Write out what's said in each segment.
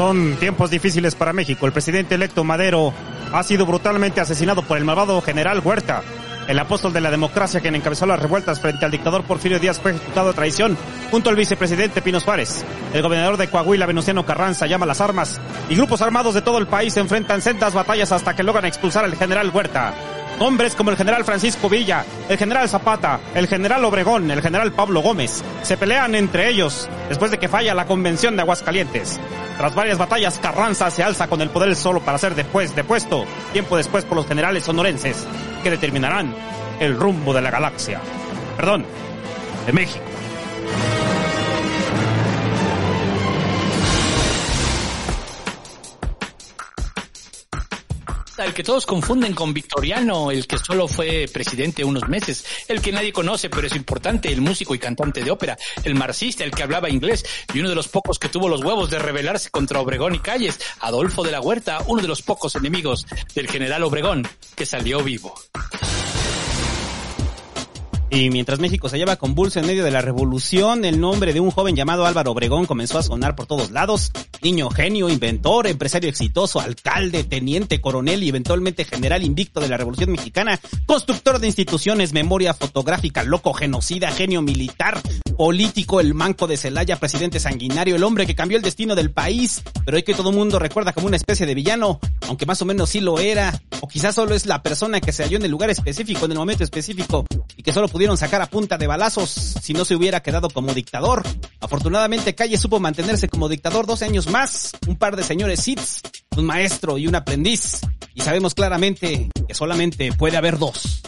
Son tiempos difíciles para México. El presidente electo Madero ha sido brutalmente asesinado por el malvado general Huerta. El apóstol de la democracia quien encabezó las revueltas frente al dictador Porfirio Díaz fue ejecutado a traición junto al vicepresidente Pino Suárez. El gobernador de Coahuila, Venustiano Carranza, llama las armas y grupos armados de todo el país enfrentan sendas batallas hasta que logran expulsar al general Huerta. Hombres como el general Francisco Villa, el general Zapata, el general Obregón, el general Pablo Gómez, se pelean entre ellos después de que falla la convención de Aguascalientes. Tras varias batallas, Carranza se alza con el poder solo para ser después depuesto, tiempo después por los generales sonorenses, que determinarán el rumbo de la galaxia. Perdón, de México. El que todos confunden con Victoriano, el que solo fue presidente unos meses, el que nadie conoce pero es importante, el músico y cantante de ópera, el marxista, el que hablaba inglés y uno de los pocos que tuvo los huevos de rebelarse contra Obregón y Calles, Adolfo de la Huerta, uno de los pocos enemigos del general Obregón que salió vivo. Y mientras México se lleva convulso en medio de la revolución, el nombre de un joven llamado Álvaro Obregón comenzó a sonar por todos lados. Niño genio, inventor, empresario exitoso, alcalde, teniente, coronel y eventualmente general invicto de la Revolución Mexicana, constructor de instituciones, memoria fotográfica, loco, genocida, genio militar, político, el manco de Celaya, presidente sanguinario, el hombre que cambió el destino del país, pero hoy que todo mundo recuerda como una especie de villano, aunque más o menos sí lo era, o quizás solo es la persona que se halló en el lugar específico, en el momento específico, y que solo pudieron sacar a punta de balazos si no se hubiera quedado como dictador. Afortunadamente Calle supo mantenerse como dictador 12 años más, un par de señores Siths, un maestro y un aprendiz, y sabemos claramente que solamente puede haber dos.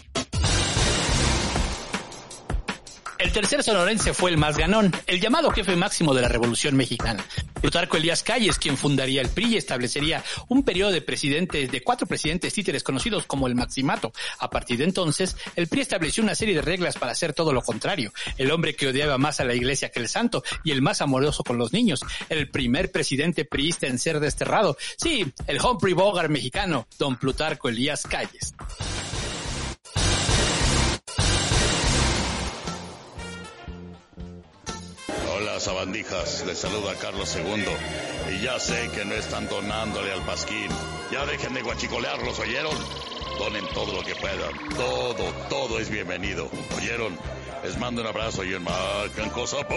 El tercer sonorense fue el más ganón, el llamado jefe máximo de la Revolución Mexicana. Plutarco Elías Calles, quien fundaría el PRI y establecería un periodo de presidentes, de cuatro presidentes títeres conocidos como el Maximato. A partir de entonces, el PRI estableció una serie de reglas para hacer todo lo contrario. El hombre que odiaba más a la iglesia que el santo y el más amoroso con los niños. El primer presidente priista en ser desterrado. Sí, el Humphrey Bogart mexicano, don Plutarco Elías Calles. Sabandijas. Les saluda Carlos II. Y ya sé que no están donándole al pasquín. Ya dejen de guachicolearlos, ¿oyeron? Donen todo lo que puedan. Todo, todo es bienvenido. ¿Oyeron? Les mando un abrazo y en Macanco Sapo.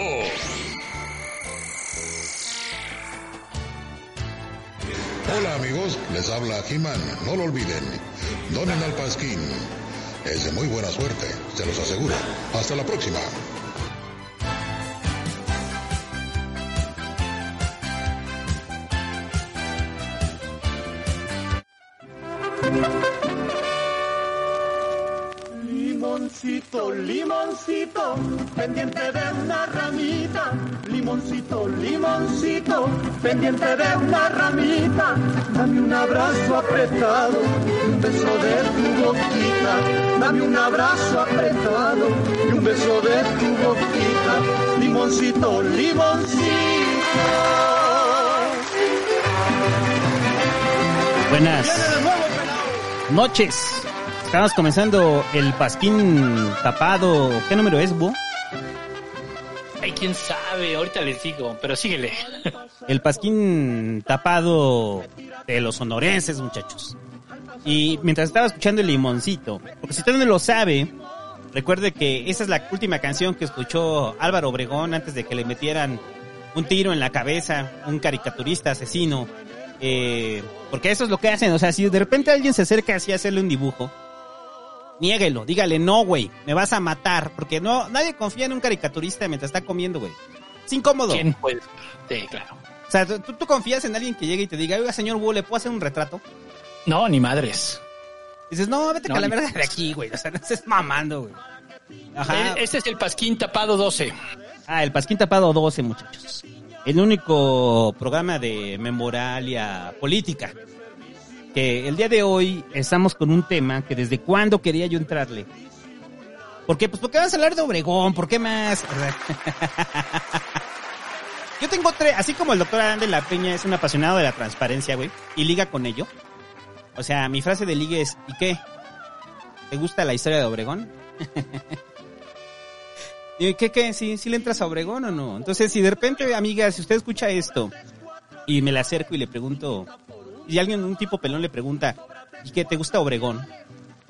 Hola amigos, les habla He-Man. No lo olviden. Donen al pasquín. Es de muy buena suerte, se los aseguro. Hasta la próxima. Limoncito, limoncito, pendiente de una ramita. Limoncito, limoncito, pendiente de una ramita. Dame un abrazo apretado, un beso de tu boquita. Dame un abrazo apretado y un beso de tu boquita. Limoncito, limoncito. Buenas noches. Estamos comenzando el pasquín tapado. ¿Qué número es, Bo? Ay, quién sabe, ahorita les digo, pero síguele. El pasquín tapado de los sonorenses, muchachos. Y mientras estaba escuchando el limoncito, porque si usted no lo sabe, recuerde que esa es la última canción que escuchó Álvaro Obregón antes de que le metieran un tiro en la cabeza, un caricaturista asesino. Eh, porque eso es lo que hacen, o sea, si de repente alguien se acerca así a hacerle un dibujo, niéguelo, dígale, no, güey, me vas a matar, porque no, nadie confía en un caricaturista mientras está comiendo, güey. Es incómodo. ¿Quién puede? Sí, claro. O sea, ¿tú, tú confías en alguien que llegue y te diga, oiga, señor Wu, ¿le puedo hacer un retrato? No, ni madres. Dices, no, vete No, a la verga de aquí, güey. O sea, no estés mamando, güey. Ajá. Este es el Pasquín Tapado 12. Ah, el Pasquín Tapado 12, muchachos. El único programa de memoralia política. Que el día de hoy estamos con un tema que desde cuándo quería yo entrarle. ¿Por qué? Pues porque vas a hablar de Obregón, ¿por qué más? Yo tengo tres, así como el doctor Adán la Peña es un apasionado de la transparencia, güey, y liga con ello. O sea, mi frase de liga es, ¿y qué? ¿Te gusta la historia de Obregón? ¿Y qué, qué? ¿Sí, ¿Sí le entras a Obregón o no? Entonces, si de repente, amiga, si usted escucha esto y me le acerco y le pregunto, y alguien, un tipo pelón le pregunta, ¿y qué te gusta Obregón?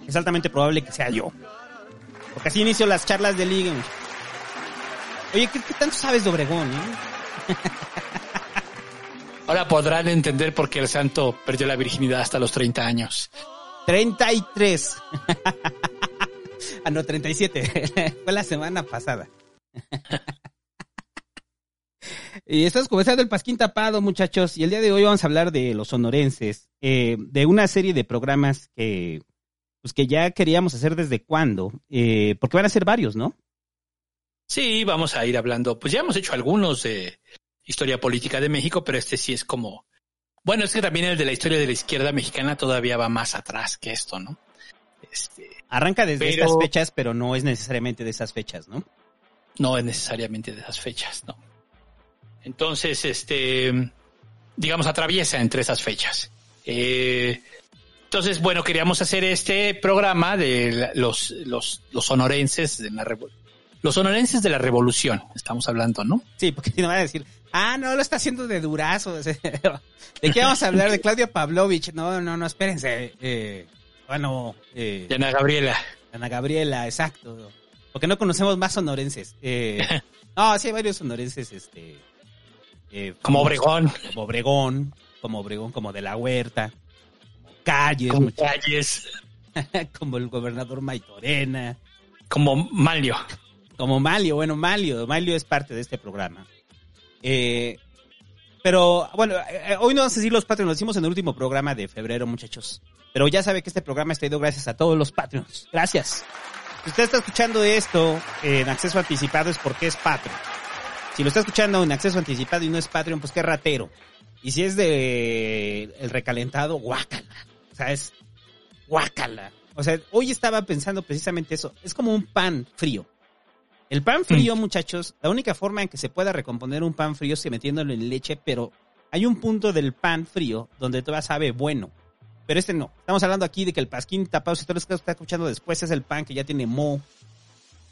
Es altamente probable que sea yo. Porque así inicio las charlas de liga. Oye, ¿qué, qué tanto sabes de Obregón, eh? Ahora podrán entender por qué el santo perdió la virginidad hasta los 30 años. 33. ah, no, 37. Fue la semana pasada. y estamos comenzando el Pasquín Tapado, muchachos. Y el día de hoy vamos a hablar de los sonorenses. eh, de una serie de programas que, pues que ya queríamos hacer desde cuándo. eh, porque van a ser varios, ¿no? Sí, vamos a ir hablando. Pues ya hemos hecho algunos de historia política de México, pero este sí es como. Bueno, es que también el de la historia de la izquierda mexicana todavía va más atrás que esto, ¿no? Este, Arranca desde Pero- estas fechas, pero no es necesariamente de esas fechas, ¿no? no es necesariamente de esas fechas, ¿no? Entonces, este, digamos, atraviesa entre esas fechas. Eh, entonces, bueno, queríamos hacer este programa de los, los, los sonorenses de la revo- los sonorenses de la revolución, estamos hablando, ¿no? Sí, porque no van a decir, ah, no, lo está haciendo de durazo. o sea, ¿De qué vamos a hablar? De Claudia Pavlovich. No, no, no, espérense. Eh, bueno, eh, De Ana Gabriela. Ana Gabriela, exacto. Porque no conocemos más sonorenses. Eh, no, sí hay varios sonorenses, este... eh, Como Obregón. Como Obregón, como Obregón, como de la Huerta. Como Calles, Como calles, como el gobernador Maitorena. como Malio. Como Malio, bueno, Malio, Malio es parte de este programa. Eh, pero, bueno, eh, hoy no vamos a decir los Patreons, lo hicimos en el último programa de febrero, muchachos. Pero ya sabe que este programa está ido gracias a todos los Patreons. Gracias. Si usted está escuchando esto en acceso anticipado es porque es Patreon. Si lo está escuchando en acceso anticipado y no es Patreon, pues qué ratero. Y si es de el recalentado, guácala. O sea, es guácala. O sea, hoy estaba pensando precisamente eso. Es como un pan frío. El pan frío, muchachos, la única forma en que se pueda recomponer un pan frío es metiéndolo en leche, pero hay un punto del pan frío donde todavía sabe bueno. Pero este no. Estamos hablando aquí de que el pasquín tapado, si usted lo está escuchando después, es el pan que ya tiene mo,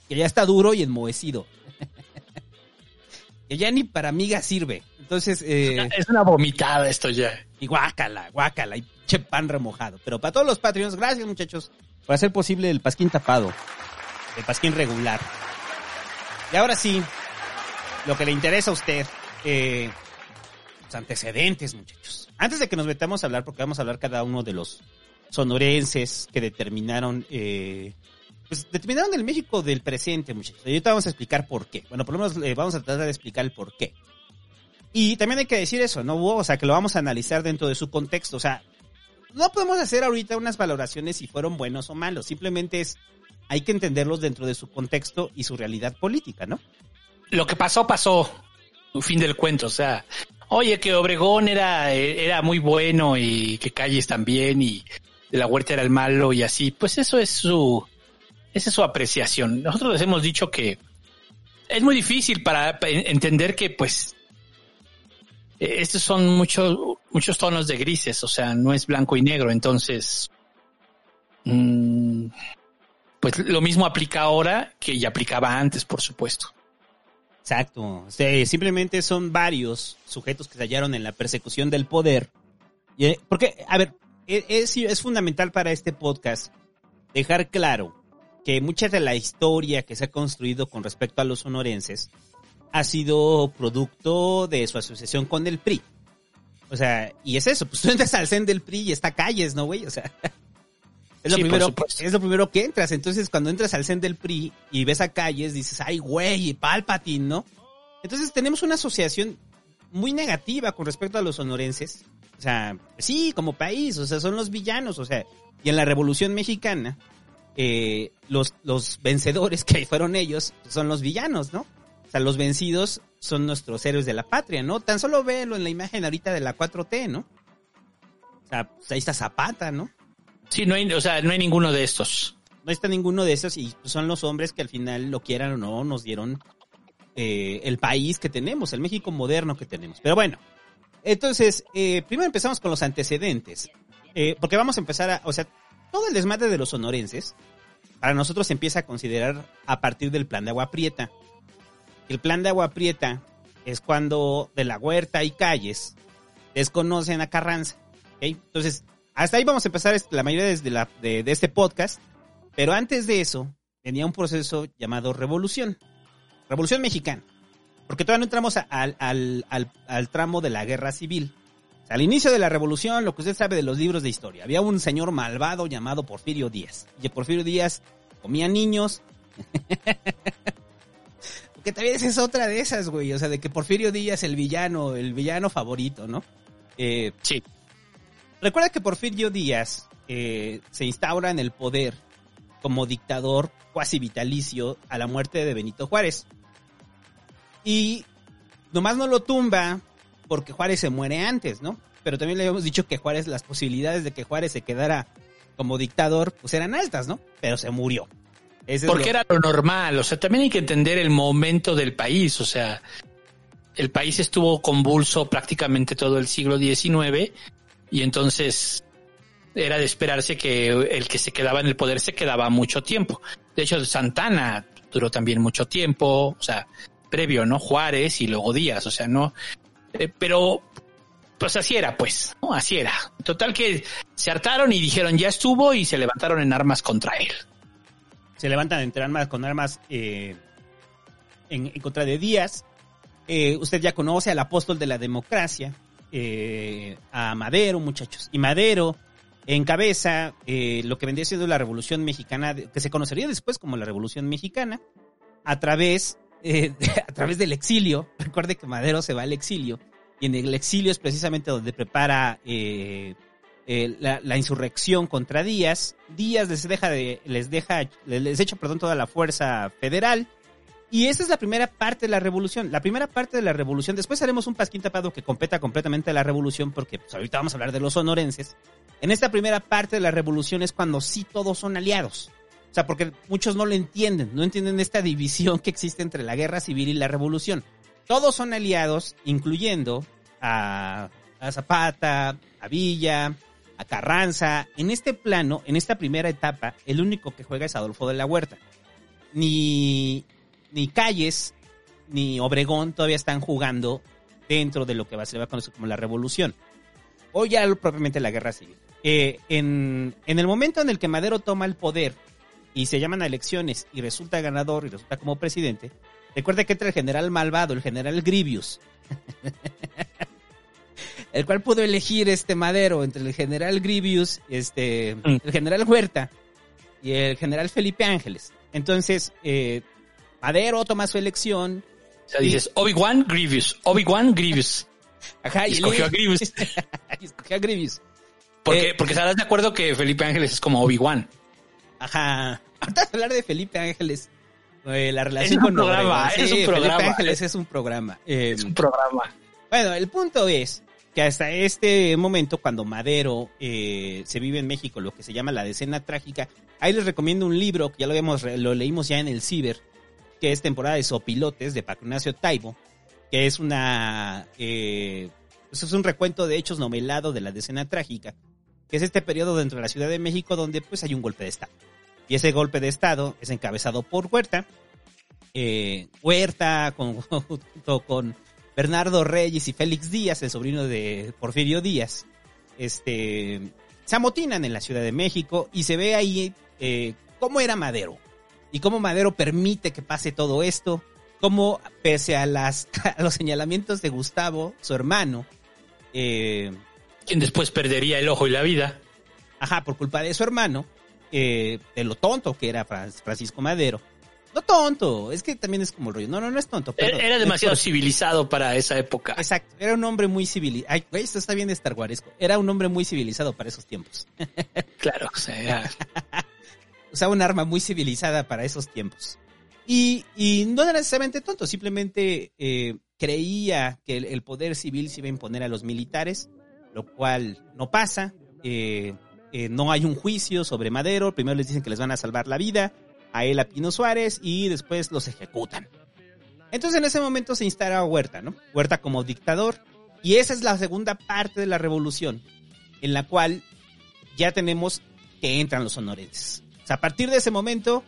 que ya está duro y enmohecido. que ya ni para migas sirve. Entonces, eh, Es una vomitada esto ya. y guácala, guácala, y che pan remojado. Pero para todos los Patreons, gracias muchachos por hacer posible el pasquín tapado, el pasquín regular. Y ahora sí, lo que le interesa a usted, eh, antecedentes, muchachos. Antes de que nos metamos a hablar, porque vamos a hablar cada uno de los sonorenses que determinaron, eh, pues determinaron el México del presente, muchachos. Y ahorita vamos a explicar por qué. Bueno, por lo menos eh, vamos a tratar de explicar el por qué. Y también hay que decir eso, ¿no? O sea, que lo vamos a analizar dentro de su contexto. O sea, no podemos hacer ahorita unas valoraciones si fueron buenos o malos. Simplemente es, hay que entenderlos dentro de su contexto y su realidad política, ¿no? Lo que pasó, pasó. Fin del cuento. O sea, oye, que Obregón era, era muy bueno y que Calles también y de la Huerta era el malo y así. Pues eso es su, esa es su apreciación. Nosotros les hemos dicho que es muy difícil para pa- entender que, pues, eh, estos son muchos, muchos tonos de grises. O sea, no es blanco y negro. Entonces, mm, pues lo mismo aplica ahora que ya aplicaba antes, por supuesto. Exacto. O sea, simplemente son varios sujetos que se hallaron en la persecución del poder. Eh, Porque, a ver, e- es, es fundamental para este podcast dejar claro que mucha de la historia que se ha construido con respecto a los sonorenses ha sido producto de su asociación con el PRI. O sea, y es eso, pues tú entras al CEN del PRI y está calles, ¿no, güey? O sea, es lo, Sí, primero, es lo primero que entras. Entonces, cuando entras al CEN del PRI y ves a calles, dices, ay, güey, Palpatine, ¿no? Entonces, tenemos una asociación muy negativa con respecto a los sonorenses. O sea, sí, como país, o sea, son los villanos, o sea, y en la Revolución Mexicana, eh, los, los vencedores que fueron ellos son los villanos, ¿no? O sea, los vencidos son nuestros héroes de la patria, ¿no? Tan solo véelo en la imagen ahorita de la 4T, ¿no? O sea, pues ahí está Zapata, ¿no? Sí, no hay, o sea, no hay ninguno de estos. No está ninguno de esos y son los hombres que al final, lo quieran o no, nos dieron eh, el país que tenemos, el México moderno que tenemos. Pero bueno, entonces, eh, primero empezamos con los antecedentes. Eh, porque vamos a empezar a, o sea, todo el desmadre de los sonorenses, para nosotros se empieza a considerar a partir del plan de agua prieta. El plan de agua prieta es cuando de la huerta y calles desconocen a Carranza. Entonces, hasta ahí vamos a empezar la mayoría desde la, de, este podcast. Pero antes de eso, tenía un proceso llamado revolución. Revolución mexicana. Porque todavía no entramos al, tramo de la guerra civil. Al inicio de la revolución, lo que usted sabe de los libros de historia, había un señor malvado llamado Porfirio Díaz. Y Porfirio Díaz comía niños. Porque también esa es otra de esas, güey. O sea, de que Porfirio Díaz, el villano, el villano favorito, ¿no? Eh, sí. Recuerda que Porfirio Díaz eh, se instaura en el poder como dictador cuasi vitalicio a la muerte de Benito Juárez. Y nomás no lo tumba porque Juárez se muere antes, ¿no? Pero también le habíamos dicho que Juárez, las posibilidades de que Juárez se quedara como dictador, pues eran altas, ¿no? Pero se murió. Ese Porque lo- era lo normal, o sea, también hay que entender el momento del país, o sea, el país estuvo convulso prácticamente todo el siglo XIX y entonces era de esperarse que el que se quedaba en el poder se quedaba mucho tiempo. De hecho, Santana duró también mucho tiempo, o sea, previo, ¿no? Juárez y luego Díaz, o sea, no. eh, pero, pues así era, pues, ¿no? Así era. Total que se hartaron y dijeron ya estuvo y se levantaron en armas contra él. se levantan entre armas con armas eh, en, en contra de Díaz. Eh, usted ya conoce al apóstol de la democracia, eh, a Madero, muchachos. Y Madero encabeza eh, lo que vendría siendo la Revolución Mexicana, que se conocería después como la Revolución Mexicana, a través, eh, a través del exilio. Recuerde que Madero se va al exilio, y en el exilio es precisamente donde prepara eh, eh, la, la insurrección contra Díaz. Díaz les deja de, les deja, les echa, perdón, toda la fuerza federal. Y esa es la primera parte de la revolución. La primera parte de la revolución. Después haremos un pasquín tapado que completa completamente la revolución, porque pues, ahorita vamos a hablar de los sonorenses. En esta primera parte de la revolución es cuando sí todos son aliados. O sea, porque muchos no lo entienden, no entienden esta división que existe entre la guerra civil y la revolución. Todos son aliados, incluyendo a, a Zapata, a Villa, a Carranza. En este plano, en esta primera etapa, el único que juega es Adolfo de la Huerta. Ni, ni Calles ni Obregón todavía están jugando dentro de lo que va a ser va a conocer como la revolución. O ya propiamente la guerra civil. Eh, en, en el momento en el que Madero toma el poder y se llaman a elecciones y resulta ganador y resulta como presidente, recuerda que entra el general malvado, el general Grivius, el cual pudo elegir este Madero entre el general Grivius, este, el general Huerta y el general Felipe Ángeles. Entonces, eh, Madero toma su elección. O sea, dices, Obi-Wan Grievous, Obi-Wan Grievous. Ajá, y escogió a Grievous. y escogió a Grievous. ¿Por Eh? Porque estarás de acuerdo que Felipe Ángeles es como Obi-Wan. Ajá. Ahorita vas a hablar de Felipe Ángeles. eh, la relación Es un con programa, es un programa. Felipe Ángeles es un programa. Eh, Es un programa. Bueno, el punto es que hasta este momento, cuando Madero eh, se vive en México, lo que se llama la decena trágica, ahí les recomiendo un libro que ya lo, habíamos, lo leímos ya en el Ciber, que es temporada de Sopilotes de Paco Ignacio Taibo, que es una eh, pues es un recuento de hechos novelado de la decena trágica, que es este periodo dentro de la Ciudad de México donde pues hay un golpe de Estado. Y ese golpe de Estado es encabezado por Huerta. Eh, Huerta con, junto con Bernardo Reyes y Félix Díaz, el sobrino de Porfirio Díaz, este, se amotinan en la Ciudad de México y se ve ahí eh, cómo era Madero y cómo Madero permite que pase todo esto, cómo pese a, las, a los señalamientos de Gustavo, su hermano, eh, Quien después perdería el ojo y la vida. Ajá, por culpa de su hermano, eh, de lo tonto que era Francisco Madero. No tonto, es que también es como el rollo. No, no, no es tonto. Era demasiado civilizado para esa época. Exacto, era un hombre muy civilizado. Ay, esto está bien de Star Wars. Era un hombre muy civilizado para esos tiempos. claro, o sea, era... Usaba un arma muy civilizada para esos tiempos. Y, y no era necesariamente tonto, simplemente eh, creía que el, el, poder civil se iba a imponer a los militares, lo cual no pasa. Eh, eh, no hay un juicio sobre Madero. Primero les dicen que les van a salvar la vida a él, a Pino Suárez, y después los ejecutan. Entonces en ese momento se instala Huerta, ¿no? Huerta como dictador. Y esa es la segunda parte de la revolución, en la cual ya tenemos que entran los sonorenses. O sea, a partir de ese momento,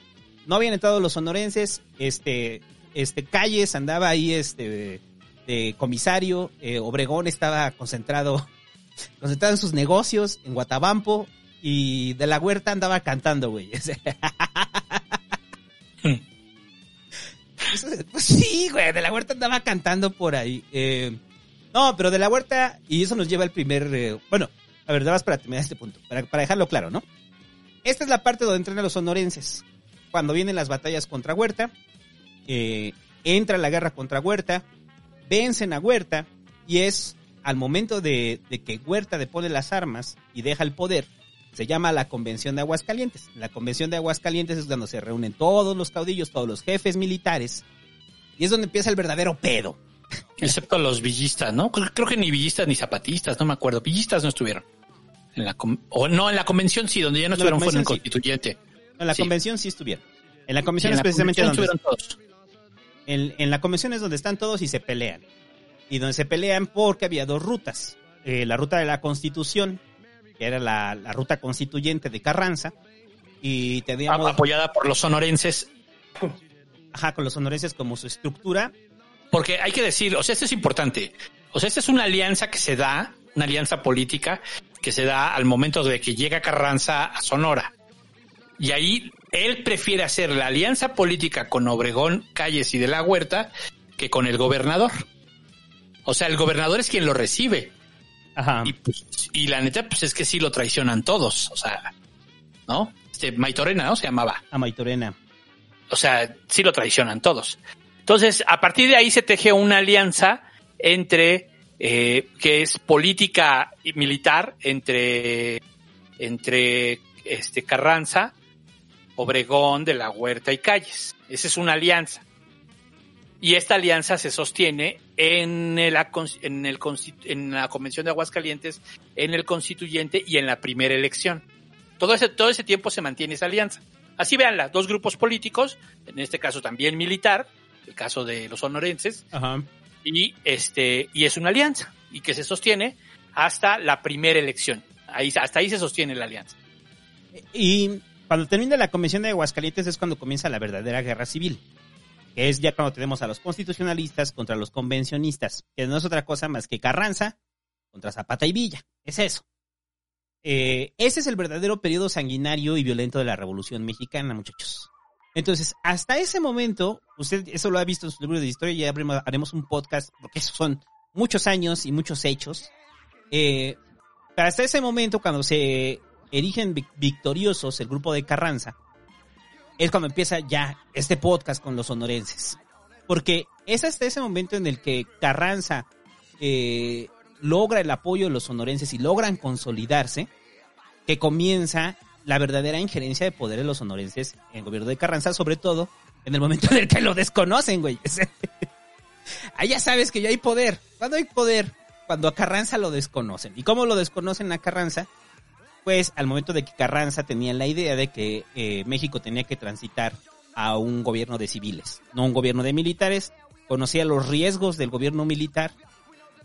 no habían entrado los sonorenses, este, este, Calles andaba ahí, este, de, de comisario, eh, Obregón estaba concentrado, concentrado en sus negocios, en Guatabampo, y de la huerta andaba cantando, güey. pues sí, güey, de la huerta andaba cantando por ahí. Eh, no, pero de la huerta, y eso nos lleva al primer, eh, bueno, a ver, nada más para terminar este punto, para, para dejarlo claro, ¿no? Esta es la parte donde entran los sonorenses. Cuando vienen las batallas contra Huerta, entra la guerra contra Huerta, vencen a Huerta, y es al momento de, de, que Huerta depone las armas y deja el poder, se llama la Convención de Aguascalientes. La Convención de Aguascalientes es cuando se reúnen todos los caudillos, todos los jefes militares, y es donde empieza el verdadero pedo. Excepto los villistas, ¿no? Creo que ni villistas ni zapatistas, no me acuerdo. Villistas no estuvieron. En la o no, en la convención sí, donde ya no, no estuvieron fue en el constituyente. No, en la sí. convención sí estuvieron. En la convención en es precisamente donde estuvieron todos. En, en, la convención es donde están todos y se pelean. Y donde se pelean porque había dos rutas. Eh, la ruta de la constitución, que era la, la ruta constituyente de Carranza, y teníamos... Apoyada por los sonorenses. Ajá, con los sonorenses como su estructura. Porque hay que decir, o sea, esto es importante. O sea, esta es una alianza que se da, una alianza política que se da al momento de que llega Carranza a Sonora. Y ahí él prefiere hacer la alianza política con Obregón, Calles y de la Huerta que con el gobernador. O sea, el gobernador es quien lo recibe. Ajá. Y, pues, y la neta, pues es que sí lo traicionan todos. O sea, ¿no? Este, Maitorena, ¿no? Se llamaba. A Maitorena. O sea, sí lo traicionan todos. Entonces, a partir de ahí se teje una alianza entre, eh, que es política y militar, entre, entre este Carranza, Obregón, de la Huerta y Calles. Esa es una alianza. Y esta alianza se sostiene en, el, en, la Convención de Aguascalientes, en el Constituyente y en la primera elección. Todo ese, todo ese tiempo se mantiene esa alianza. Así veanla, dos grupos políticos, en este caso también militar, el caso de los sonorenses, Ajá. Y este, y es una alianza, y que se sostiene hasta la primera elección. Ahí, hasta ahí se sostiene la alianza. Y cuando termina la convención de Aguascalientes es cuando comienza la verdadera guerra civil. Que es ya cuando tenemos a los constitucionalistas contra los convencionistas, que no es otra cosa más que Carranza contra Zapata y Villa. Es eso. Eh, ese es el verdadero periodo sanguinario y violento de la Revolución Mexicana, muchachos. Entonces, hasta ese momento, usted eso lo ha visto en su libro de historia ya haremos un podcast, porque esos son muchos años y muchos hechos. Eh, hasta ese momento, cuando se erigen victoriosos el grupo de Carranza, es cuando empieza ya este podcast con los sonorenses. Porque es hasta ese momento en el que Carranza eh, logra el apoyo de los sonorenses y logran consolidarse, que comienza la verdadera injerencia de poder de los sonorenses en el gobierno de Carranza, sobre todo en el momento en el que lo desconocen, güey. Ahí ya sabes que ya hay poder. ¿Cuándo hay poder? Cuando a Carranza lo desconocen. ¿Y cómo lo desconocen a Carranza? Pues al momento de que Carranza tenía la idea de que eh, México tenía que transitar a un gobierno de civiles, no un gobierno de militares, conocía los riesgos del gobierno militar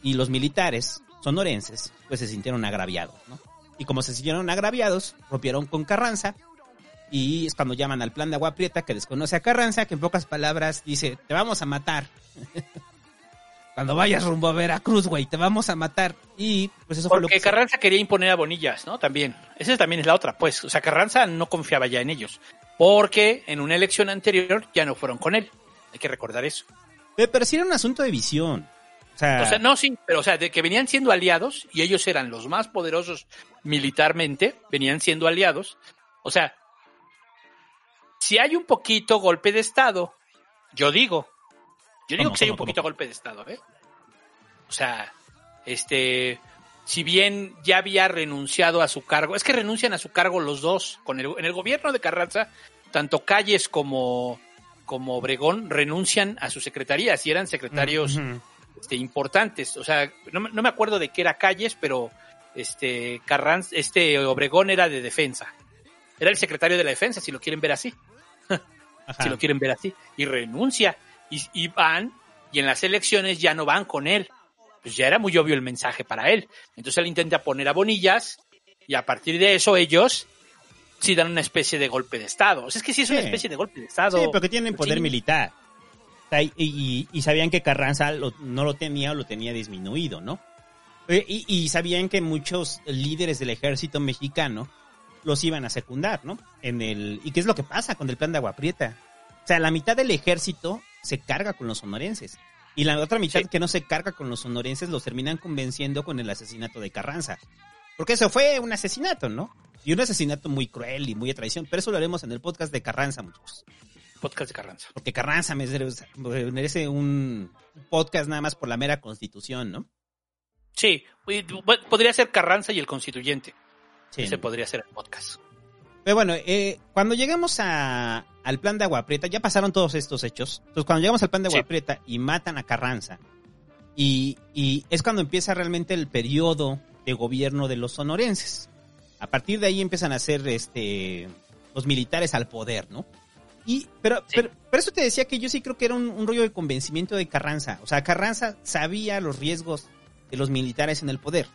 y los militares sonorenses pues se sintieron agraviados, ¿no? Y como se sintieron agraviados, rompieron con Carranza Y es cuando llaman al plan de Agua Prieta que desconoce a Carranza, que en pocas palabras dice, te vamos a matar. cuando vayas rumbo a Veracruz, güey, te vamos a matar. Y pues eso fue lo que... se- Carranza quería imponer a Bonillas, ¿no? También. Esa también es la otra, pues. O sea, Carranza no confiaba ya en ellos. Porque en una elección anterior ya no fueron con él. Hay que recordar eso. Pero sí era un asunto de visión. O sea, O sea, no, sí, pero o sea, de que venían siendo aliados y ellos eran los más poderosos militarmente, venían siendo aliados. O sea, si hay un poquito golpe de Estado, yo digo, yo digo ¿Cómo, que si hay un poquito golpe de Estado, ¿eh? O sea, este, si bien ya había renunciado a su cargo, es que renuncian a su cargo los dos, con el, en el gobierno de Carranza, tanto Calles como, como Obregón renuncian a sus secretarías y eran secretarios. Este, importantes. O sea, no, me- no me acuerdo de qué era Calles, pero este Carranz, este Obregón era de defensa. Era el secretario de la defensa, si lo quieren ver así. Si lo quieren ver así. Y renuncia. Y, y van, y en las elecciones ya no van con él. Pues ya era muy obvio el mensaje para él. Entonces él intenta poner a Bonillas, y a partir de eso ellos sí dan una especie de golpe de Estado. O sea, es que sí es una especie de golpe de Estado. Sí, porque tienen poder Sí. militar. Y, y- y sabían que Carranza lo- no lo tenía o lo tenía disminuido, ¿no? Y, y sabían que muchos líderes del ejército mexicano los iban a secundar, ¿no? En el, ¿Y qué es lo que pasa con el plan de Agua Prieta? O sea, la mitad del ejército se carga con los sonorenses. Y la otra mitad Sí. que no se carga con los sonorenses los terminan convenciendo con el asesinato de Carranza. Porque eso fue un asesinato, ¿no? Y un asesinato muy cruel y muy a traición. Pero eso lo haremos en el podcast de Carranza, muchachos. Podcast de Carranza. Porque Carranza merece un podcast nada más por la mera constitución, ¿no? Sí, podría ser Carranza y el constituyente. Sí. Ese podría ser el podcast. Pero bueno, eh, cuando llegamos a, al plan de Agua Prieta, ya pasaron todos estos hechos. Entonces, cuando llegamos al plan de Agua Sí. Prieta y matan a Carranza, y, y es cuando empieza realmente el periodo de gobierno de los sonorenses. A partir de ahí empiezan a ser este, los militares al poder, ¿no? Y, pero, Sí. pero, pero eso te decía que yo sí creo que era un, un rollo de convencimiento de Carranza. O sea, Carranza sabía los riesgos de los militares en el poder.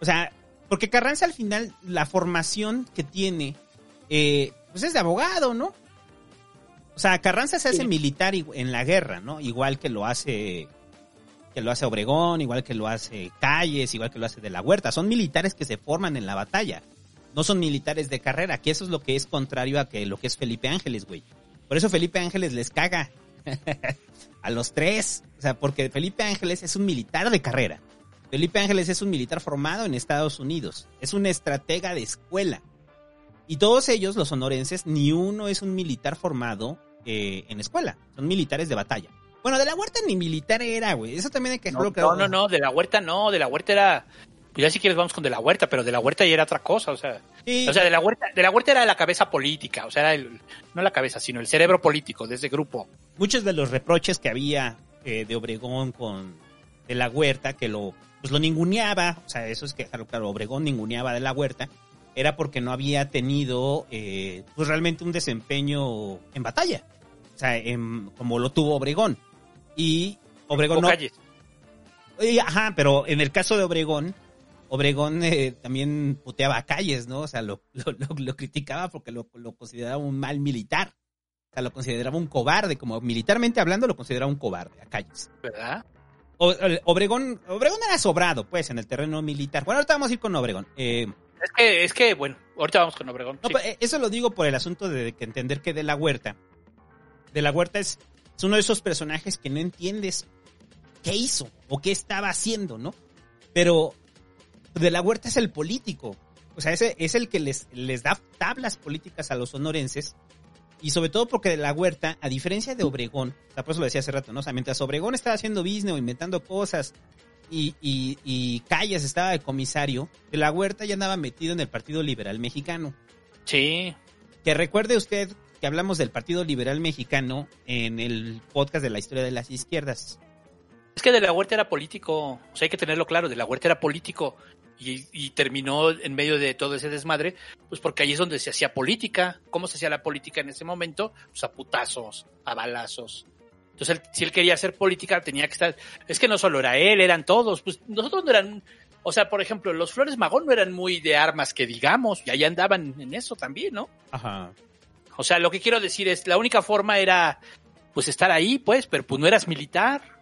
O sea, porque Carranza al final, la formación que tiene, eh, pues es de abogado, ¿no? O sea, Carranza se hace Sí. militar en la guerra, ¿no? Igual que lo hace que lo hace Obregón, igual que lo hace Calles, igual que lo hace de la Huerta. Son militares que se forman en la batalla. No son militares de carrera, que eso es lo que es contrario a que lo que es Felipe Ángeles, güey. Por eso Felipe Ángeles les caga a los tres. O sea, porque Felipe Ángeles es un militar de carrera. Felipe Ángeles es un militar formado en Estados Unidos. Es un estratega de escuela. Y todos ellos, los sonorenses, ni uno es un militar formado eh, en escuela. Son militares de batalla. Bueno, de la huerta ni militar era, güey. Eso también hay que No, no, no, no, de la huerta no, de la huerta era. Pues ya si quieres vamos con de la huerta, pero de la huerta ya era otra cosa, o sea. Sí. O sea, de la huerta, de la huerta era la cabeza política, o sea, era el, no la cabeza, sino el cerebro político de ese grupo. muchos de los reproches que había eh, de Obregón con de la huerta, que lo, pues lo ninguneaba, o sea, eso es que, claro, claro, Obregón ninguneaba de la huerta, era porque no había tenido, eh, pues realmente un desempeño en batalla, o sea, en- como lo tuvo Obregón. Y Obregón no, calles. ajá, pero en el caso de Obregón, Obregón eh, también puteaba a Calles, ¿no? O sea, lo, lo, lo- lo criticaba porque lo, lo consideraba un mal militar. O sea, lo consideraba un cobarde, como militarmente hablando, lo consideraba un cobarde a Calles. ¿Verdad? O- Obregón, Obregón era sobrado, pues, en el terreno militar. Bueno, ahorita vamos a ir con Obregón. Eh, Es que, es que, bueno, ahorita vamos con Obregón. no, sí. pero, eh, eso lo digo por el asunto de que entender que de la huerta, de la huerta es, es uno de esos personajes que no entiendes qué hizo o qué estaba haciendo, ¿no? Pero de la huerta es el político. O sea, ese es el que les, les da tablas políticas a los sonorenses. Y sobre todo porque de la huerta, a diferencia de Obregón, o sea, por eso lo decía hace rato, ¿no? O sea, mientras Obregón estaba haciendo business o inventando cosas y, y, y Calles estaba de comisario, de la huerta ya andaba metido en el Partido Liberal Mexicano. Sí, Que recuerde usted que hablamos del Partido Liberal Mexicano en el podcast de la historia de las izquierdas. es que de la huerta era político, o sea, hay que tenerlo claro, de la huerta era político y, y terminó en medio de todo ese desmadre, pues porque ahí es donde se hacía política. ¿Cómo se hacía la política en ese momento? Pues a putazos, a balazos. Entonces, él- si él quería hacer política, tenía que estar. Es que no solo era él, eran todos. Pues nosotros no eran. o sea, por ejemplo, los Flores Magón no eran muy de armas que digamos, y ahí andaban en eso también, ¿no? Ajá. O sea, lo que quiero decir es, la única forma era, pues, estar ahí, pues, pero pues no eras militar.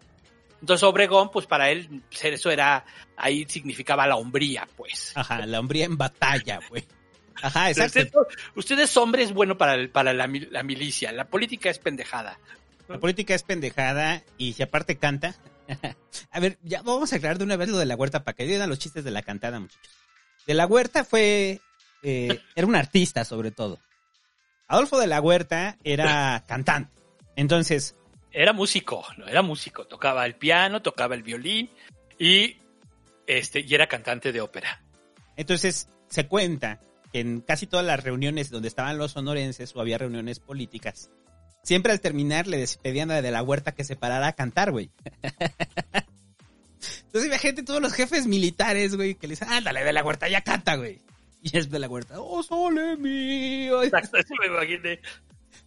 Entonces Obregón, pues para él, ser eso era, ahí significaba la hombría, pues. Ajá, la hombría en batalla, güey. Ajá, exacto. Usted, usted es hombre, es bueno para, el- para la milicia. La política es pendejada. La política es pendejada y si aparte canta. a ver, ya vamos a aclarar de una vez lo de la huerta para que digan los chistes de la cantada, muchachos. De la huerta fue. eh, era un artista, sobre todo. Adolfo de la Huerta era cantante. Entonces, Era músico, no era músico. Tocaba el piano, tocaba el violín y, este, y era cantante de ópera. entonces se cuenta que en casi todas las reuniones donde estaban los sonorenses o había reuniones políticas, siempre al terminar le pedían a de la huerta que se parara a cantar, güey. Entonces imagínate todos los jefes militares, güey, que le dicen, ándale, de la huerta, ya canta, güey. Y es de la huerta, oh, sole mío. Exacto, eso me imaginé.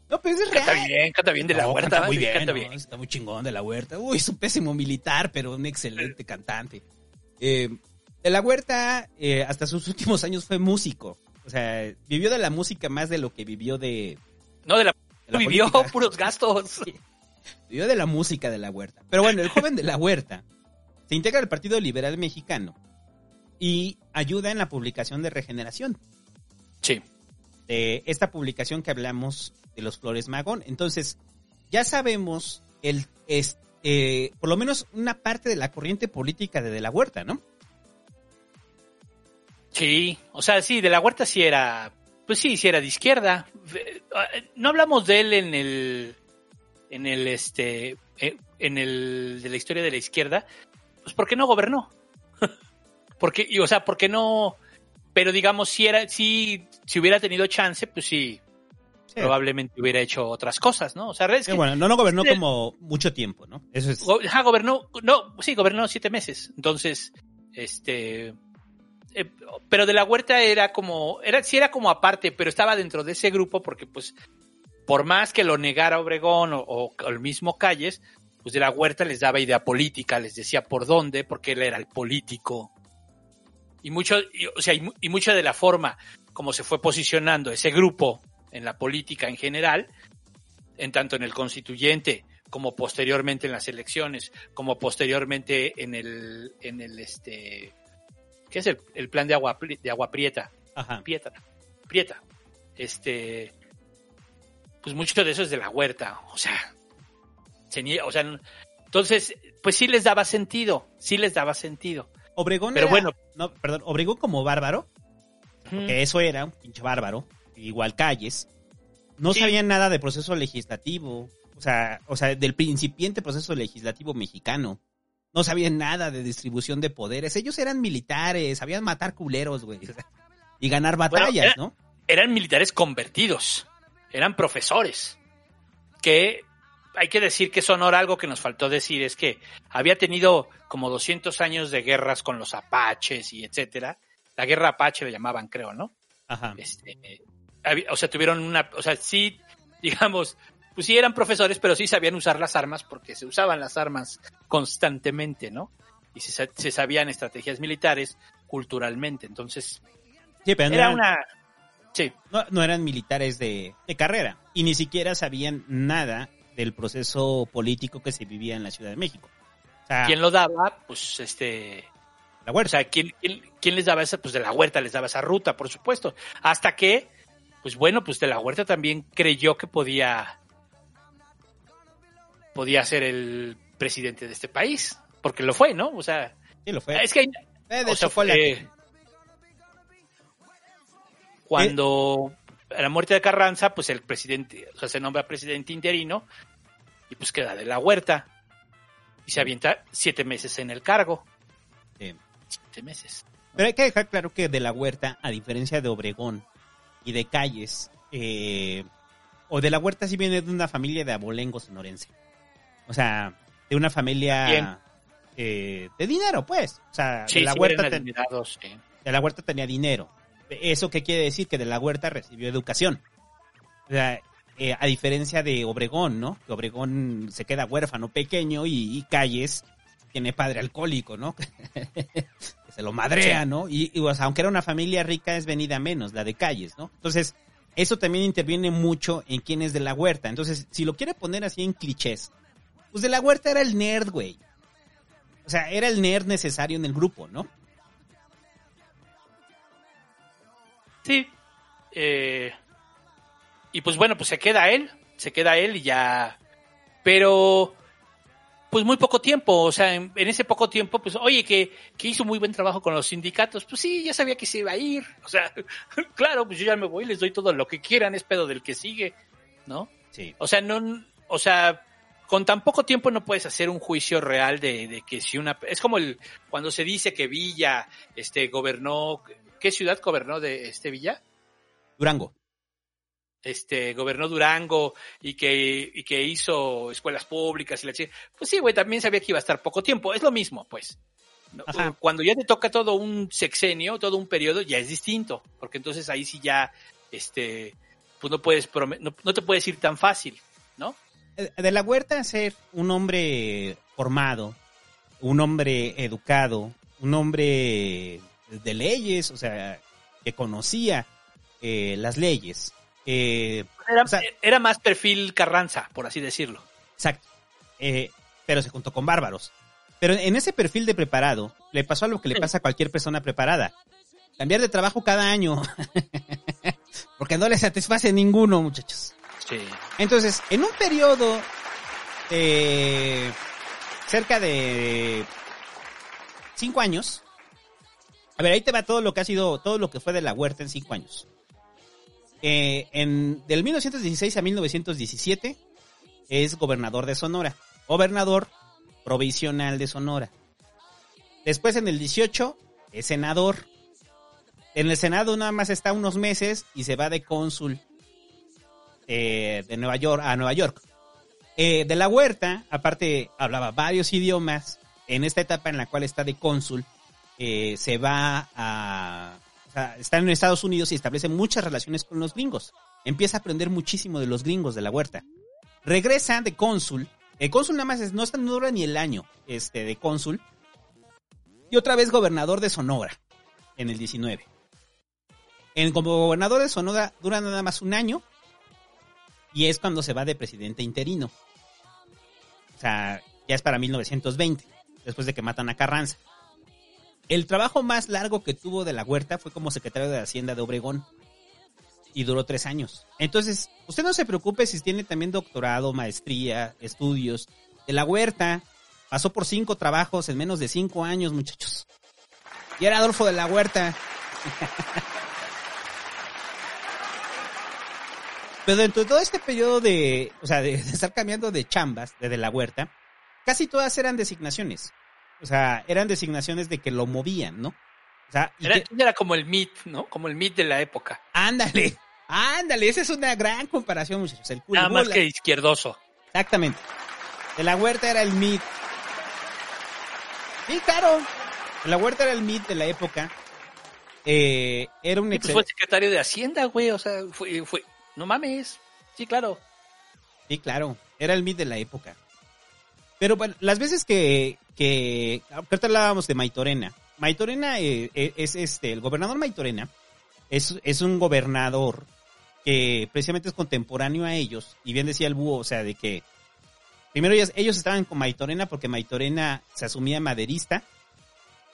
No, pero eso es Canta real. bien, canta bien de la No, huerta. canta muy bien, canta ¿no? bien. está muy chingón de la huerta. Uy, es un pésimo militar, pero un excelente cantante. Eh, de la huerta, eh, hasta sus últimos años fue músico. O sea, vivió de la música más de lo que vivió de... No, de la, de la vivió política. puros gastos. Vivió de la música de la huerta. Pero bueno, el joven de la huerta se integra al Partido Liberal Mexicano y ayuda en la publicación de Regeneración. Sí. De esta publicación que hablamos de los Flores Magón. Entonces, ya sabemos el, es, eh, por lo menos una parte de la corriente política de, de la huerta, ¿no? Sí, o sea, sí, de la huerta sí era, pues sí, sí era de izquierda. Eh, No hablamos de él en el, en el, este, eh, en el, de la historia de la izquierda, pues porque no gobernó. porque, y, o sea, porque no, pero digamos, si era, si, si hubiera tenido chance, pues sí, probablemente hubiera hecho otras cosas, ¿no? O sea, es que- bueno, no, no gobernó el- como mucho tiempo, ¿no? Eso es... Go- ajá, gobernó, no, sí, gobernó siete meses. Entonces, este, eh, pero de la huerta era como, era, sí era como aparte, pero estaba dentro de ese grupo porque pues, por más que lo negara Obregón o, o el mismo Calles, pues de la huerta les daba idea política, les decía por dónde, porque él era el político. Y mucho, y, o sea, y mucha de la forma como se fue posicionando ese grupo en la política en general, en tanto en el constituyente como posteriormente en las elecciones, como posteriormente en el, en el este, ¿qué es el, el plan de agua, de agua prieta? Ajá. Prieta, prieta. Este, pues mucho de eso es de la huerta, o sea, se nie- o sea, entonces, pues sí les daba sentido, sí les daba sentido. Obregón Pero era- bueno. No, perdón, Obregón como bárbaro, que eso era, un pinche bárbaro, igual Calles, no Sí. sabían nada de proceso legislativo, o sea, o sea, del principiente proceso legislativo mexicano. No sabían nada de distribución de poderes. Ellos eran militares, sabían matar culeros, güey. o sea, y ganar batallas, Bueno, era- ¿no? eran militares convertidos, eran profesores, que hay que decir que Sonora algo que nos faltó decir es que había tenido como 200 años de guerras con los apaches y etcétera. La guerra apache le llamaban, creo, ¿no? Ajá. Este, o sea, tuvieron una, o sea, sí, digamos, pues sí eran profesores, pero sí sabían usar las armas porque se usaban las armas constantemente, ¿no? Y se, se sabían estrategias militares culturalmente, entonces Sí, pero no era eran, una, sí, no, no eran militares de, de carrera. Y ni siquiera sabían nada del proceso político que se vivía en la Ciudad de México. O sea, ¿Quién lo daba? Pues este. La huerta. O sea, ¿quién, quién, quién les daba esa? Pues de la huerta les daba esa ruta, por supuesto. Hasta que, pues bueno, pues de la huerta también creyó que podía. podía ser el presidente de este país. Porque lo fue, ¿no? O sea. Sí, lo fue. Es que. hay- Eh, de o sea, fue la eh, Cuando. A la muerte de Carranza, pues el presidente, o sea, se nombra presidente interino y pues queda de la huerta y se avienta siete meses en el cargo. Sí. Siete meses. Pero hay que dejar claro que de la Huerta, a diferencia de Obregón y de Calles, eh, o de la Huerta sí viene de una familia de abolengo sonorense. O sea, de una familia eh, de dinero, pues. O sea, Sí, de, la sí, huerta ten- sí. de la Huerta tenía dinero. ¿Eso qué quiere decir? Que de la Huerta recibió educación. O sea, eh, a diferencia de Obregón, ¿no? Que Obregón se queda huérfano pequeño y, y Calles tiene padre alcohólico, ¿no? que se lo madrea, ¿no? Y, y, o sea, aunque era una familia rica, es venida menos, la de calles, ¿no? Entonces, eso también interviene mucho en quién es de la huerta. Entonces, si lo quiere poner así en clichés, pues de la huerta era el nerd, güey. O sea, era el nerd necesario en el grupo, ¿no? Sí. Eh, y pues bueno, pues se queda él, se queda él y ya. Pero, pues muy poco tiempo, o sea, en, en ese poco tiempo, pues oye, que, que, hizo muy buen trabajo con los sindicatos, pues sí, ya sabía que se iba a ir. O sea, claro, pues yo ya me voy, les doy todo lo que quieran, es pedo del que sigue, ¿no? Sí. O sea, no, o sea, con tan poco tiempo no puedes hacer un juicio real de, de, que si una es como el cuando se dice que Villa este gobernó qué ciudad gobernó de este Villa Durango este gobernó Durango y que y que hizo escuelas públicas y la chica pues sí güey también sabía que iba a estar poco tiempo es lo mismo pues Ajá. cuando ya te toca todo un sexenio todo un periodo ya es distinto porque entonces ahí sí ya este pues no puedes no, no te puedes ir tan fácil no de la huerta ser un hombre formado, un hombre educado, un hombre de leyes, o sea, que conocía eh, las leyes. Eh, era, o sea, era, más perfil Carranza, por así decirlo. Exacto. Eh, pero se juntó con bárbaros. Pero en ese perfil de preparado, le pasó a lo que le pasa a cualquier persona preparada. Cambiar de trabajo cada año. Porque no le satisface ninguno, muchachos. Sí. Entonces, en un periodo eh, cerca de cinco años, a ver, ahí te va todo lo que ha sido, todo lo que fue de la huerta en cinco años. Eh, en, del 1916 a 1917 es gobernador de Sonora, gobernador provisional de Sonora. Después en el 18 es senador. En el Senado nada más está unos meses y se va de cónsul eh, de Nueva York a Nueva York. Eh, de la Huerta, aparte, hablaba varios idiomas. En esta etapa en la cual está de cónsul, se va a. O sea, está en Estados Unidos y establece muchas relaciones con los gringos. Empieza a aprender muchísimo de los gringos de la Huerta. Regresa de cónsul. El cónsul nada más es, no, está, no dura ni el año este, de cónsul. Y otra vez gobernador de Sonora, en el 19. En, como gobernador de Sonora dura nada más un año y es cuando se va de presidente interino. O sea, ya es para 1920, después de que matan a Carranza. El trabajo más largo que tuvo de la Huerta fue como secretario de Hacienda de Obregón. Y duró tres años. Entonces, usted no se preocupe si tiene también doctorado, maestría, estudios. De la Huerta pasó por cinco trabajos en menos de cinco años, muchachos. Y era Adolfo de la Huerta. Pero dentro de todo este periodo de, o sea, de, de estar cambiando de chambas desde la huerta, casi todas eran designaciones. O sea, eran designaciones de que lo movían, ¿no? O sea, era, que, era, como el MIT, ¿no? Como el MIT de la época. Ándale, ándale, esa es una gran comparación, muchachos. El Nada más que izquierdoso. Exactamente. De la huerta era el MIT. Sí, claro. De la huerta era el MIT de la época. Eh, era un pues fue secretario de Hacienda, güey. O sea, fue, fue, no mames. Sí, claro. Sí, claro. Era el MIT de la época. Pero bueno, las veces que, que ahorita hablábamos de Maitorena. Maitorena eh, es este, el gobernador Maitorena es, es un gobernador que precisamente es contemporáneo a ellos. Y bien decía el búho, o sea, de que primero ellos, ellos estaban con Maitorena porque Maitorena se asumía maderista.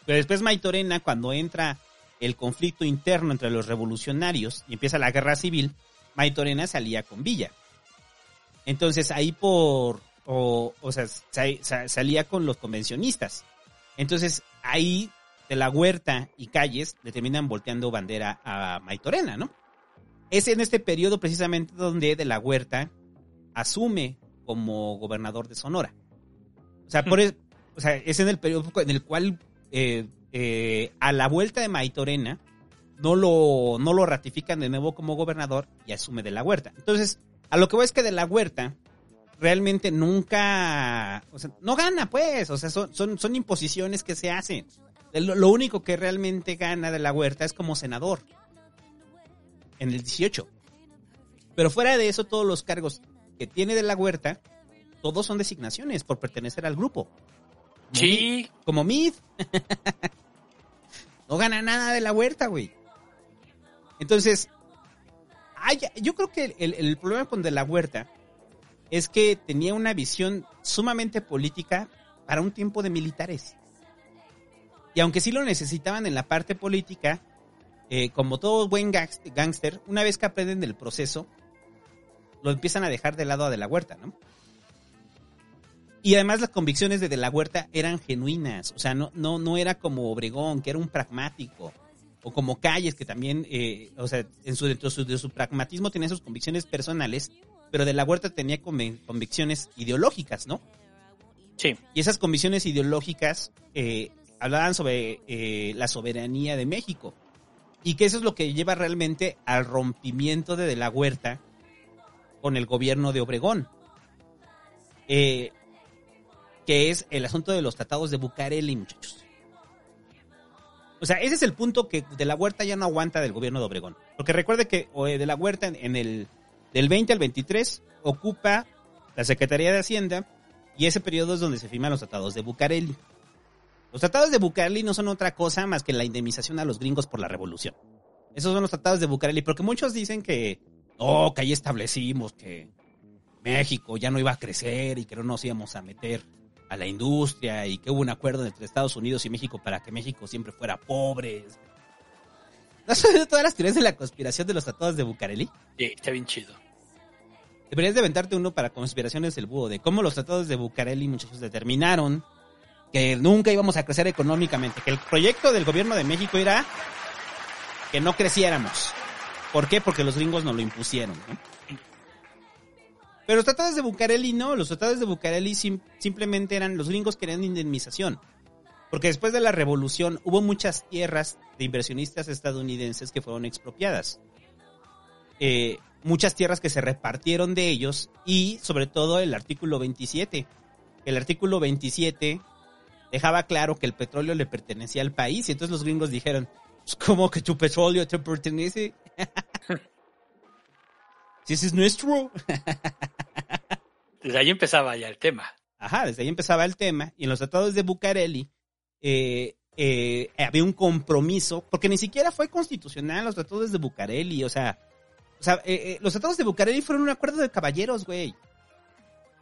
Pero después Maitorena, cuando entra el conflicto interno entre los revolucionarios y empieza la guerra civil, Maitorena salía con Villa. Entonces ahí por, o, o sea, salía con los convencionistas. Entonces ahí de la huerta y calles le terminan volteando bandera a Maitorena, ¿no? Es en este periodo precisamente donde de la huerta asume como gobernador de Sonora. O sea, por, es, o sea, es en el periodo en el cual eh, eh, a la vuelta de Maitorena no lo, no lo ratifican de nuevo como gobernador y asume de la huerta. Entonces, a lo que voy es que de la huerta realmente nunca, o sea, no gana pues, o sea, son, son, son imposiciones que se hacen. Lo, lo, único que realmente gana de la huerta es como senador en el 18. Pero fuera de eso, todos los cargos que tiene de la huerta, todos son designaciones por pertenecer al grupo. Sí. Como Mid. no gana nada de la huerta, güey. Entonces, ay, yo creo que el, el problema con de la huerta es que tenía una visión sumamente política para un tiempo de militares. Y aunque sí lo necesitaban en la parte política, eh, como todo buen gángster, una vez que aprenden del proceso, lo empiezan a dejar de lado a De la Huerta, ¿no? Y además las convicciones de De la Huerta eran genuinas, o sea, no, no, no era como Obregón, que era un pragmático, o como Calles, que también, eh, o sea, en su, dentro de su pragmatismo tenía sus convicciones personales, pero De la Huerta tenía convicciones ideológicas, ¿no? Sí. Y esas convicciones ideológicas eh, hablaban sobre eh, la soberanía de México. Y que eso es lo que lleva realmente al rompimiento de De la Huerta con el gobierno de Obregón. Eh, que es el asunto de los tratados de Bucareli, muchachos. O sea, ese es el punto que De la Huerta ya no aguanta del gobierno de Obregón. Porque recuerde que De la Huerta en el del 20 al 23 ocupa la Secretaría de Hacienda y ese periodo es donde se firman los tratados de Bucareli. Los tratados de Bucareli no son otra cosa más que la indemnización a los gringos por la revolución. Esos son los tratados de Bucareli, porque muchos dicen que, no, que ahí establecimos que México ya no iba a crecer y que no nos íbamos a meter a la industria y que hubo un acuerdo entre Estados Unidos y México para que México siempre fuera pobre. ¿No has oído todas las teorías de la conspiración de los tratados de Bucareli? Sí, está bien chido. Deberías de aventarte uno para conspiraciones del búho, de cómo los tratados de Bucareli, muchachos, determinaron que nunca íbamos a crecer económicamente, que el proyecto del gobierno de México era que no creciéramos. ¿Por qué? Porque los gringos nos lo impusieron. Pero los tratados de Bucareli no, los tratados de Bucareli simplemente eran, los gringos querían indemnización. Porque después de la revolución hubo muchas tierras de inversionistas estadounidenses que fueron expropiadas. Eh, muchas tierras que se repartieron de ellos y sobre todo el artículo 27. El artículo 27 dejaba claro que el petróleo le pertenecía al país y entonces los gringos dijeron, pues, ¿cómo que tu petróleo te pertenece? si ese es nuestro. desde ahí empezaba ya el tema. Ajá, desde ahí empezaba el tema y en los tratados de Bucareli eh, eh, había un compromiso, porque ni siquiera fue constitucional los tratados de Bucareli, o sea, o sea, eh, eh, los tratados de Bucareli fueron un acuerdo de caballeros, güey.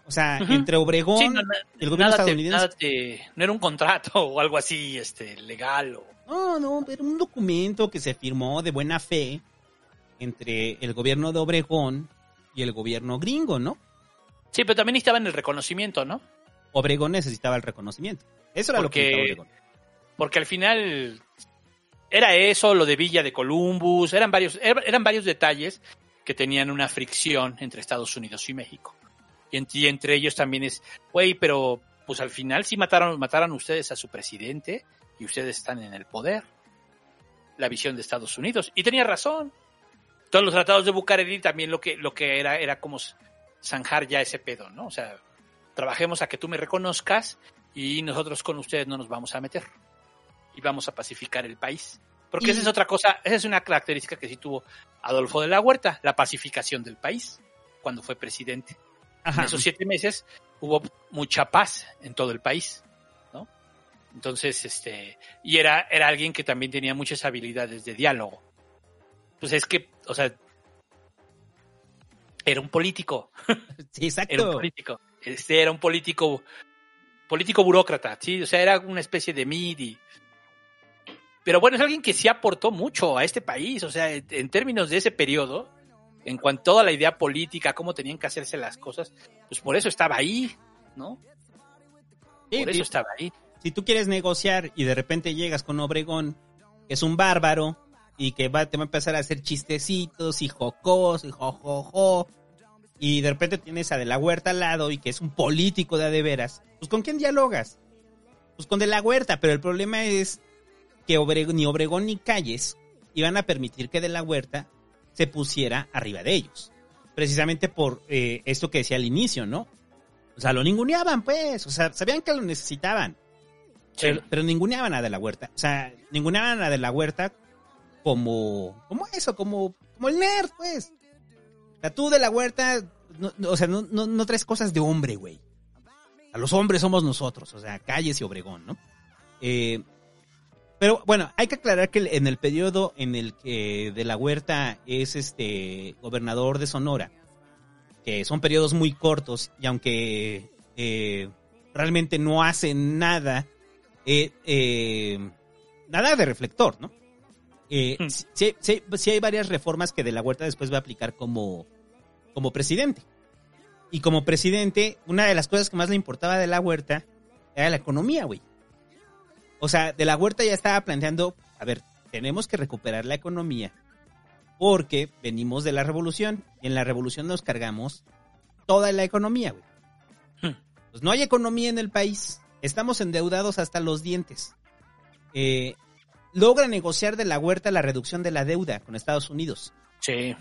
O sea, entre Obregón y el gobierno estadounidense. no era un contrato o algo así, este, legal o... No, no, era un documento que se firmó de buena fe entre el gobierno de Obregón y el gobierno gringo, ¿no? Sí, pero también necesitaban el reconocimiento, ¿no? Obregón necesitaba el reconocimiento. Eso era lo que necesitaba Obregón. Porque al final era eso, lo de Villa de Columbus, eran varios, er, eran varios detalles que tenían una fricción entre Estados Unidos y México. Y, entre ellos también es, güey, pero pues al final sí mataron, mataron ustedes a su presidente y ustedes están en el poder. La visión de Estados Unidos. Y tenía razón. Todos los tratados de Bucareli también lo que, lo que era, era como zanjar ya ese pedo, ¿no? O sea, trabajemos a que tú me reconozcas y nosotros con ustedes no nos vamos a meter y vamos a pacificar el país. Porque esa es otra cosa, esa es una característica que sí tuvo Adolfo de la Huerta, la pacificación del país cuando fue presidente. En esos siete meses hubo mucha paz en todo el país, ¿no? Entonces, este, y era, era alguien que también tenía muchas habilidades de diálogo. Pues es que, o sea, era un político. Sí, exacto. Era un político. Este era un político, político burócrata, sí, o sea, era una especie de MIDI. Pero bueno, es alguien que sí aportó mucho a este país, o sea, en términos de ese periodo, en cuanto a toda la idea política, cómo tenían que hacerse las cosas, pues por eso estaba ahí, ¿no? por eso estaba ahí. Si tú quieres negociar y de repente llegas con Obregón, que es un bárbaro, y que va, te va a empezar a hacer chistecitos y jocos y jojojo, y de repente tienes a De la Huerta al lado y que es un político de adeveras, pues ¿con quién dialogas? Pues con De la Huerta, pero el problema es que ni Obregón ni Calles iban a permitir que De la Huerta se pusiera arriba de ellos. Precisamente por eh, esto que decía al inicio, ¿no? O sea, lo ninguneaban, pues. O sea, sabían que lo necesitaban. Pero, ninguneaban a De la Huerta. O sea, ninguneaban a De la Huerta como, como eso, como, como el nerd, pues. O sea, tú De la Huerta, o sea, no, no, no traes cosas de hombre, güey. A los hombres somos nosotros, o sea, Calles y Obregón, ¿no? Eh, pero bueno, hay que aclarar que en el periodo en el que de la Huerta es este gobernador de Sonora, que son periodos muy cortos y aunque eh, realmente no hace nada, eh, eh, nada de reflector, ¿no? Hmm. sí, sí- sí hay varias reformas que de la Huerta después va a aplicar como, como presidente. Y como presidente, una de las cosas que más le importaba de la Huerta era la economía, güey. O sea, de la Huerta ya estaba planteando, a ver, tenemos que recuperar la economía porque venimos de la revolución y en la revolución nos cargamos toda la economía, güey. Hmm. Pues no hay economía en el país, estamos endeudados hasta los dientes. Eh, logra negociar de la Huerta la reducción de la deuda con Estados Unidos. Sí.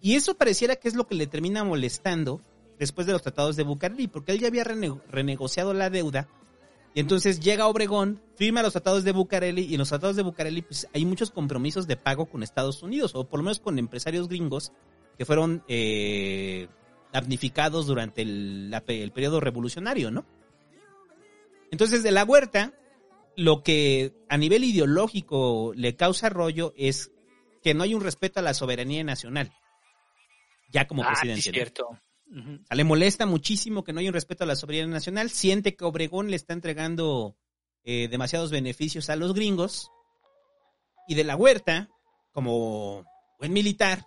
Y eso pareciera que es lo que le termina molestando después de los tratados de Bucareli, porque él ya había rene- renegociado la deuda. Y entonces llega Obregón, firma los tratados de Bucareli, y en los tratados de Bucareli pues, hay muchos compromisos de pago con Estados Unidos, o por lo menos con empresarios gringos que fueron eh, damnificados durante el, la pe- el periodo revolucionario, ¿no? Entonces, de la huerta, lo que a nivel ideológico le causa rollo es que no hay un respeto a la soberanía nacional. Ya como Ah, presidente. es ¿no? Le molesta muchísimo que no haya un respeto a la soberanía nacional. Siente que Obregón le está entregando eh, demasiados beneficios a los gringos. Y de la huerta, como buen militar,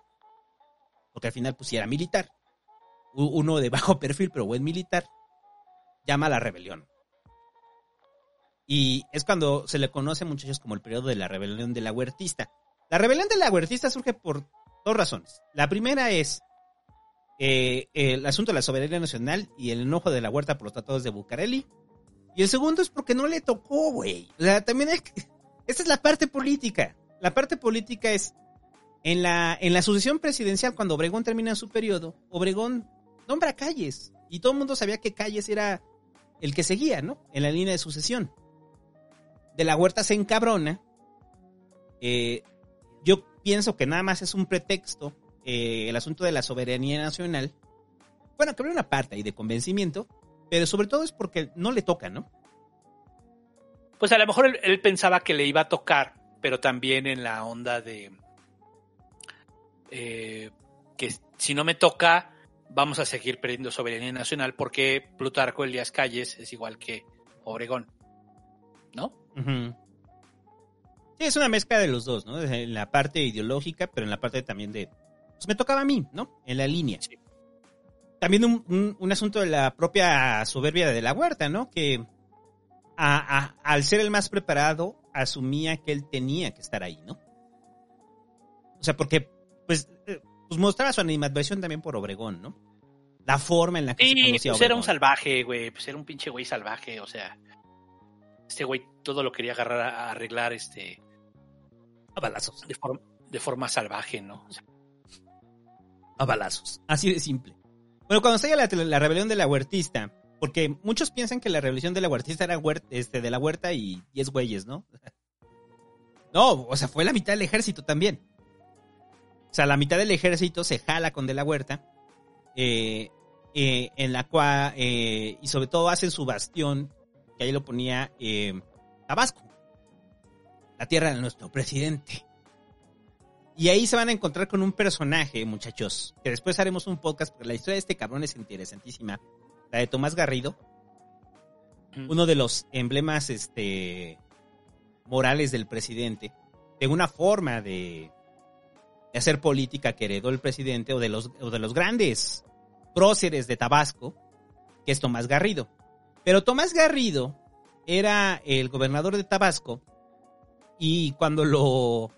porque al final pues sí era militar, uno de bajo perfil, pero buen militar, llama a la rebelión. Y es cuando se le conoce, muchachos, como el periodo de la rebelión de la huertista. La rebelión de la huertista surge por dos razones. La primera es eh, el asunto de la soberanía nacional y el enojo de la huerta por los tratados de Bucareli. Y el segundo es porque no le tocó, güey. O sea, también hay que- Esta es la parte política. La parte política es en la, en la sucesión presidencial, cuando Obregón termina su periodo, Obregón nombra a Calles. Y todo el mundo sabía que Calles era el que seguía, ¿no? En la línea de sucesión. De la Huerta se encabrona. Eh, yo pienso que nada más es un pretexto eh, el asunto de la soberanía nacional. Bueno, que habría una parte ahí de convencimiento, pero sobre todo es porque no le toca, ¿no? Pues a lo mejor él, él pensaba que le iba a tocar, pero también en la onda de eh, que si no me toca, vamos a seguir perdiendo soberanía nacional porque Plutarco Elías Calles es igual que Obregón. ¿No? Sí, es una mezcla de los dos, ¿no? En la parte ideológica, pero en la parte también de... Pues me tocaba a mí, ¿no? En la línea. También un, un- un asunto de la propia soberbia de la huerta, ¿no? Que a- a- al ser el más preparado, asumía que él tenía que estar ahí, ¿no? O sea, porque, pues, eh, pues mostraba su animadversión también por Obregón, ¿no? La forma en la que se Sí, conocía a pues era un salvaje, güey. Pues era un pinche güey salvaje, o sea. Este güey todo lo quería agarrar a, a arreglar este. A balazos. De, forma de forma salvaje, ¿no? O sea, a balazos. Así de simple. Bueno, cuando estalla la, la rebelión de la huertista, porque muchos piensan que la rebelión de la huertista era huer- este, de la huerta y 10 güeyes, ¿no? No, o sea, fue la mitad del ejército también. O sea, la mitad del ejército se jala con de la huerta, eh, eh, en la cual, eh, y sobre todo hacen su bastión, que ahí lo ponía Tabasco, la tierra de nuestro presidente. Y ahí se van a encontrar con un personaje, muchachos, que después haremos un podcast, porque la historia de este cabrón es interesantísima. La de Tomás Garrido, uno de los emblemas este, morales del presidente, de una forma de, de hacer política que heredó el presidente, o de los, o de los grandes próceres de Tabasco, que es Tomás Garrido. Pero Tomás Garrido era el gobernador de Tabasco, y cuando lo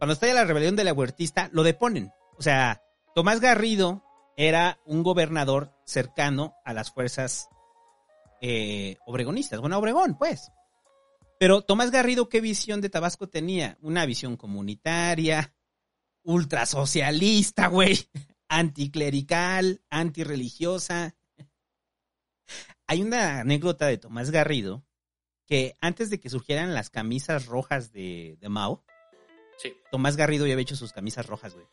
cuando estalla la rebelión de la huertista, lo deponen. O sea, Tomás Garrido era un gobernador cercano a las fuerzas eh, obregonistas. Bueno, Obregón, pues. Pero Tomás Garrido, ¿qué visión de Tabasco tenía? Una visión comunitaria, ultrasocialista, güey, anticlerical, antirreligiosa. Hay una anécdota de Tomás Garrido que antes de que surgieran las camisas rojas de, de Mao, Sí. Tomás Garrido ya había hecho sus camisas rojas, güey.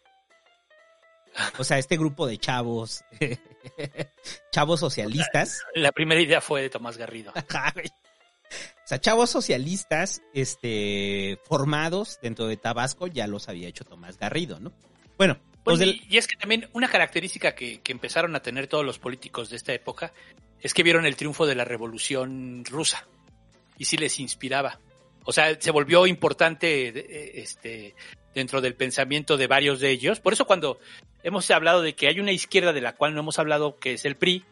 O sea, este grupo de chavos chavos socialistas. La primera idea fue de Tomás Garrido. O sea, chavos socialistas, este, formados dentro de Tabasco, ya los había hecho Tomás Garrido, ¿no? Bueno, Pues, del- y, y es que también una característica que, que empezaron a tener todos los políticos de esta época es que vieron el triunfo de la revolución rusa y sí les inspiraba. O sea, se volvió importante eh, este, dentro del pensamiento de varios de ellos. Por eso cuando hemos hablado de que hay una izquierda de la cual no hemos hablado, que es el PRI,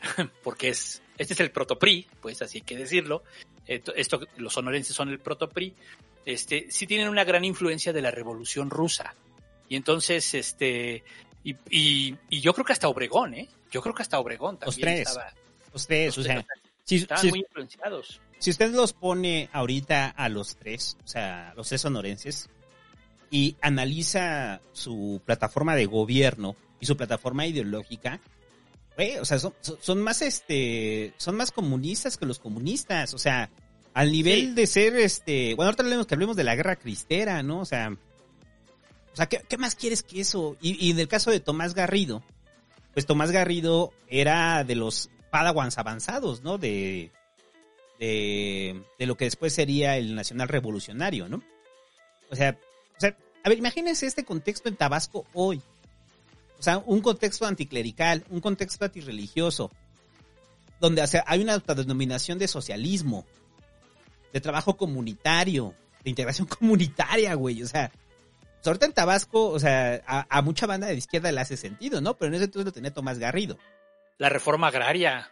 porque es este es el protopri, pues así hay que decirlo. Esto, esto- los sonorenses son el protopri. Este, sí tienen una gran influencia de la revolución rusa. Y entonces, este, y, y, y yo creo que hasta Obregón, ¿eh? Yo creo que hasta Obregón Los también tres. estaba. los tres, o sea, Estaban si- muy influenciados. Si usted los pone ahorita a los tres, o sea, los tres sonorenses, y analiza su plataforma de gobierno y su plataforma ideológica, güey, o sea, son, son- más este, son más comunistas que los comunistas, o sea, al nivel Sí. de ser este, bueno, ahorita hablemos que hablemos de la guerra cristera, ¿no? O sea, o sea, ¿qué, qué más quieres que eso? Y, y en el caso de Tomás Garrido, pues Tomás Garrido era de los padawans avanzados, ¿no? De, de, lo que después sería el Nacional Revolucionario, ¿no? O sea, o sea, a ver, imagínense este contexto en Tabasco hoy. O sea, un contexto anticlerical, un contexto antirreligioso, donde o hay una autodenominación de socialismo, de trabajo comunitario, de integración comunitaria, güey. O sea, pues ahorita en Tabasco, o sea, a, a mucha banda de izquierda le hace sentido, ¿no? Pero en ese entonces lo tenía Tomás Garrido. La reforma agraria.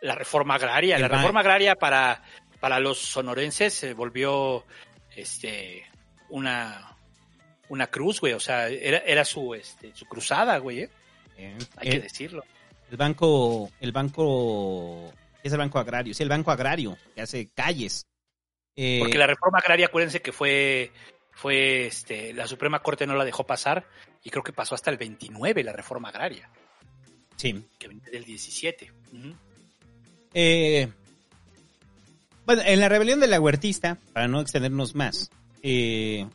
La reforma agraria. El La reforma agraria para, para los sonorenses se volvió este una, una cruz, güey. O sea, era, era su, este, su cruzada, güey. ¿eh? Hay que Eh, decirlo. El banco, el banco, es el banco agrario, sí, el banco agrario que hace calles. Eh, Porque la reforma agraria, acuérdense que fue, fue este, la Suprema Corte no la dejó pasar y creo que pasó hasta el 29 la reforma agraria, sí. que venía del 17. Ujú. Eh, bueno, en la rebelión de la huertista, para no extendernos más, eh,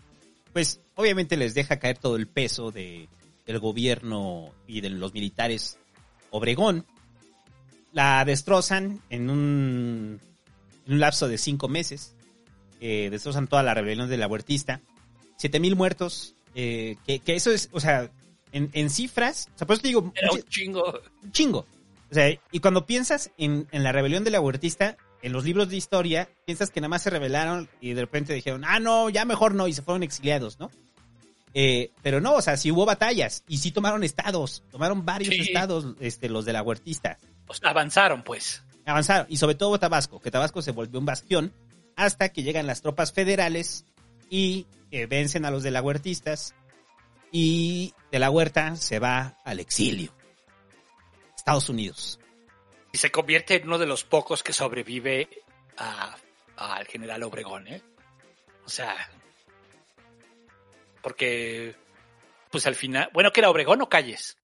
pues obviamente les deja caer todo el peso de, del gobierno y de los militares Obregón. La destrozan en un, en un lapso de cinco meses. Eh, destrozan toda la rebelión de la huertista. Siete mil muertos. eh, que, que eso es, o sea, en, en cifras, o sea, por eso te digo, Era un chingo. un chingo. O sea, y cuando piensas en, en la rebelión de la huertista, en los libros de historia, piensas que nada más se rebelaron y de repente dijeron, ah, no, ya mejor no, y se fueron exiliados, ¿no? Eh, pero no, o sea, sí hubo batallas y sí tomaron estados, tomaron varios Sí. estados, este, los de la huertista. Sea, avanzaron, pues. Avanzaron, y sobre todo Tabasco, que Tabasco se volvió un bastión hasta que llegan las tropas federales y eh, vencen a los de la huertistas y de la huerta se va al exilio. Estados Unidos. Y se convierte en uno de los pocos que sobrevive a- al general Obregón, ¿eh? O sea, porque, pues al final, bueno, que era Obregón o Calles.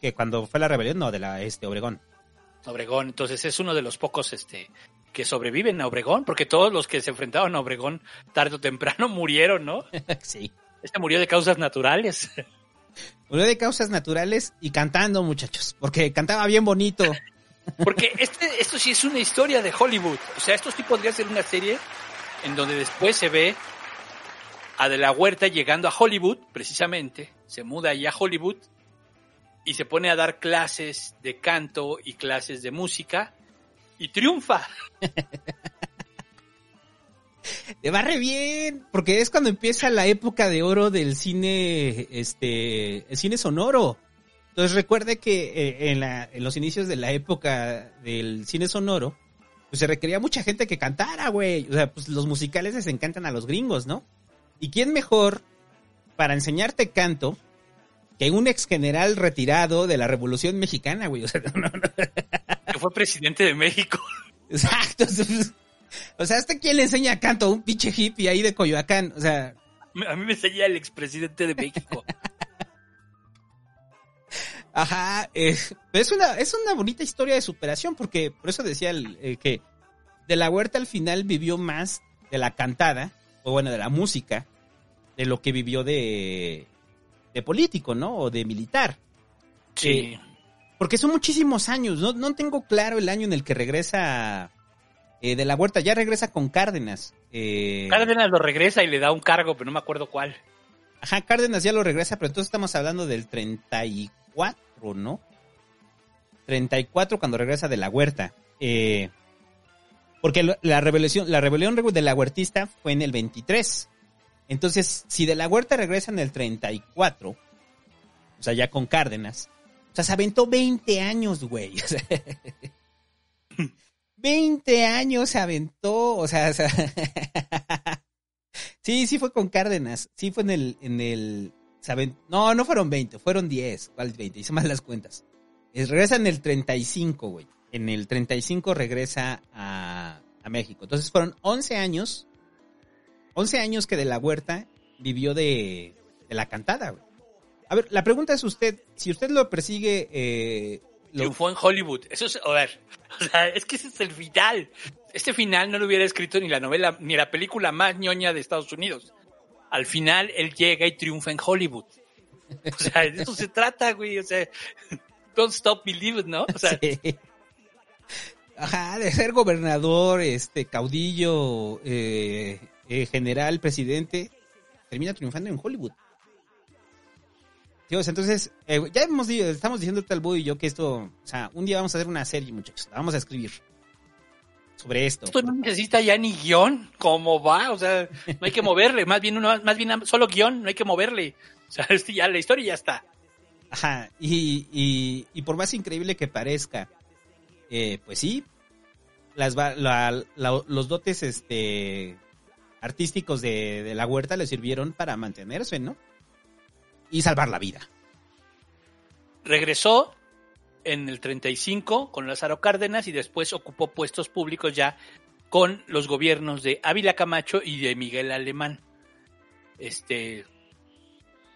que cuando fue la rebelión, no, de la este Obregón. Obregón, entonces es uno de los pocos este que sobreviven a Obregón, porque todos los que se enfrentaron a Obregón tarde o temprano murieron, ¿no? sí. Este murió de causas naturales. Murió de causas naturales y cantando, muchachos, porque cantaba bien bonito. Porque este, esto sí es una historia de Hollywood. O sea, esto sí podría ser una serie en donde después se ve a De la Huerta llegando a Hollywood, precisamente. Se muda ahí a Hollywood y se pone a dar clases de canto y clases de música y triunfa. Le va re bien, porque es cuando empieza la época de oro del cine, este, el cine sonoro. Entonces recuerde que eh, en, la- en los inicios de la época del cine sonoro, pues se requería mucha gente que cantara, güey. O sea, pues los musicales les encantan a los gringos, ¿no? ¿Y quién mejor para enseñarte canto que un ex general retirado de la Revolución Mexicana, güey? O sea, no, no, Que fue presidente de México. Exacto. O sea, ¿hasta quién le enseña canto? Un pinche hippie ahí de Coyoacán. O sea, A mí me enseña el expresidente de México. ajá. eh, es una, es una bonita historia de superación porque por eso decía el, eh, que de la huerta al final vivió más de la cantada, o bueno, de la música, de lo que vivió de, de político, ¿no? O de militar. Sí. Eh, Porque son muchísimos años. No, no tengo claro el año en el que regresa eh, de la huerta. Ya regresa con Cárdenas. Eh, Cárdenas lo regresa y le da un cargo, pero no me acuerdo cuál. Ajá, Cárdenas ya lo regresa, pero entonces estamos hablando del 34, ¿no? 34 cuando regresa de la huerta. Eh, porque la rebelión, la rebelión de la huertista fue en el 23. Entonces, si de la huerta regresa en el 34, o sea, ya con Cárdenas, o sea, se aventó 20 años, güey. O sea, 20 años se aventó, o sea, o sea, sí, sí fue con Cárdenas, sí fue en el, en el, se aven- no, no fueron 20, fueron 10, ¿cuál 20? Hice mal las cuentas. Es- regresa en el 35, güey. En el 35 regresa a, a México. Entonces fueron 11 años, 11 años que de la huerta vivió de, de la cantada, güey. A ver, la pregunta es usted, si usted lo persigue, eh, Triunfó en Hollywood. Eso es, a ver, o sea, es que ese es el final. Este final no lo hubiera escrito ni la novela, ni la película más ñoña de Estados Unidos. Al final él llega y triunfa en Hollywood. O sea, de eso se trata, güey. O sea, don't stop believing, ¿no? O sea, Sí. Ajá, de ser gobernador, este, caudillo, eh, eh, general, presidente, termina triunfando en Hollywood. Sea, entonces, eh, ya hemos dicho, estamos diciendo tal Bud y yo que esto, o sea, un día vamos a hacer una serie, muchachos, la vamos a escribir sobre esto. esto no necesita ya ni guion. ¿Cómo va? O sea, no hay que moverle. Más bien, uno, más bien solo guion, no hay que moverle. O sea, este ya, la historia ya está. Ajá, y, y, y por más increíble que parezca, eh, pues sí, las, la- la- los dotes este, artísticos de, de la huerta le sirvieron para mantenerse, ¿no? Y salvar la vida. regresó en el 35 con Lázaro Cárdenas y después ocupó puestos públicos ya con los gobiernos de Ávila Camacho y de Miguel Alemán. Este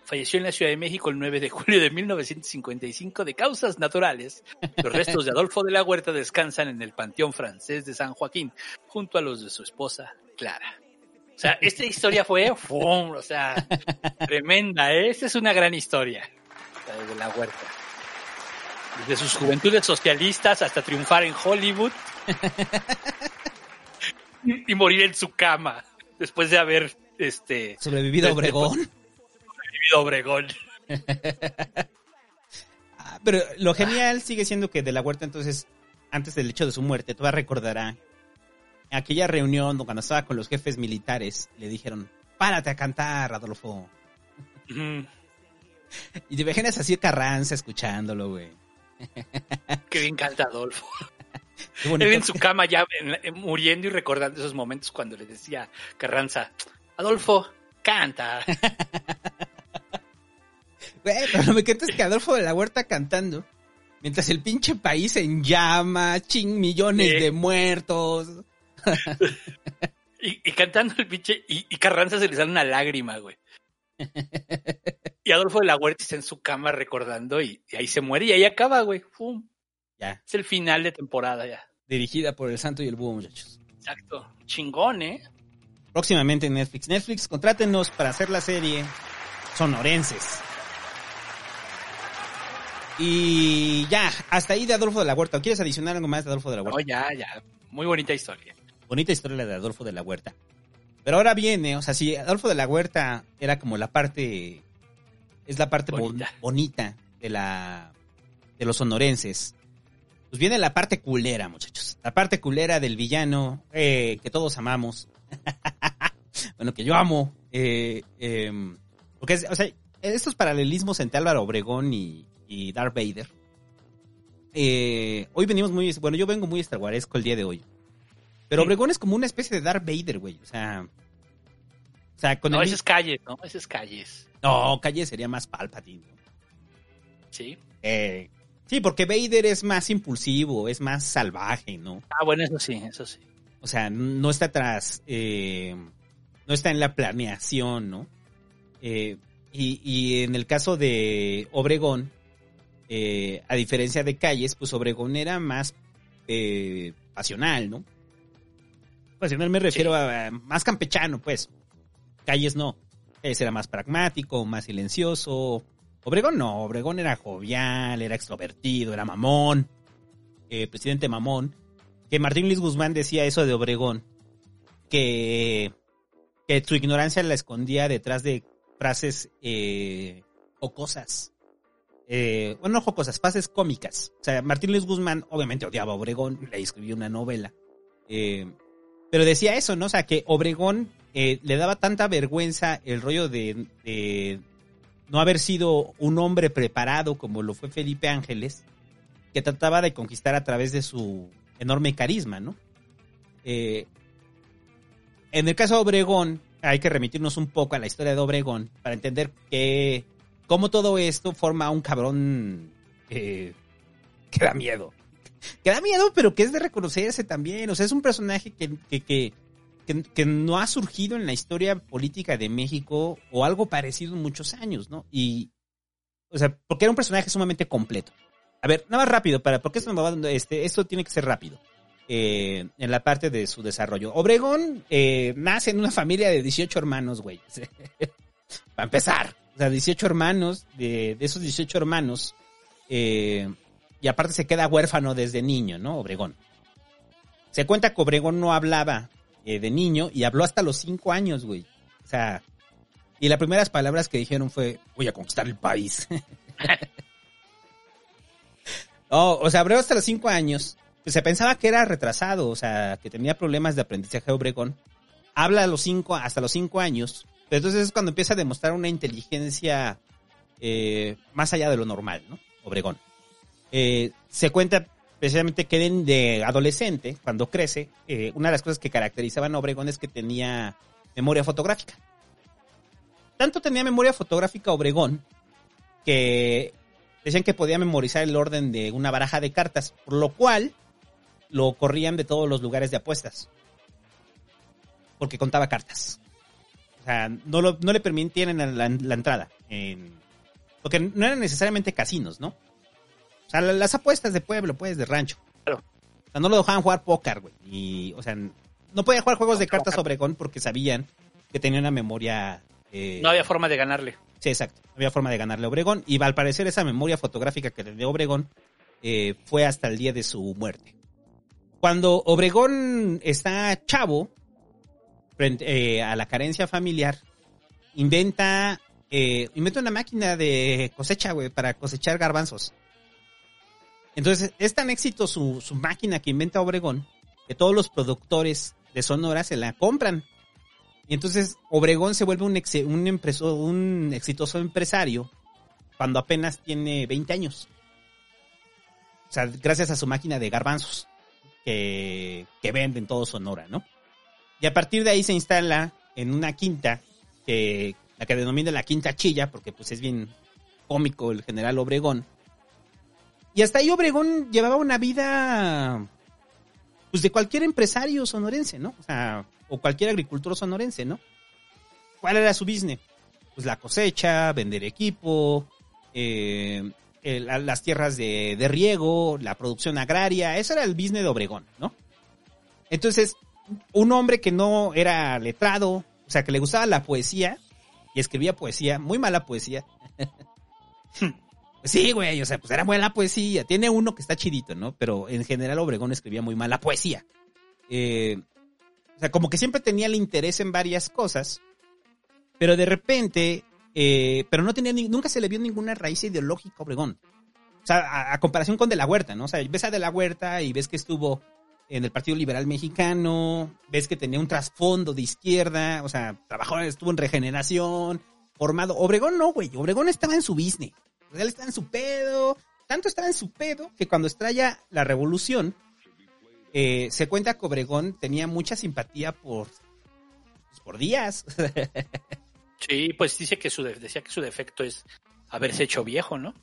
falleció en la Ciudad de México el 9 de julio de 1955 de causas naturales. Los restos de Adolfo de la Huerta descansan en el Panteón Francés de San Joaquín junto a los de su esposa Clara. O sea, esta historia fue, ¡fum! o sea, tremenda, ¿eh? Esta es una gran historia, de la Huerta. Desde sus juventudes socialistas hasta triunfar en Hollywood y morir en su cama después de haber este Sobrevivido a Obregón. sobrevivido a Obregón. Ah, Pero lo genial sigue siendo que de la huerta entonces, antes del hecho de su muerte, todavía recordará aquella reunión donde cuando estaba con los jefes militares, le dijeron, párate a cantar, Adolfo. Y te imaginas así Carranza escuchándolo, güey. Qué bien canta Adolfo. Qué bonito. Él en su cama ya en la- muriendo y recordando esos momentos cuando le decía Carranza, Adolfo, canta. Güey, pero lo que es que Adolfo de la Huerta cantando, mientras el pinche país en llamas, ching, millones de muertos. Y, y cantando el pinche, y, y Carranza se le sale una lágrima, güey. Y Adolfo de la Huerta está en su cama recordando y, y ahí se muere y ahí acaba, güey. Pum. Ya, Es el final de temporada ya. dirigida por El Santo y el Búho, muchachos. Exacto. Chingón, ¿eh? Próximamente en Netflix. Netflix, contrátenos para hacer la serie Sonorenses. Y ya, hasta ahí de Adolfo de la Huerta. ¿O ¿Quieres adicionar algo más de Adolfo de la No, Huerta? ya, ya. Muy bonita historia. Bonita historia la de Adolfo de la Huerta. Pero ahora viene, o sea, si Adolfo de la Huerta era como la parte, es la parte bon- Bonita. bonita de la, de los sonorenses. Pues viene la parte culera, muchachos. La parte culera del villano eh, que todos amamos. bueno, que yo amo. eh, eh, porque, es, o sea, estos paralelismos entre Álvaro Obregón y, y Darth Vader. eh, hoy venimos muy, bueno, yo vengo muy estarguaresco el día de hoy. Pero. Obregón es como una especie de Darth Vader, güey. O sea, o sea, con No, el... ese es calles, ¿no? Ese es calles. No, Calle sería más Palpatine. ¿no? Sí. Eh, sí, porque Vader es más impulsivo, es más salvaje, ¿no? Ah, bueno, eso sí, eso sí. O sea, no está atrás, eh, no está en la planeación, ¿no? Eh, y, y en el caso de Obregón, eh, a diferencia de Calles, pues Obregón era más eh, pasional, ¿no? Pasional me refiero a, a más campechano, pues. Calles no. Calles era más pragmático, más silencioso, Obregón no, Obregón era jovial, era extrovertido, era mamón, eh, presidente mamón, que Martín Luis Guzmán decía eso de Obregón, que, que su ignorancia la escondía detrás de frases eh, o cosas. Eh, bueno, no jocosas, frases cómicas. O sea, Martín Luis Guzmán obviamente odiaba a Obregón, le escribió una novela. Eh, pero decía eso, ¿no? O sea, que Obregón eh, le daba tanta vergüenza el rollo de, de no haber sido un hombre preparado como lo fue Felipe Ángeles, que trataba de conquistar a través de su enorme carisma, ¿no? Eh, en el caso de Obregón, hay que remitirnos un poco a la historia de Obregón para entender que cómo todo esto forma un cabrón eh, que da miedo. Que da miedo, pero que es de reconocerse también. O sea, es un personaje que, que, que, que, no ha surgido en la historia política de México o algo parecido en muchos años, ¿no? Y, o sea, porque era un personaje sumamente completo. A ver, nada más rápido, para, porque esto, me va, este, esto tiene que ser rápido. eh, en la parte de su desarrollo. Obregón eh, nace en una familia de 18 hermanos, güey. para empezar. O sea, 18 hermanos, de, de esos 18 hermanos, eh, y aparte se queda huérfano desde niño, ¿no? Obregón. Se cuenta que Obregón no hablaba eh, de niño y habló hasta los 5 años, güey. O sea, y las primeras palabras que dijeron fue, voy a conquistar el país. Oh, o sea, Obregón hasta los 5 años. pues, se pensaba que era retrasado, o sea, que tenía problemas de aprendizaje Obregón. Habla a los cinco, hasta los 5 años. Pero entonces es cuando empieza a demostrar una inteligencia eh, más allá de lo normal, ¿no? Obregón. Eh, se cuenta precisamente que de, adolescente, cuando crece, eh, una de las cosas que caracterizaban a Obregón es que tenía memoria fotográfica. Tanto tenía memoria fotográfica Obregón que decían que podía memorizar el orden de una baraja de cartas, por lo cual lo corrían de todos los lugares de apuestas. Porque contaba cartas. O sea, no, lo- no le permitían la- la entrada. en- porque no eran necesariamente casinos, ¿no? O sea, la- las apuestas de pueblo, pues, de rancho. Claro. O sea, no lo dejaban jugar póker, güey. Y, o sea, no podía jugar juegos de cartas Obregón porque sabían que tenía una memoria... eh, No había forma de ganarle. Sí, exacto. No había forma de ganarle a Obregón. Y al parecer esa memoria fotográfica que tenía Obregón eh, fue hasta el día de su muerte. Cuando Obregón está chavo, frente eh, a la carencia familiar, inventa, eh, inventa una máquina de cosecha, güey, para cosechar garbanzos. Entonces, es tan éxito su, su máquina que inventa Obregón que todos los productores de Sonora se la compran. Y entonces Obregón se vuelve un, exe- un, empreso- un exitoso empresario cuando apenas tiene 20 años. O sea, gracias a su máquina de garbanzos que, que vende en todo Sonora, ¿no? Y a partir de ahí se instala en una quinta, que, la que denomina la quinta chilla, porque pues es bien cómico el general Obregón. Y hasta ahí Obregón llevaba una vida pues de cualquier empresario sonorense, ¿no? O sea, o cualquier agricultor sonorense, ¿no? ¿Cuál era su business? Pues la cosecha, vender equipo, eh, eh, la- las tierras de, de riego, la producción agraria, eso era el business de Obregón, ¿no? Entonces, un hombre que no era letrado, o sea, que le gustaba la poesía y escribía poesía, muy mala poesía. Sí, güey, o sea, pues era buena poesía. Tiene uno que está chidito, ¿no? Pero en general Obregón escribía muy mala poesía. Eh, o sea, como que siempre tenía el interés en varias cosas, pero de repente, eh, pero no tenía, ni- nunca se le vio ninguna raíz ideológica a Obregón. O sea, a, a comparación con De la Huerta, ¿no? O sea, ves a De la Huerta y ves que estuvo en el Partido Liberal Mexicano, ves que tenía un trasfondo de izquierda, o sea, trabajó, estuvo en regeneración, formado. Obregón no, güey, Obregón estaba en su business. Sea, él estaba en su pedo, tanto estaba en su pedo que cuando estalla la revolución, eh, se cuenta que Obregón tenía mucha simpatía por, pues, por Díaz. Sí, pues dice que su de- decía que su defecto es haberse hecho viejo, ¿no?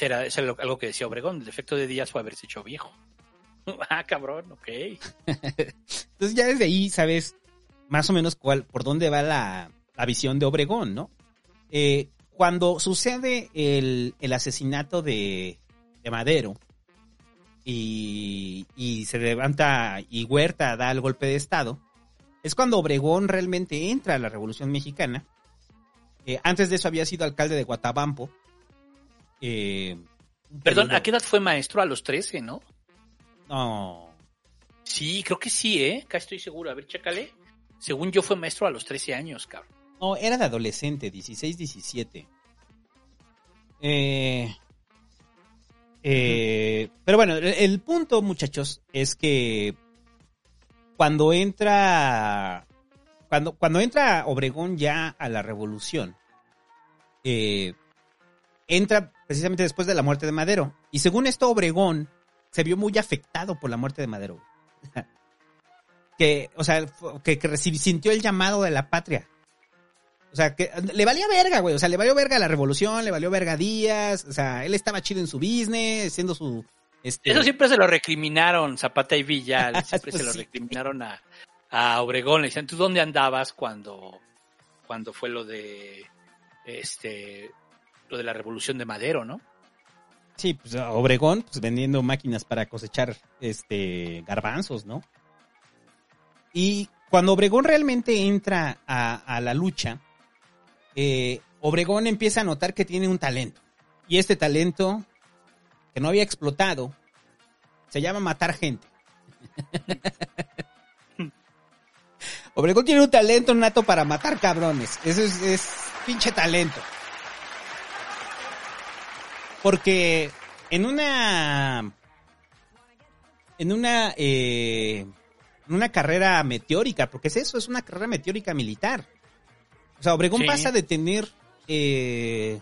Era, lo- algo que decía Obregón, el defecto de Díaz fue haberse hecho viejo. ah, cabrón, ok. Entonces ya desde ahí sabes más o menos cuál, por dónde va la, la visión de Obregón, ¿no? Eh, cuando sucede el, el asesinato de, de Madero y, y se levanta y Huerta da el golpe de Estado, es cuando Obregón realmente entra a la Revolución Mexicana Eh, antes de eso había sido alcalde de Guatabampo. Eh, Perdón, periodo- ¿a qué edad fue maestro? A los 13, ¿no? No. Sí, creo que sí, ¿eh? Casi estoy seguro. A ver, chécale. Según yo fue maestro a los 13 años, cabrón. No, era de adolescente, 16, 17. Eh, eh, pero bueno, el, punto, muchachos, es que cuando entra. Cuando, cuando entra Obregón ya a la revolución, eh, entra precisamente después de la muerte de Madero. Y según esto, Obregón se vio muy afectado por la muerte de Madero. que, o sea, que, sintió el llamado de la patria. O sea, que le valía verga, güey. O sea, le valió verga la revolución, le valió verga Díaz. O sea, él estaba chido en su business, haciendo su. Este, Eso siempre se lo recriminaron Zapata y Villa, siempre Pues se lo sí. recriminaron a, a Obregón. Le decían, ¿tú dónde andabas cuando, cuando fue lo de este lo de la revolución de Madero, no? Sí, pues Obregón, pues vendiendo máquinas para cosechar este garbanzos, ¿no? Y cuando Obregón realmente entra a, a la lucha, eh, Obregón empieza a notar que tiene un talento. Y este talento, que no había explotado, se llama matar gente. Obregón tiene un talento nato para matar cabrones. Eso es, es pinche talento. Porque en una. En una. eh, en una carrera meteórica, porque es eso, es una carrera meteórica militar. O sea, Obregón Sí. pasa de tener. eh,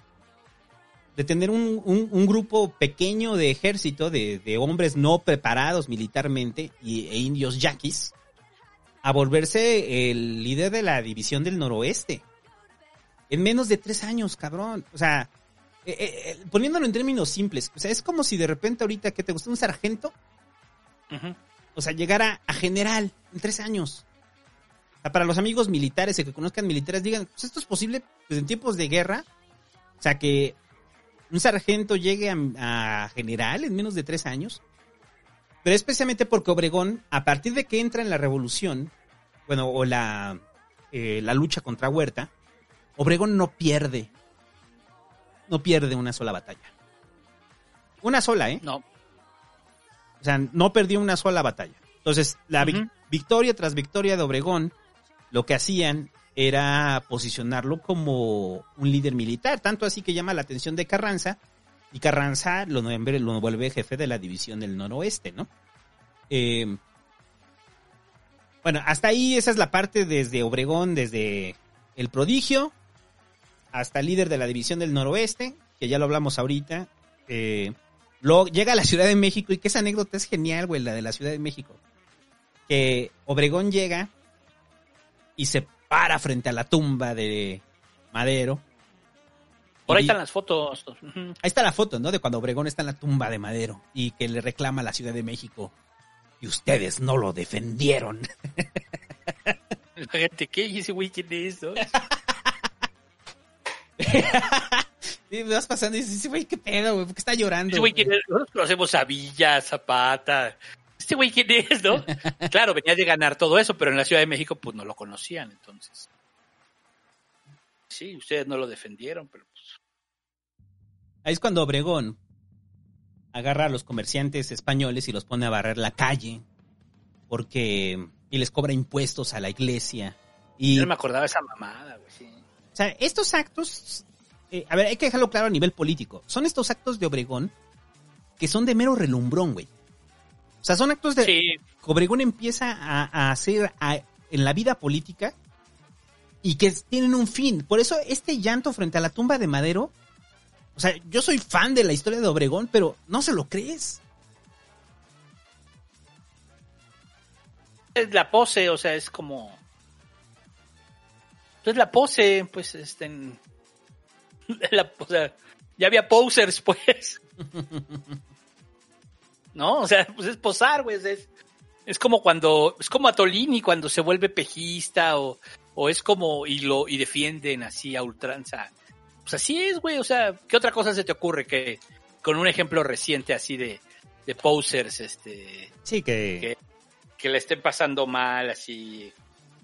de tener un, un- un grupo pequeño de ejército, de, de hombres no preparados militarmente y, e indios yaquis, a volverse el líder de la división del noroeste. En menos de tres años, cabrón. O sea, eh, eh, eh, poniéndolo en términos simples, o sea, es como si de repente ahorita que te gustó un sargento, o sea, llegara a general en tres años. Para los amigos militares y que conozcan militares, digan, pues esto es posible pues, en tiempos de guerra. O sea, que un sargento llegue a, a general en menos de tres años. Pero especialmente porque Obregón, a partir de que entra en la revolución, bueno, o la, eh, la lucha contra Huerta, Obregón no pierde. No pierde una sola batalla. Una sola, ¿eh? No. O sea, no perdió una sola batalla. Entonces, la victoria tras victoria de Obregón, lo que hacían era posicionarlo como un líder militar, tanto así que llama la atención de Carranza, y Carranza lo, lo vuelve jefe de la división del noroeste, ¿no? Eh, bueno, hasta ahí esa es la parte desde Obregón, desde el prodigio, hasta líder de la división del noroeste, que ya lo hablamos ahorita. Eh, llega a la Ciudad de México y que esa anécdota es genial, güey, la de la Ciudad de México. Que Obregón llega y se para frente a la tumba de Madero. Por ahí están las fotos. Ahí está la foto, ¿no? De cuando Obregón está en la tumba de Madero y que le reclama a la Ciudad de México. Y ustedes no lo defendieron. Gente, ¿qué? ¿Y ese güey quién es? no? Y me vas pasando y dices, "Sí, güey, qué pedo, güey, ¿por qué está llorando? Ese güey quién es? Nosotros conocemos a Villa, Zapata. Este güey quién es, ¿no? Claro, venía de ganar todo eso, pero en la Ciudad de México pues no lo conocían, entonces. Sí, ustedes no lo defendieron, pero pues, Ahí es cuando Obregón agarra a los comerciantes españoles y los pone a barrer la calle porque y les cobra impuestos a la iglesia y yo no me acordaba esa mamada, güey. sí. o sea, estos actos eh, a ver, hay que dejarlo claro a nivel político. Son estos actos de Obregón que son de mero relumbrón, güey. O sea, son actos de Sí, que Obregón empieza a, a hacer a- en la vida política y que tienen un fin. Por eso este llanto frente a la tumba de Madero, o sea, yo soy fan de la historia de Obregón, pero no se lo crees. es la pose, o sea, es como. Es la pose, pues, este. la- o sea, ya había posers, pues. ¿No? O sea, pues es posar, güey. Es, es como cuando. Es como a Tolini cuando se vuelve pejista o, o es como. Y lo y defienden así a ultranza. Pues así es, güey. O sea, ¿qué otra cosa se te ocurre que con un ejemplo reciente así de, de posers, este Sí, que... que, que le estén pasando mal, así,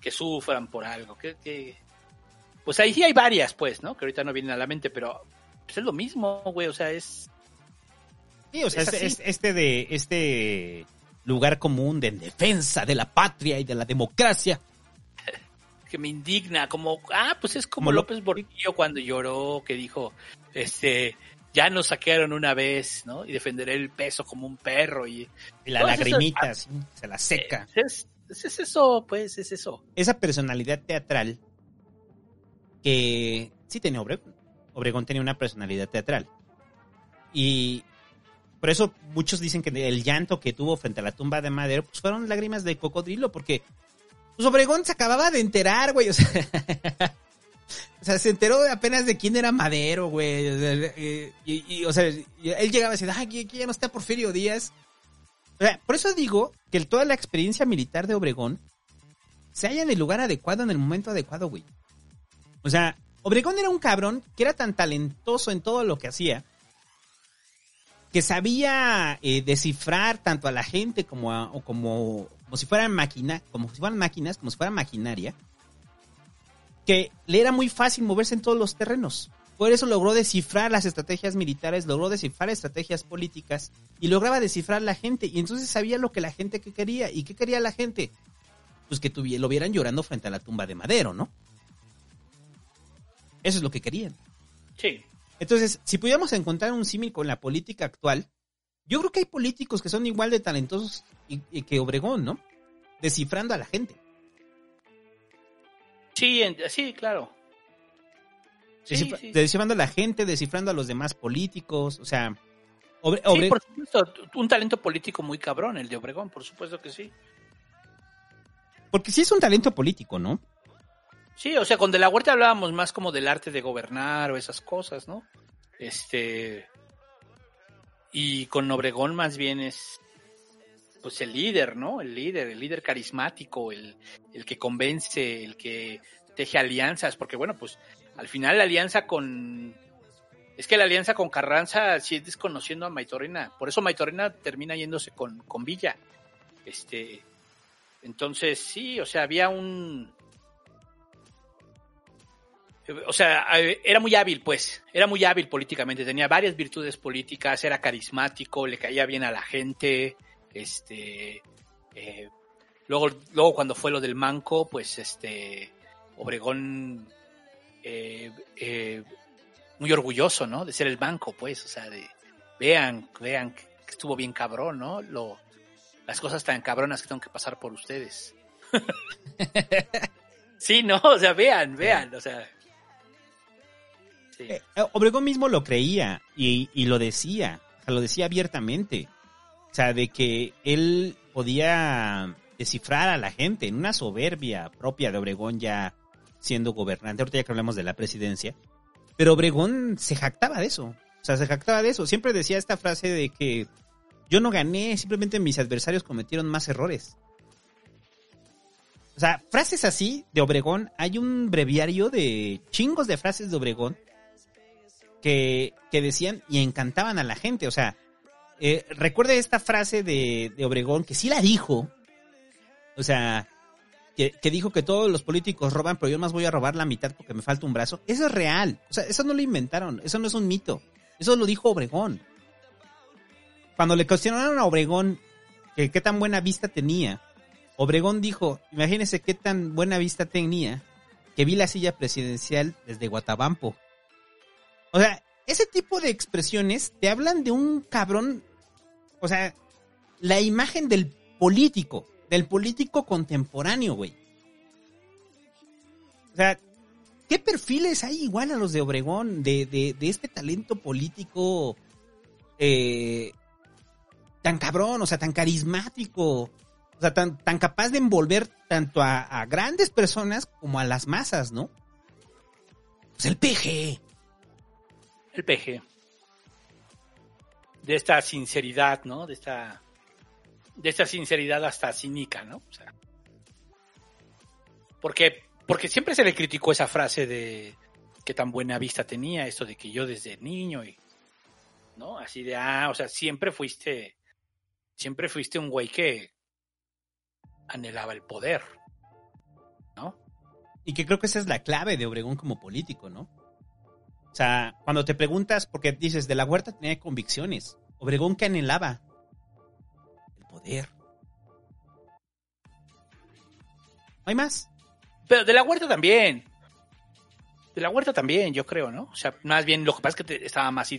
que sufran por algo. Que, que- pues ahí sí hay varias, pues, ¿no? Que ahorita no vienen a la mente, pero pues, es lo mismo, güey, o sea, es... Sí, o sea, Es es- este de este lugar común de defensa de la patria y de la democracia. que me indigna, como, ah, pues es como López Portillo cuando lloró, que dijo, este, ya nos saquearon una vez, ¿no? Y defenderé el peso como un perro y... Y la lagrimita, se la seca. Es, es, es eso, pues, es eso. Esa personalidad teatral que sí tenía Obregón. Obregón tenía una personalidad teatral. Y por eso muchos dicen que el llanto que tuvo frente a la tumba de Madero pues fueron lágrimas de cocodrilo, porque pues Obregón se acababa de enterar, güey. O sea, se enteró apenas de quién era Madero, güey. O sea, y, y, o sea, y él llegaba a decir, ay, aquí ya no está Porfirio Díaz. O sea, por eso digo que toda la experiencia militar de Obregón se halla en el lugar adecuado, en el momento adecuado, güey. O sea, Obregón era un cabrón que era tan talentoso en todo lo que hacía que sabía eh, descifrar tanto a la gente como a- como como si fueran como si fueran máquinas, como si fueran maquinaria, que le era muy fácil moverse en todos los terrenos. Por eso logró descifrar las estrategias militares, logró descifrar estrategias políticas y lograba descifrar la gente. Y entonces sabía lo que la gente que quería. ¿Y qué quería la gente? Pues que tuvi- lo vieran llorando frente a la tumba de Madero, ¿no? Eso es lo que querían. Sí. Entonces, si pudiéramos encontrar un símil con la política actual, yo creo que hay políticos que son igual de talentosos y- y que Obregón, ¿no? Descifrando a la gente. Sí, en- sí, claro. Descifra- sí. Descifrando a la gente, descifrando a los demás políticos, o sea... Obre- Sí, por supuesto, un talento político muy cabrón, el de Obregón, por supuesto que sí. Porque sí es un talento político, ¿no? Sí, o sea, con De la Huerta hablábamos más como del arte de gobernar o esas cosas, ¿no? Este. Y con Obregón más bien es. Pues el líder, ¿no? El líder, el líder carismático, el, el que convence, el que teje alianzas, porque bueno, pues al final la alianza con. Es que la alianza con Carranza sí es desconociendo a Maitorena. Por eso Maitorena termina yéndose con, con Villa. Este. Entonces, sí, o sea, había un. O sea, era muy hábil, pues. Era muy hábil políticamente. Tenía varias virtudes políticas. Era carismático, le caía bien a la gente. Este. eh, luego, luego, cuando fue lo del Manco, pues este. Obregón. eh, eh, muy orgulloso, ¿no? De ser el banco, pues. O sea, de. Vean, vean que estuvo bien cabrón, ¿no? Lo, las cosas tan cabronas que tengo que pasar por ustedes. sí, no, o sea, vean, vean, o sea. Sí. Eh, Obregón mismo lo creía y, y lo decía, o sea, lo decía abiertamente. O sea, de que él podía descifrar a la gente en una soberbia propia de Obregón ya siendo gobernante. Ahorita ya que hablamos de la presidencia. Pero Obregón se jactaba de eso. O sea, se jactaba de eso. Siempre decía esta frase de que yo no gané, simplemente mis adversarios cometieron más errores. O sea, frases así de Obregón, hay un breviario de chingos de frases de Obregón que, decían y encantaban a la gente. O sea, eh, recuerde esta frase de, Obregón que sí la dijo. O sea, que, dijo que todos los políticos roban, pero yo más voy a robar la mitad porque me falta un brazo. Eso es real. O sea, eso no lo inventaron. Eso no es un mito. Eso lo dijo Obregón. Cuando le cuestionaron a Obregón que qué tan buena vista tenía, Obregón dijo, imagínese qué tan buena vista tenía que vi la silla presidencial desde Guatabampo. O sea, ese tipo de expresiones te hablan de un cabrón, o sea, la imagen del político, del político contemporáneo, güey. O sea, ¿qué perfiles hay igual a los de Obregón, de, de, de este talento político eh, tan cabrón, o sea, tan carismático, o sea, tan, tan capaz de envolver tanto a, a grandes personas como a las masas, ¿no? Pues el PG. El peje. De esta sinceridad, ¿no? De esta. De esta sinceridad hasta cínica, ¿no? Porque, porque siempre se le criticó esa frase de que tan buena vista tenía, esto de que yo desde niño y. ¿No? Así de, ah, o sea, siempre fuiste. Siempre fuiste un güey que anhelaba el poder. ¿No? Y que creo que esa es la clave de Obregón como político, ¿no? O sea, cuando te preguntas, porque dices, de la huerta tenía convicciones. Obregón que anhelaba el poder. No hay más. Pero de la huerta también. De la huerta también, yo creo, ¿no? O sea, más bien lo que pasa es que te- estaba más,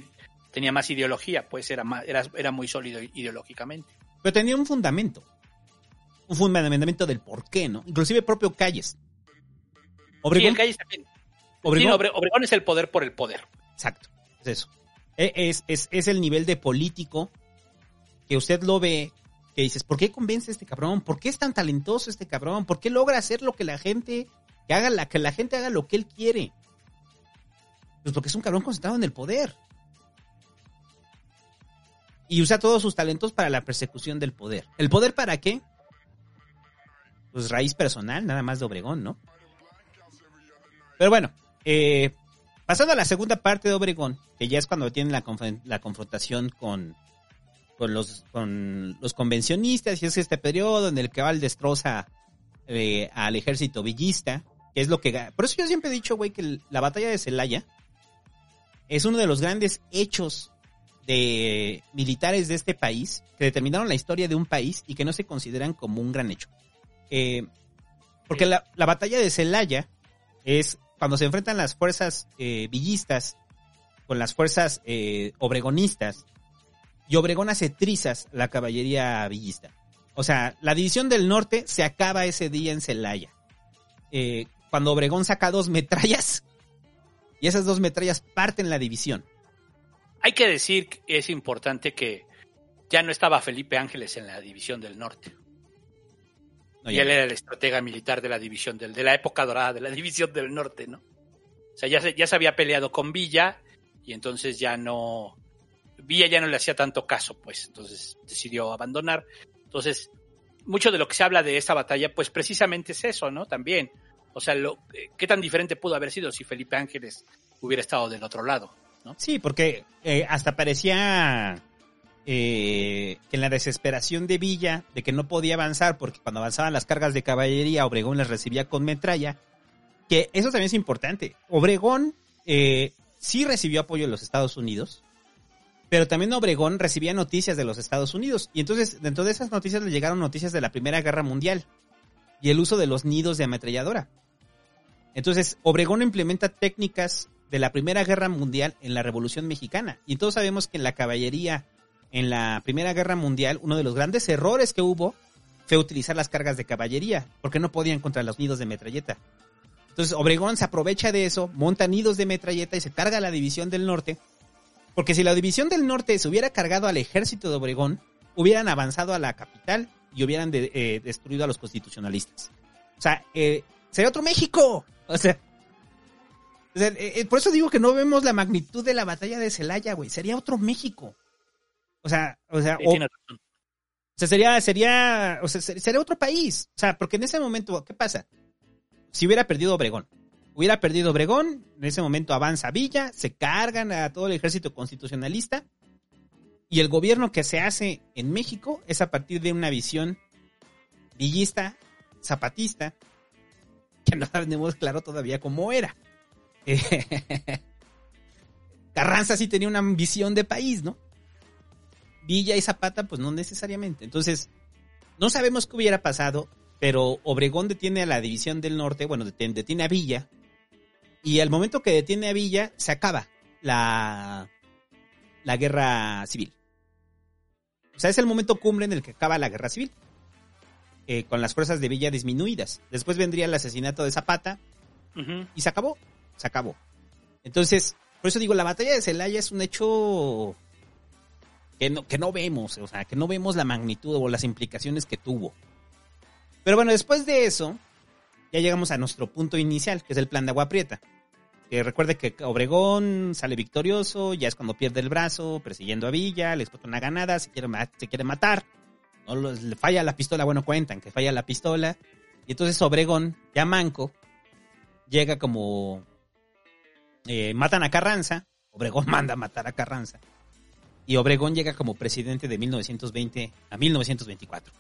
tenía más ideología, pues era, más, era, era muy sólido ideológicamente. Pero tenía un fundamento. Un fundamento del por qué, ¿no? Inclusive propio Calles. Sí, el Calles también. Obregón- Sí, Obre- Obregón es el poder por el poder. Exacto, es eso. E- Es, es, es el nivel de político que usted lo ve, que dices, ¿por qué convence a este cabrón? ¿Por qué es tan talentoso este cabrón? ¿Por qué logra hacer lo que la gente, que haga la, que la gente haga lo que él quiere? Pues porque es un cabrón concentrado en el poder. Y usa todos sus talentos para la persecución del poder. ¿El poder para qué? Pues raíz personal, nada más de Obregón, ¿no? Pero bueno, eh, pasando a la segunda parte de Obregón, que ya es cuando tienen la, conf- la confrontación con, con, los, con los convencionistas, y es este periodo en el que Val destroza eh, al ejército villista, que es lo que... Por eso yo siempre he dicho, güey, que la batalla de Celaya es uno de los grandes hechos de militares de este país que determinaron la historia de un país y que no se consideran como un gran hecho. Eh, porque la, la batalla de Celaya es cuando se enfrentan las fuerzas eh, villistas con las fuerzas eh, obregonistas y Obregón hace trizas la caballería villista. O sea, la división del norte se acaba ese día en Celaya. Eh, cuando Obregón saca dos metrallas y esas dos metrallas parten la división. Hay que decir que es importante que ya no estaba Felipe Ángeles en la división del norte. No, y ya él era el estratega militar de la división del, de la época dorada de la división del norte, ¿no? O sea, ya se, ya se había peleado con Villa y entonces ya no. Villa ya no le hacía tanto caso, pues. Entonces decidió abandonar. Entonces, mucho de lo que se habla de esta batalla, pues precisamente es eso, ¿no? También. O sea, lo, eh, ¿qué tan diferente pudo haber sido si Felipe Ángeles hubiera estado del otro lado? ¿no? Sí, porque eh, hasta parecía eh, que en la desesperación de Villa, de que no podía avanzar, porque cuando avanzaban las cargas de caballería, Obregón las recibía con metralla, que eso también es importante. Obregón eh, sí recibió apoyo de los Estados Unidos, pero también Obregón recibía noticias de los Estados Unidos. Y entonces, dentro de esas noticias le llegaron noticias de la Primera Guerra Mundial y el uso de los nidos de ametralladora. Entonces, Obregón implementa técnicas de la Primera Guerra Mundial en la Revolución Mexicana. Y todos sabemos que en la caballería, en la Primera Guerra Mundial, uno de los grandes errores que hubo fue utilizar las cargas de caballería, porque no podían contra los nidos de metralleta. Entonces, Obregón se aprovecha de eso, monta nidos de metralleta y se carga a la División del Norte. Porque si la División del Norte se hubiera cargado al ejército de Obregón, hubieran avanzado a la capital y hubieran eh, destruido a los constitucionalistas. O sea, eh, sería otro México. O sea, eh, por eso digo que no vemos la magnitud de la batalla de Celaya, güey. Sería otro México. O sea, o sea, Sí, o- sea, sería, sería, o sea, ser- sería otro país. O sea, porque en ese momento, ¿qué pasa? Si hubiera perdido Obregón, hubiera perdido Obregón, en ese momento avanza Villa, se cargan a todo el ejército constitucionalista y el gobierno que se hace en México es a partir de una visión villista, zapatista, que no tenemos claro todavía cómo era. Carranza sí tenía una visión de país, ¿no? Villa y Zapata, pues no necesariamente. Entonces, no sabemos qué hubiera pasado, pero Obregón detiene a la División del Norte, bueno, detiene, detiene a Villa, y al momento que detiene a Villa, se acaba la, la guerra civil. O sea, es el momento cumbre en el que acaba la guerra civil, eh, con las fuerzas de Villa disminuidas. Después vendría el asesinato de Zapata, y se acabó, se acabó. Entonces, por eso digo, la batalla de Celaya es un hecho que no, que no vemos, o sea, que no vemos la magnitud o las implicaciones que tuvo. Pero bueno, después de eso, ya llegamos a nuestro punto inicial, que es el plan de Agua Prieta. Que recuerde que Obregón sale victorioso, ya es cuando pierde el brazo, persiguiendo a Villa, le explota una ganada, se quiere, se quiere matar. Le falla la pistola, bueno, cuentan que falla la pistola. Y entonces Obregón, ya manco, llega como... eh, matan a Carranza, Obregón manda a matar a Carranza. Y Obregón llega como presidente de 1920 a 1924.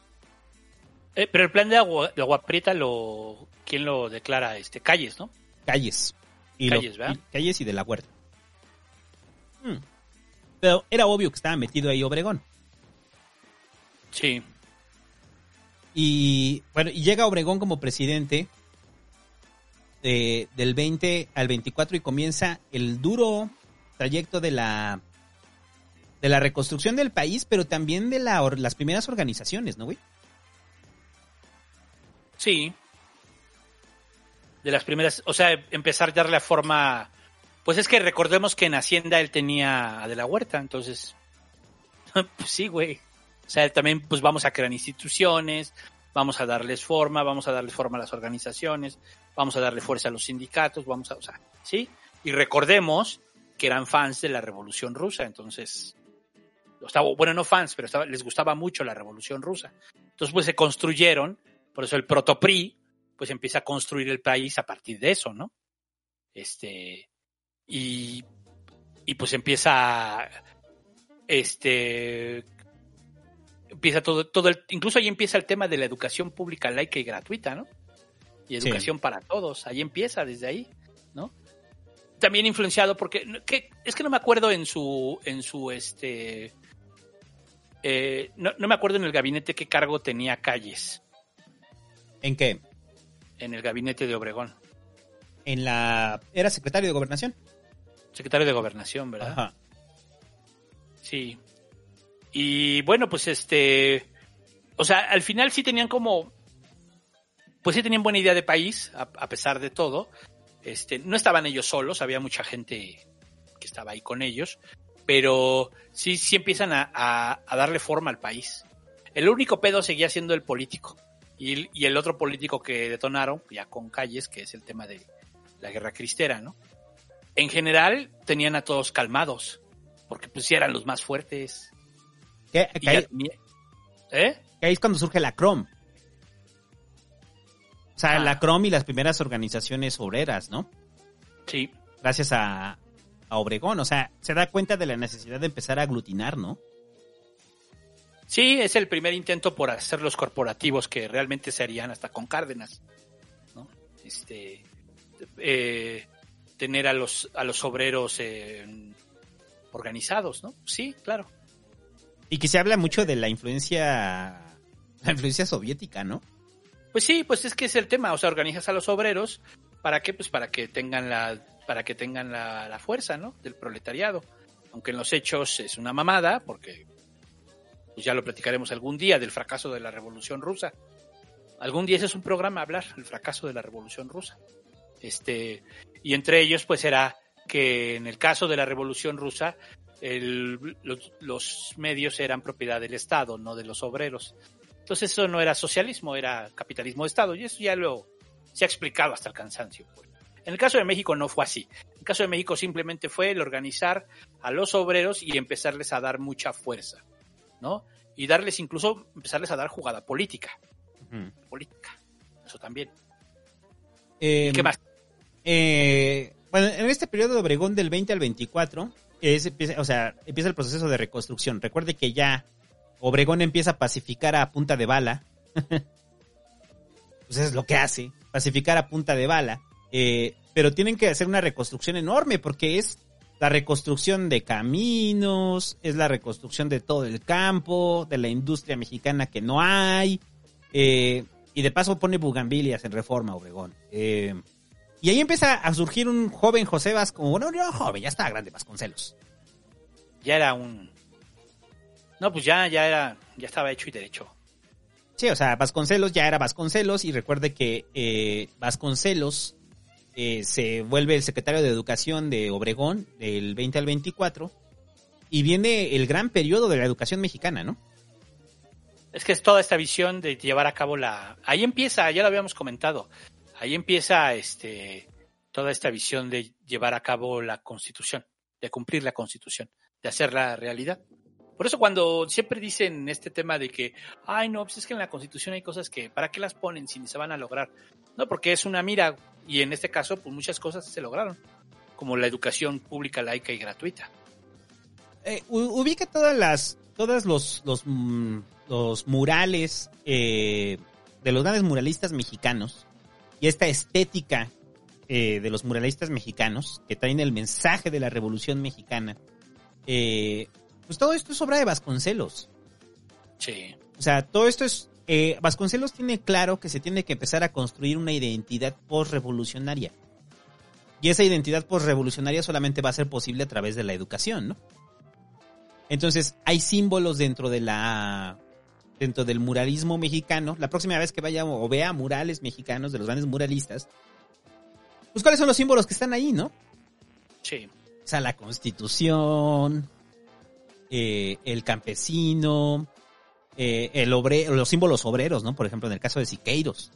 Eh, pero el plan de agua, de agua prieta lo, ¿quién lo declara? Este, calles, ¿no? Calles. Y Calles, lo- ¿verdad? y- calles y de la huerta. Hmm. Pero era obvio que estaba metido ahí Obregón. Sí. Y bueno, y llega Obregón como presidente de- del 20 al 24 y comienza el duro trayecto de la de la reconstrucción del país, pero también de la, las primeras organizaciones, ¿no, güey? Sí. De las primeras, o sea, empezar a darle forma. Pues es que recordemos que en Hacienda él tenía a De la Huerta, entonces. Pues sí, güey. O sea, también pues vamos a crear instituciones, vamos a darles forma, vamos a darle forma a las organizaciones, vamos a darle fuerza a los sindicatos, vamos a, o sea, sí. Y recordemos que eran fans de la Revolución Rusa, entonces, estaba, bueno, no fans, pero estaba, les gustaba mucho la Revolución Rusa. Entonces, pues se construyeron, por eso el protopri, pues empieza a construir el país a partir de eso, ¿no? Este, y, y pues empieza, este, empieza todo, todo el, incluso ahí empieza el tema de la educación pública laica y gratuita, ¿no? Y Sí. educación para todos, ahí empieza desde ahí, ¿no? También influenciado porque, que, es que no me acuerdo en su, en su, este, eh, no, no me acuerdo en el gabinete qué cargo tenía Calles, ¿En qué? en el gabinete de Obregón, En la era secretario de Gobernación. secretario de Gobernación, ¿verdad? Ajá. Sí. Y bueno, pues este, o sea, al final sí tenían como, pues sí tenían buena idea de país, a, a pesar de todo. Este, no estaban ellos solos, había mucha gente que estaba ahí con ellos, pero sí, sí empiezan a, a- a darle forma al país. El único pedo seguía siendo el político. Y, el- y el otro político que detonaron, ya con calles, que es el tema de la guerra cristera, ¿no? En general tenían a todos calmados, porque pues sí eran los más fuertes. Ahí, ya- ¿Eh? ahí es cuando surge la CROM. O sea, Ah. la CROM y las primeras organizaciones obreras, ¿no? Sí. Gracias a, a Obregón. O sea, se da cuenta de la necesidad de empezar a aglutinar, ¿no? Sí, es el primer intento por hacer los corporativos que realmente se harían hasta con Cárdenas, ¿no? Este, eh, tener a los a los obreros eh, organizados, ¿no? Sí, claro. Y que se habla mucho de la influencia, la influencia soviética, ¿no? Pues sí, pues es que es el tema, o sea, organizas a los obreros para qué, pues para que tengan la para que tengan la, fuerza, ¿no? Del proletariado. Aunque en los hechos es una mamada, porque pues ya lo platicaremos algún día del fracaso de la Revolución Rusa. Algún día ese es un programa hablar el fracaso de la Revolución Rusa. Este, y entre ellos pues era que en el caso de la Revolución Rusa los medios eran propiedad del Estado, no de los obreros. Entonces eso no era socialismo, era capitalismo de Estado. Y eso ya lo se ha explicado hasta el cansancio. pues. En el caso de México no fue así. En el caso de México simplemente fue el organizar a los obreros y empezarles a dar mucha fuerza, ¿no? Y darles incluso, empezarles a dar jugada política. Política. Eso también. Eh, ¿Qué más? eh, bueno, en este periodo de Obregón del 20 al 24, es, empieza- o sea, empieza el proceso de reconstrucción. Recuerde que ya Obregón empieza a pacificar a punta de bala. pues es lo que hace, pacificar a punta de bala. Eh, pero tienen que hacer una reconstrucción enorme porque es la reconstrucción de caminos, es la reconstrucción de todo el campo, de la industria mexicana que no hay. eh, y de paso pone bugambilias en reforma, Obregón. Eh, y ahí empieza a surgir un joven José Vasconcelos, bueno, no joven, ya estaba grande Vasconcelos. Ya era un... No, pues ya, ya era, ya estaba hecho y derecho. Sí, o sea, Vasconcelos ya era Vasconcelos y recuerde que eh, Vasconcelos eh, se vuelve el secretario de Educación de Obregón del 20 al 24 y viene el gran periodo de la educación mexicana, ¿no? Es que es toda esta visión de llevar a cabo la... Ahí empieza, ya lo habíamos comentado, ahí empieza este toda esta visión de llevar a cabo la constitución, de cumplir la constitución, de hacerla realidad. Por eso cuando siempre dicen este tema de que, ay no, pues es que en la constitución hay cosas que, ¿para qué las ponen si ni se van a lograr? No, porque es una mira y en este caso pues muchas cosas se lograron, como la educación pública, laica y gratuita. Eh, ubica todas las, todas los, los, mm, los murales eh, de los grandes muralistas mexicanos y esta estética eh, de los muralistas mexicanos que traen el mensaje de la Revolución Mexicana, eh, pues todo esto es obra de Vasconcelos. Sí. O sea, todo esto es... eh, Vasconcelos tiene claro que se tiene que empezar a construir una identidad postrevolucionaria. Y esa identidad postrevolucionaria solamente va a ser posible a través de la educación, ¿no? Entonces, hay símbolos dentro de la dentro del muralismo mexicano. La próxima vez que vaya o vea murales mexicanos de los grandes muralistas, pues cuáles son los símbolos que están ahí, ¿no? Sí. O sea, la constitución, eh, el campesino, eh, el obre, los símbolos obreros, ¿no? Por ejemplo, en el caso de Siqueiros.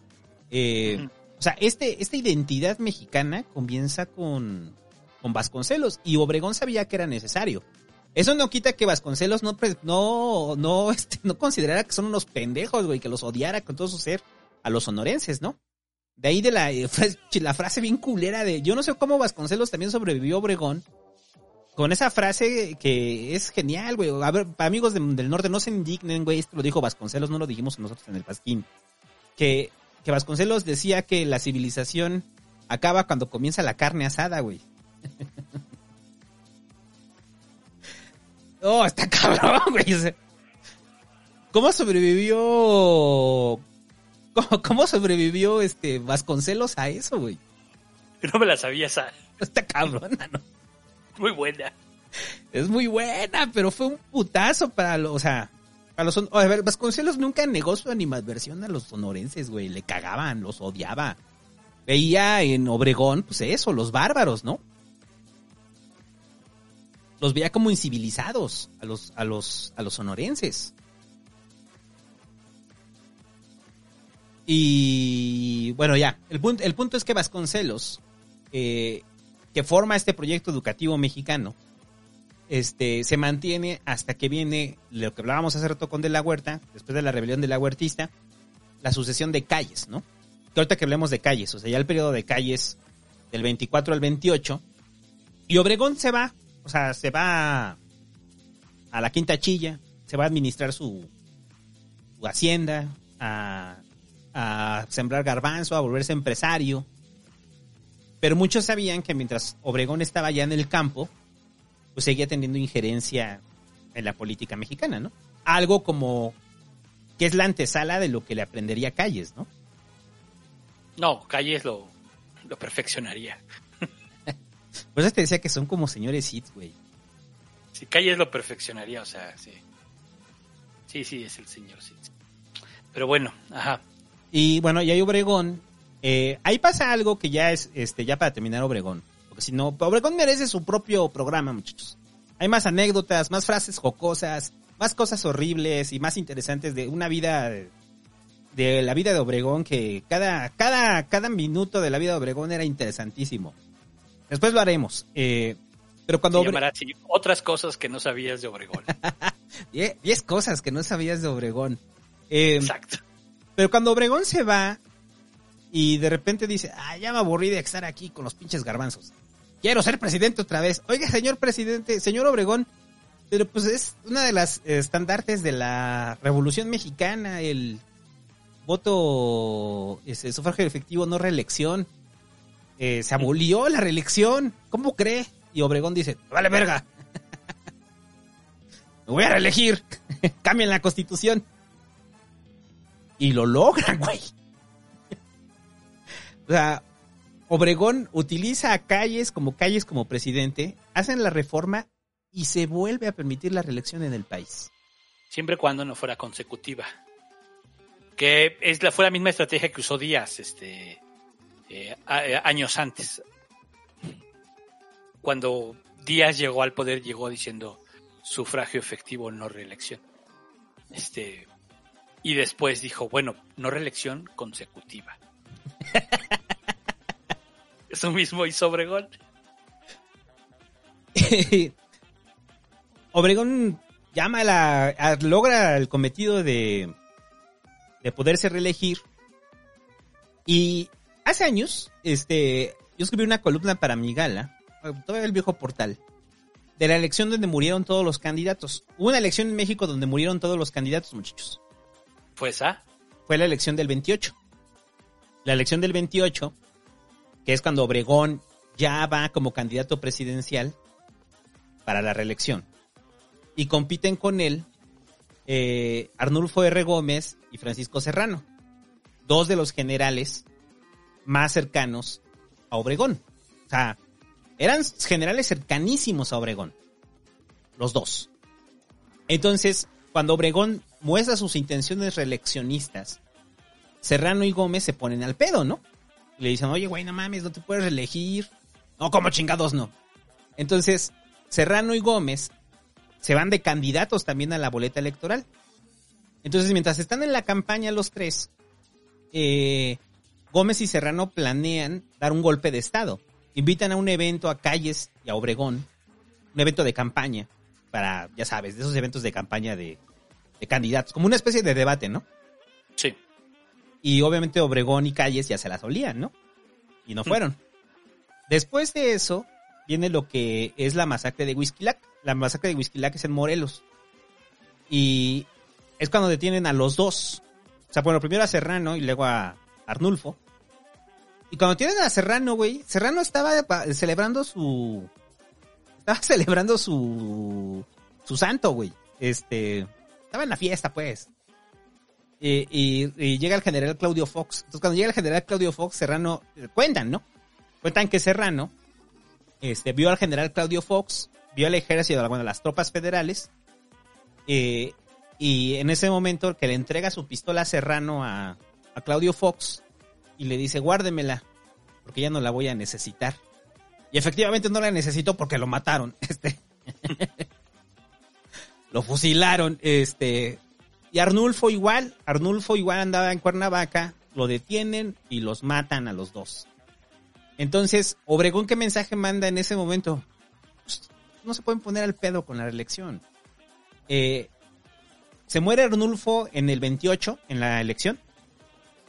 Eh. O sea, este, esta identidad mexicana comienza con, con Vasconcelos y Obregón sabía que era necesario. Eso no quita que Vasconcelos no, pre- no, no, este, no considerara que son unos pendejos, güey, que los odiara con todo su ser a los sonorenses, ¿no? De ahí de la, eh, la frase bien culera de, yo no sé cómo Vasconcelos también sobrevivió a Obregón, con esa frase que es genial, güey. A ver, para amigos de- del norte, no se indignen, güey, esto lo dijo Vasconcelos, no lo dijimos nosotros en el Pasquín. Que, que Vasconcelos decía que la civilización acaba cuando comienza la carne asada, güey. Oh, está cabrón, güey. O sea, ¿Cómo sobrevivió? ¿Cómo, cómo sobrevivió este Vasconcelos a eso, güey? No me la sabía esa. Está cabrona, ¿no? Muy buena. Es muy buena, pero fue un putazo para los, o sea, para los, a ver, Vasconcelos nunca negó su animadversión a los sonorenses, güey, le cagaban, los odiaba. Veía en Obregón, pues eso, los bárbaros, ¿no? Los veía como incivilizados a los, a los, a los sonorenses. Y bueno, ya, el punto, el punto es que Vasconcelos, eh, que forma este proyecto educativo mexicano, este, se mantiene hasta que viene lo que hablábamos hace rato con De la Huerta, después de la rebelión de la Huertista, la sucesión de calles, ¿no? Que ahorita que hablemos de calles, o sea, ya el periodo de calles del 24 al 28, y Obregón se va, o sea, se va a la Quinta Chilla, se va a administrar su, su hacienda, a, a sembrar garbanzo, a volverse empresario. Pero muchos sabían que mientras Obregón estaba ya en el campo, pues seguía teniendo injerencia en la política mexicana, ¿no? Algo como que es la antesala de lo que le aprendería Calles, ¿no? No, Calles lo, lo perfeccionaría. Por eso te decía que son como señores hits, güey. Si Calles lo perfeccionaría, o sea, sí. Sí, sí, es el señor, sí. Pero bueno, ajá. Y bueno, y hay Obregón. Eh, ahí pasa algo que ya es, este, ya para terminar Obregón. Porque si no, Obregón merece su propio programa, muchachos. Hay más anécdotas, más frases jocosas, más cosas horribles y más interesantes de una vida, de, de la vida de Obregón que cada, cada, cada minuto de la vida de Obregón era interesantísimo. Después lo haremos. eh, pero cuando Se llamará otras cosas que no sabías de Obregón. Die- Diez cosas que no sabías de Obregón. Eh, Exacto. Pero cuando Obregón se va y de repente dice, ah, ya me aburrí de estar aquí con los pinches garbanzos. Quiero ser presidente otra vez. Oiga, señor presidente, señor Obregón, pero pues es una de las estandartes de la Revolución Mexicana, el voto, ese sufragio efectivo, no reelección. Eh, se abolió la reelección. ¿Cómo cree? Y Obregón dice, vale verga. Me voy a reelegir. Cambien la constitución. Y lo logran, güey. O sea, Obregón utiliza a Calles como Calles como presidente, hacen la reforma y se vuelve a permitir la reelección en el país. Siempre cuando no fuera consecutiva. Que es la, fue la misma estrategia que usó Díaz este, eh, eh, años antes. Cuando Díaz llegó al poder, llegó diciendo sufragio efectivo, no reelección. Este, y después dijo, bueno, no reelección consecutiva. Eso mismo hizo Obregón. Obregón llama a la, a- logra el cometido de, de poderse reelegir. Y hace años, este, yo escribí una columna para mi gala, todavía el viejo portal, de la elección donde murieron todos los candidatos. Hubo una elección en México donde murieron todos los candidatos, muchachos. Fue esa. Fue fue la elección del 28. La elección del 28, que es cuando Obregón ya va como candidato presidencial para la reelección. Y compiten con él eh, Arnulfo R. Gómez y Francisco Serrano, dos de los generales más cercanos a Obregón. O sea, eran generales cercanísimos a Obregón, los dos. Entonces, cuando Obregón muestra sus intenciones reeleccionistas, Serrano y Gómez se ponen al pedo, ¿no? le dicen, oye, güey, no mames, no te puedes reelegir. No, como chingados no. Entonces, Serrano y Gómez se van de candidatos también a la boleta electoral. Entonces, mientras están en la campaña los tres, eh, Gómez y Serrano planean dar un golpe de Estado. Invitan a un evento a Calles y a Obregón, un evento de campaña, para, ya sabes, de esos eventos de campaña de, de candidatos, como una especie de debate, ¿no? Sí. Y obviamente Obregón y Calles ya se las olían, ¿no? Y no fueron. Después de eso, viene lo que es la masacre de Huizquilac. La masacre de Huizquilac es en Morelos. Y es cuando detienen a los dos. O sea, bueno, primero a Serrano y luego a Arnulfo. Y cuando tienen a Serrano, güey, Serrano estaba celebrando su... Estaba celebrando su... Su santo, güey. Este... Estaba en la fiesta, pues. Y, llega el general Claudio Fox. Entonces, cuando llega el general Claudio Fox, Serrano, cuentan, ¿no? Cuentan que Serrano este, vio al general Claudio Fox, vio al ejército, bueno, las tropas federales, eh, y en ese momento que le entrega su pistola a Serrano a, a Claudio Fox y le dice, guárdemela, porque ya no la voy a necesitar. Y efectivamente no la necesitó porque lo mataron. Este. lo fusilaron. Este. Y Arnulfo igual, Arnulfo igual andaba en Cuernavaca, lo detienen y los matan a los dos. Entonces, Obregón, ¿qué mensaje manda en ese momento? Pues, no se pueden poner al pedo con la reelección. Eh, se muere Arnulfo en el 28, en la elección.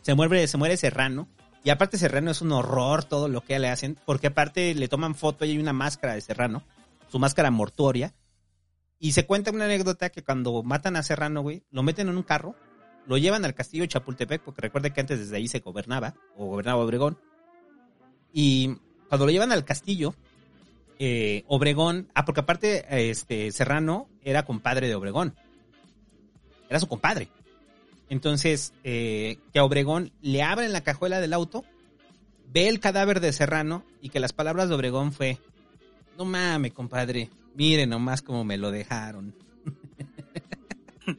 Se muere, se muere Serrano. Y aparte Serrano es un horror todo lo que le hacen, porque aparte le toman foto y hay una máscara de Serrano, su máscara mortuoria, y se cuenta una anécdota que cuando matan a Serrano, güey, lo meten en un carro, lo llevan al castillo de Chapultepec, porque recuerde que antes desde ahí se gobernaba, o gobernaba Obregón. Y cuando lo llevan al castillo, eh, Obregón, ah, porque aparte, este, Serrano era compadre de Obregón. Era su compadre. Entonces, eh, que a Obregón le abren la cajuela del auto, ve el cadáver de Serrano y que las palabras de Obregón fue, no mames, compadre, Mire nomás cómo me lo dejaron.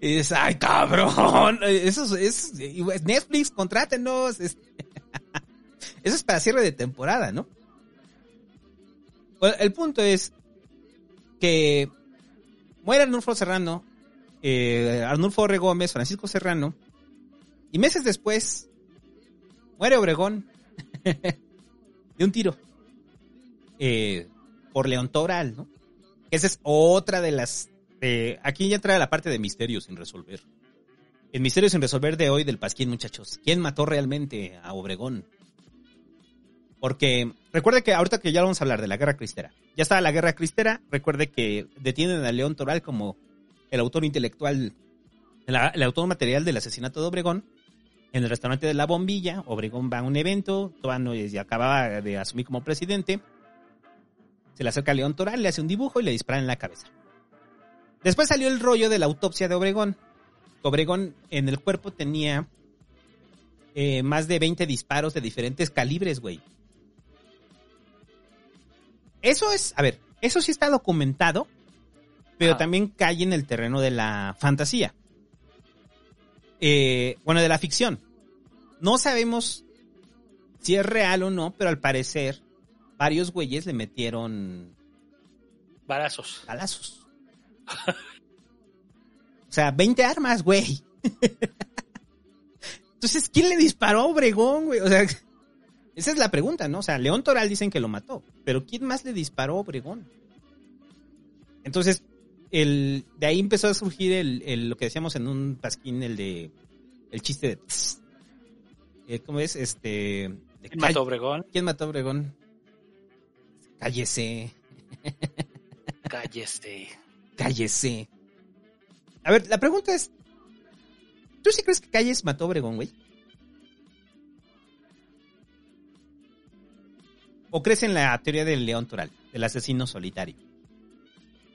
y ay, cabrón. Eso es, Netflix, contrátenos. Eso es para cierre de temporada, ¿no? el punto es que muere Arnulfo Serrano, eh, Arnulfo R. Gómez, Francisco Serrano, y meses después muere Obregón de un tiro. Eh, por León Toral, ¿no? Esa es otra de las... aquí ya trae la parte de misterios sin resolver. El misterio sin resolver de hoy del Pasquín, muchachos. ¿Quién mató realmente a Obregón? Porque recuerde que ahorita que ya vamos a hablar de la guerra cristera. Ya estaba la guerra cristera. Recuerde que detienen a León Toral como el autor intelectual, el, autor material del asesinato de Obregón. En el restaurante de La Bombilla, Obregón va a un evento, todavía no, acababa de asumir como presidente se le acerca a León Toral, le hace un dibujo y le dispara en la cabeza. Después salió el rollo de la autopsia de Obregón. Obregón en el cuerpo tenía eh, más de 20 disparos de diferentes calibres, güey. Eso es, a ver, eso sí está documentado, pero también cae en el terreno de la fantasía. Eh, bueno, de la ficción. No sabemos si es real o no, pero al parecer varios güeyes le metieron balazos. Balazos. o sea, 20 armas, güey. Entonces, ¿quién le disparó a Obregón, güey? O sea, esa es la pregunta, ¿no? O sea, León Toral dicen que lo mató, pero ¿quién más le disparó a Obregón? Entonces, el, de ahí empezó a surgir el, lo que decíamos en un pasquín, el de el chiste de eh, ¿cómo es? Este ¿Quién mató a Obregón? ¿Quién mató a Obregón? Cállese. Cállese. Cállese. A ver, la pregunta es, ¿Tú sí crees que Calles mató a Obregón, güey? ¿O crees en la teoría del león toral, del asesino solitario?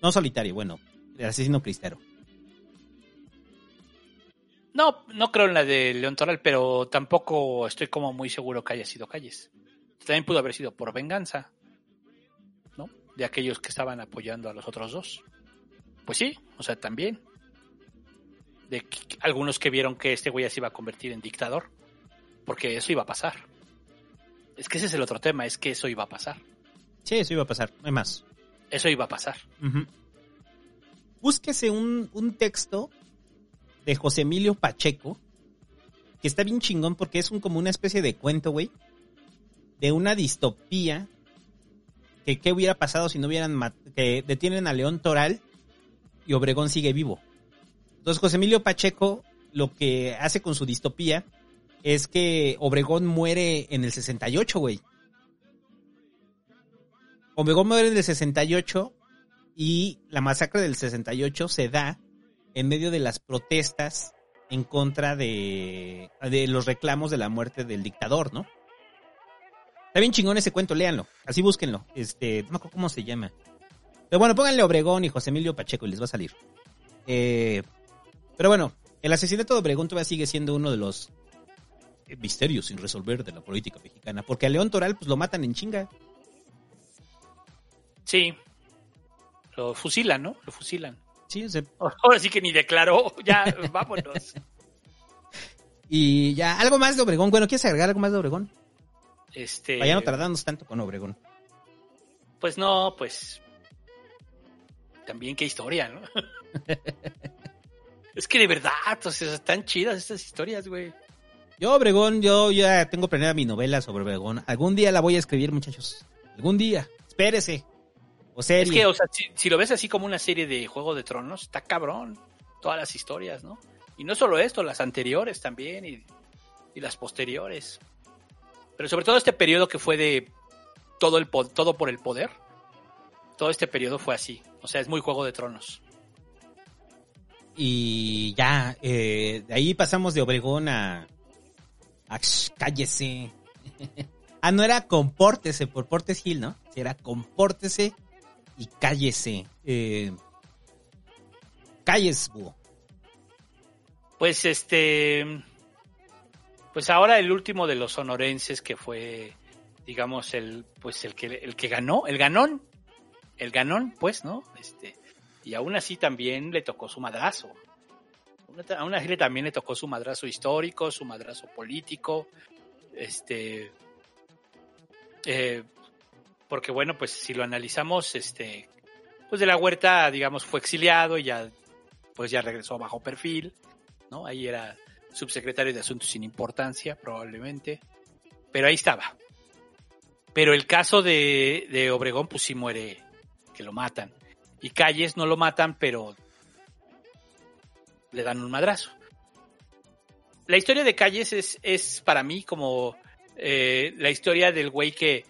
No solitario, bueno, el asesino cristero. No, no creo en la de León Toral, pero tampoco estoy como muy seguro que haya sido Calles. También pudo haber sido por venganza. De aquellos que estaban apoyando a los otros dos. Pues sí, o sea, también. De que- algunos que vieron que este güey ya se iba a convertir en dictador, porque eso iba a pasar. Es que ese es el otro tema, es que eso iba a pasar. Sí, eso iba a pasar, no hay más. Eso iba a pasar. Ujú. Búsquese un, un texto de José Emilio Pacheco, que está bien chingón porque es un, como una especie de cuento, güey, de una distopía que qué hubiera pasado si no hubieran que detienen a León Toral y Obregón sigue vivo. Entonces José Emilio Pacheco lo que hace con su distopía es que Obregón muere en el 68, güey. Obregón muere en el 68 y la masacre del 68 se da en medio de las protestas en contra de, de los reclamos de la muerte del dictador, ¿no? Está bien chingón ese cuento, léanlo. Así búsquenlo. Este, no me acuerdo cómo se llama. Pero bueno, pónganle Obregón y José Emilio Pacheco y les va a salir. Eh, pero bueno, el asesinato de Obregón todavía sigue siendo uno de los eh, misterios sin resolver de la política mexicana. Porque a León Toral, pues lo matan en chinga. Sí. Lo fusilan, ¿no? Lo fusilan. Sí, se- Ahora sí que ni declaró. Ya, vámonos. Y ya, algo más de Obregón. Bueno, ¿quieres agregar algo más de Obregón? Este. Para ya no tardarnos tanto con Obregón. Pues no, pues. También qué historia, ¿no? es que de verdad, o sea, están chidas estas historias, güey. Yo, Obregón, yo ya tengo planeada mi novela sobre Obregón. Algún día la voy a escribir, muchachos. Algún día. Espérese. O serie. Es que, o sea, si, si lo ves así como una serie de Juego de Tronos, está cabrón. Todas las historias, ¿no? Y no solo esto, las anteriores también y, y las posteriores. Pero sobre todo este periodo que fue de todo, el, todo por el poder. Todo este periodo fue así. O sea, es muy Juego de Tronos. Y ya, eh, de ahí pasamos de Obregón a... a cállese. ah, no era compórtese por Portes Gil, ¿no? Era compórtese y cállese. Eh, calles, búho. Pues este. Pues ahora el último de los sonorenses que fue, digamos, el, pues el que, el que ganó, el ganón, el ganón, pues, ¿no? Este, y aún así también le tocó su madrazo. Aún así también le tocó su madrazo histórico, su madrazo político, este, eh, porque bueno, pues si lo analizamos, este, pues de la huerta, digamos, fue exiliado y ya, pues ya regresó bajo perfil, ¿no? Ahí era subsecretario de Asuntos sin Importancia, probablemente. Pero ahí estaba. Pero el caso de, de Obregón, pues sí muere, que lo matan. Y Calles no lo matan, pero le dan un madrazo. La historia de Calles es, es para mí como eh, la historia del güey que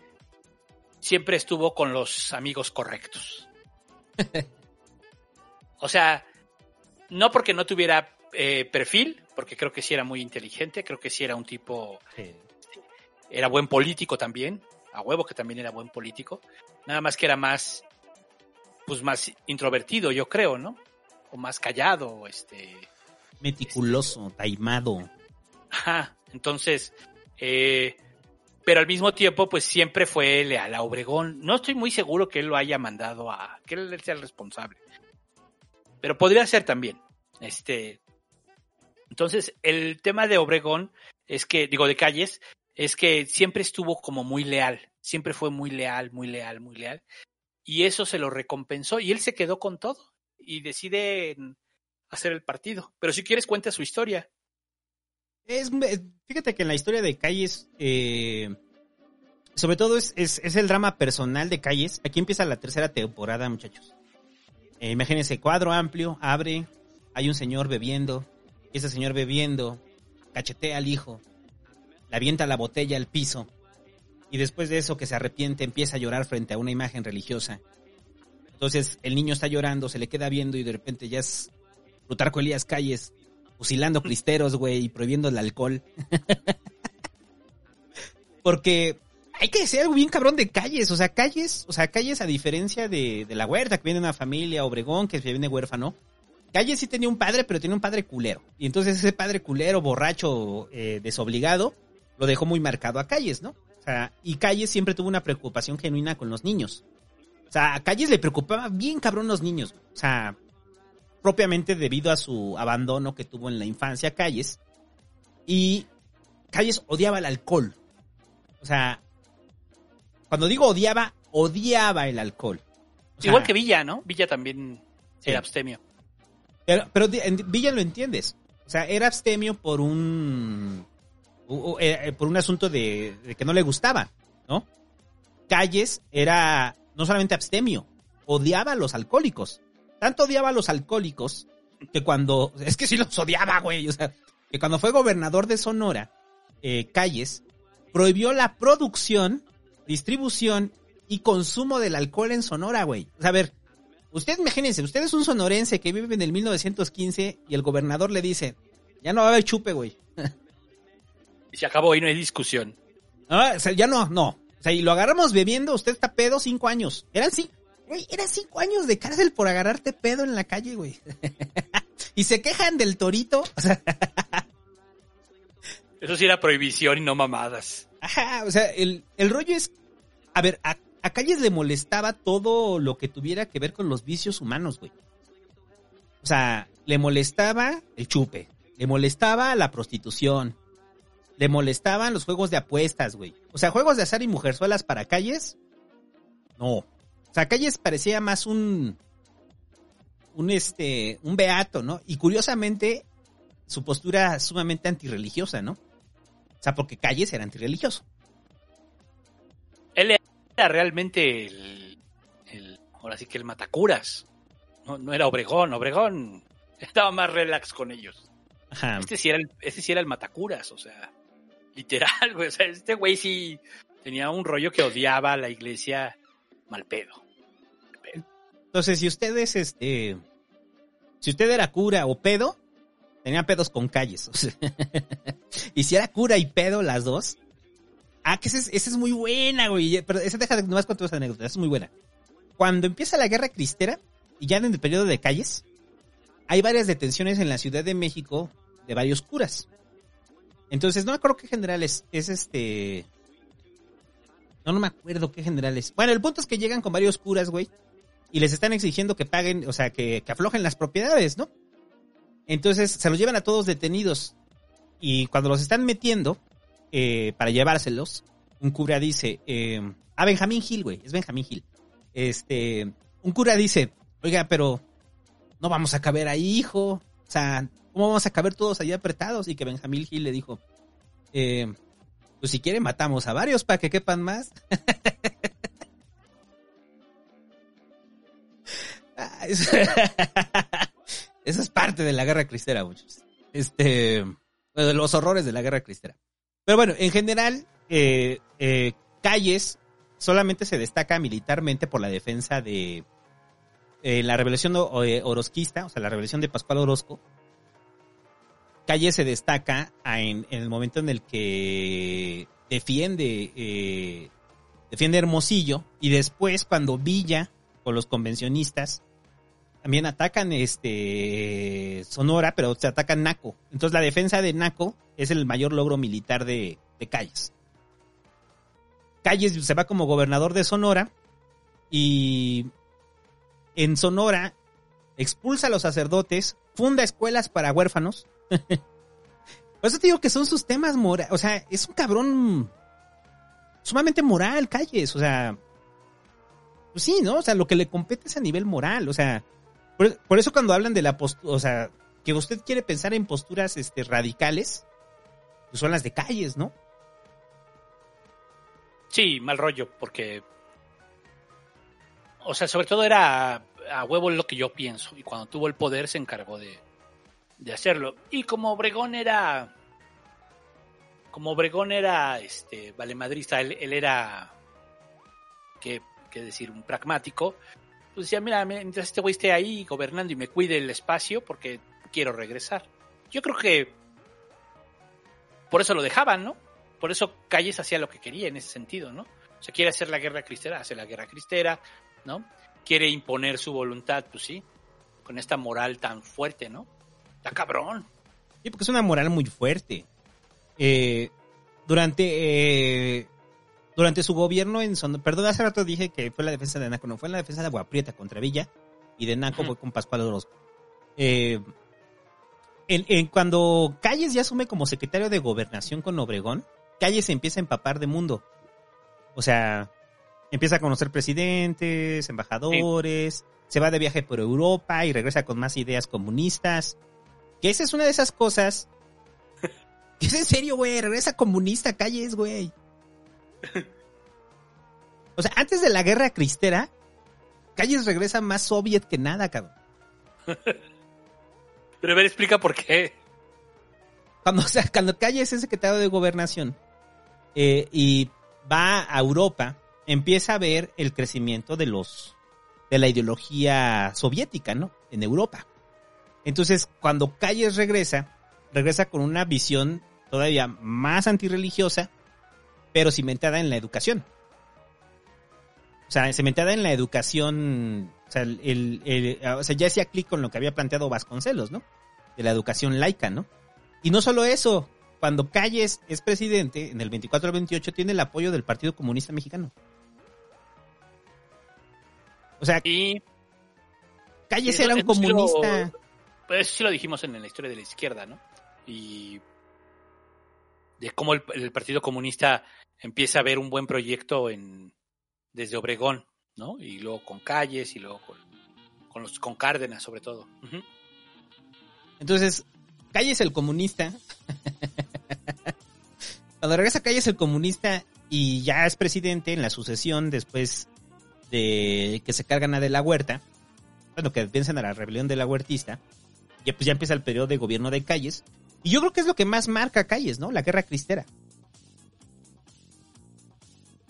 siempre estuvo con los amigos correctos. o sea, no porque no tuviera eh, perfil, porque creo que sí era muy inteligente, creo que sí era un tipo, era buen político también, a huevo que también era buen político, nada más que era más, pues más introvertido, yo creo, ¿no? O más callado, este, Meticuloso, taimado. Ajá, entonces, eh, pero al mismo tiempo, pues siempre fue leal a Obregón. No estoy muy seguro que él lo haya mandado a, que él sea el responsable. Pero podría ser también. Este, entonces, el tema de Obregón es que, digo, de calles, es que siempre estuvo como muy leal. Siempre fue muy leal, muy leal, muy leal. Y eso se lo recompensó y él se quedó con todo y decide hacer el partido. Pero si quieres, cuenta su historia. Es, fíjate que en la historia de Calles, eh, sobre todo es, es, es el drama personal de Calles. Aquí empieza la tercera temporada, muchachos. Eh, imagínense, cuadro amplio, abre, hay un señor bebiendo, ese señor bebiendo cachetea al hijo, le avienta la botella al piso, y después de eso que se arrepiente empieza a llorar frente a una imagen religiosa. Entonces el niño está llorando, se le queda viendo y de repente ya es Plutarco Elías Calles fusilando cristeros, güey, y prohibiendo el alcohol. Porque hay que decir algo bien cabrón de calles, o sea, calles, o sea, calles a diferencia de, de la huerta, que viene una familia, Obregón, que viene huérfano. Calles sí tenía un padre, pero tenía un padre culero. Y entonces ese padre culero, borracho, eh, desobligado, lo dejó muy marcado a Calles, ¿no? O sea, y Calles siempre tuvo una preocupación genuina con los niños. O sea, a Calles le preocupaba bien cabrón los niños. O sea, propiamente debido a su abandono que tuvo en la infancia Calles. Y Calles odiaba el alcohol. O sea, cuando digo odiaba, odiaba el alcohol. O sea, Igual que Villa, ¿no? Villa también Sí. era abstemio. Pero, pero di- en Villa lo entiendes. O sea, era abstemio por un. eh, eh, por un asunto de, de que no le gustaba, ¿no? Calles era no solamente abstemio, odiaba a los alcohólicos. Tanto odiaba a los alcohólicos que cuando. Es que sí los odiaba, güey. O sea, que cuando fue gobernador de Sonora, eh, Calles prohibió la producción, distribución y consumo del alcohol en Sonora, güey. O sea, a ver, Usted imagínense, usted es un sonorense que vive en el 1915 y el gobernador le dice, ya no va a haber chupe, güey. Y se acabó y no hay discusión. Ah, o sea, ya no, no. O sea, y lo agarramos bebiendo, usted está pedo cinco años. Eran cinco, güey, eran cinco años de cárcel por agarrarte pedo en la calle, güey. y se quejan del torito. O sea, Eso sí era prohibición y no mamadas. Ajá, o sea, el, el rollo es, a ver, a, a Calles le molestaba todo lo que tuviera que ver con los vicios humanos, güey. O sea, le molestaba el chupe, le molestaba la prostitución, le molestaban los juegos de apuestas, güey. O sea, juegos de azar y mujerzuelas para Calles, no. O sea, Calles parecía más un, un este, un beato, ¿no? Y curiosamente, su postura sumamente antirreligiosa, ¿no? O sea, porque Calles era antirreligioso. Él era realmente el, el- ahora sí que el matacuras. No, no era Obregón, Obregón estaba más relax con ellos. Ajá. Este sí era el, este sí era el matacuras, o sea, literal, güey. O sea, este güey sí tenía un rollo que odiaba a la iglesia mal pedo. Entonces, si ustedes, este, si usted era cura o pedo, tenía pedos con calles. o sea. y si era cura y pedo las dos, ah, que esa es, muy buena, güey. Pero esa deja de nomás contar esa anécdota, esa es muy buena. Cuando empieza la guerra cristera, y ya en el periodo de calles, hay varias detenciones en la Ciudad de México de varios curas. Entonces, no me acuerdo qué general es, es este... No, no me acuerdo qué general es. Bueno, el punto es que llegan con varios curas, güey, y les están exigiendo que paguen, o sea, que, que aflojen las propiedades, ¿no? Entonces se los llevan a todos detenidos y cuando los están metiendo eh, para llevárselos, un cura dice, eh, a Benjamín Gil, güey, es Benjamín Gil. Este, un cura dice, oiga, pero no vamos a caber ahí, hijo. O sea, ¿cómo vamos a caber todos ahí apretados? Y que Benjamín Gil le dijo, eh, pues si quiere matamos a varios para que quepan más. Ah, eso es parte de la guerra cristera, muchos. Este, los horrores de la guerra cristera. Pero bueno, en general, eh, eh, Calles solamente se destaca militarmente por la defensa de eh, la rebelión o- eh, orozquista, o sea, la rebelión de Pascual Orozco. Calles se destaca en, en el momento en el que defiende, eh, defiende Hermosillo y después cuando Villa con los convencionistas también atacan este Sonora, pero se atacan Naco. Entonces la defensa de Naco es el mayor logro militar de, de Calles. Calles se va como gobernador de Sonora y en Sonora expulsa a los sacerdotes, funda escuelas para huérfanos. Por eso te digo que son sus temas morales. O sea, es un cabrón sumamente moral, Calles. O sea, pues sí, ¿no? O sea, lo que le compete es a nivel moral. O sea, por, eso cuando hablan de la postura, o sea, que usted quiere pensar en posturas este, radicales, pues son las de Calles, ¿no? Sí, mal rollo, porque. O sea, sobre todo era a, a huevo lo que yo pienso. Y cuando tuvo el poder se encargó de, de hacerlo. Y como Obregón era. Como Obregón era este valemadrista, él, él era. ¿qué, qué decir? Un pragmático. Pues decía, mira, mientras este güey esté ahí gobernando y me cuide el espacio, porque quiero regresar. Yo creo que por eso lo dejaban, ¿no? Por eso Calles hacía lo que quería en ese sentido, ¿no? O sea, quiere hacer la guerra cristera, hace la guerra cristera, ¿no? Quiere imponer su voluntad, pues sí, con esta moral tan fuerte, ¿no? Está cabrón. Sí, porque es una moral muy fuerte. Eh, durante eh, durante su gobierno en Son perdón, hace rato dije que fue la defensa de Naco, no fue la defensa de Aguaprieta contra Villa y de Naco fue con Pascual Orozco. Eh, en, en cuando Calles ya asume como secretario de gobernación con Obregón, Calles se empieza a empapar de mundo. O sea, empieza a conocer presidentes, embajadores, se va de viaje por Europa y regresa con más ideas comunistas. Que esa es una de esas cosas. Que es en serio, güey, regresa comunista, Calles, güey. O sea, antes de la guerra cristera, Calles regresa más soviet que nada, cabrón. Pero a ver, explica por qué. Cuando, o sea, cuando Calles es secretario de gobernación eh, y va a Europa, empieza a ver el crecimiento de los de la ideología soviética, ¿no? En Europa. Entonces, cuando Calles regresa, regresa con una visión todavía más antirreligiosa, pero cimentada en la educación. O sea, cimentada en la educación, o sea, el, el- o sea ya hacía clic con lo que había planteado Vasconcelos, ¿no? De la educación laica, ¿no? Y no solo eso, cuando Calles es presidente, en el 24 al 28 tiene el apoyo del Partido Comunista Mexicano. O sea, Calles Eso- era un eso sí lo- comunista. pues eso sí lo dijimos en la historia de la izquierda, ¿no? Y de cómo el, el Partido Comunista empieza a ver un buen proyecto en desde Obregón, ¿no? Y luego con Calles y luego con, con los con Cárdenas sobre todo. Entonces, Calles el comunista. Cuando regresa Calles el comunista y ya es presidente en la sucesión después de que se cargan a de la huerta, bueno, que piensan a la rebelión de la huertista, ya pues ya empieza el periodo de gobierno de Calles. Y yo creo que es lo que más marca Calles, ¿no? La guerra cristera.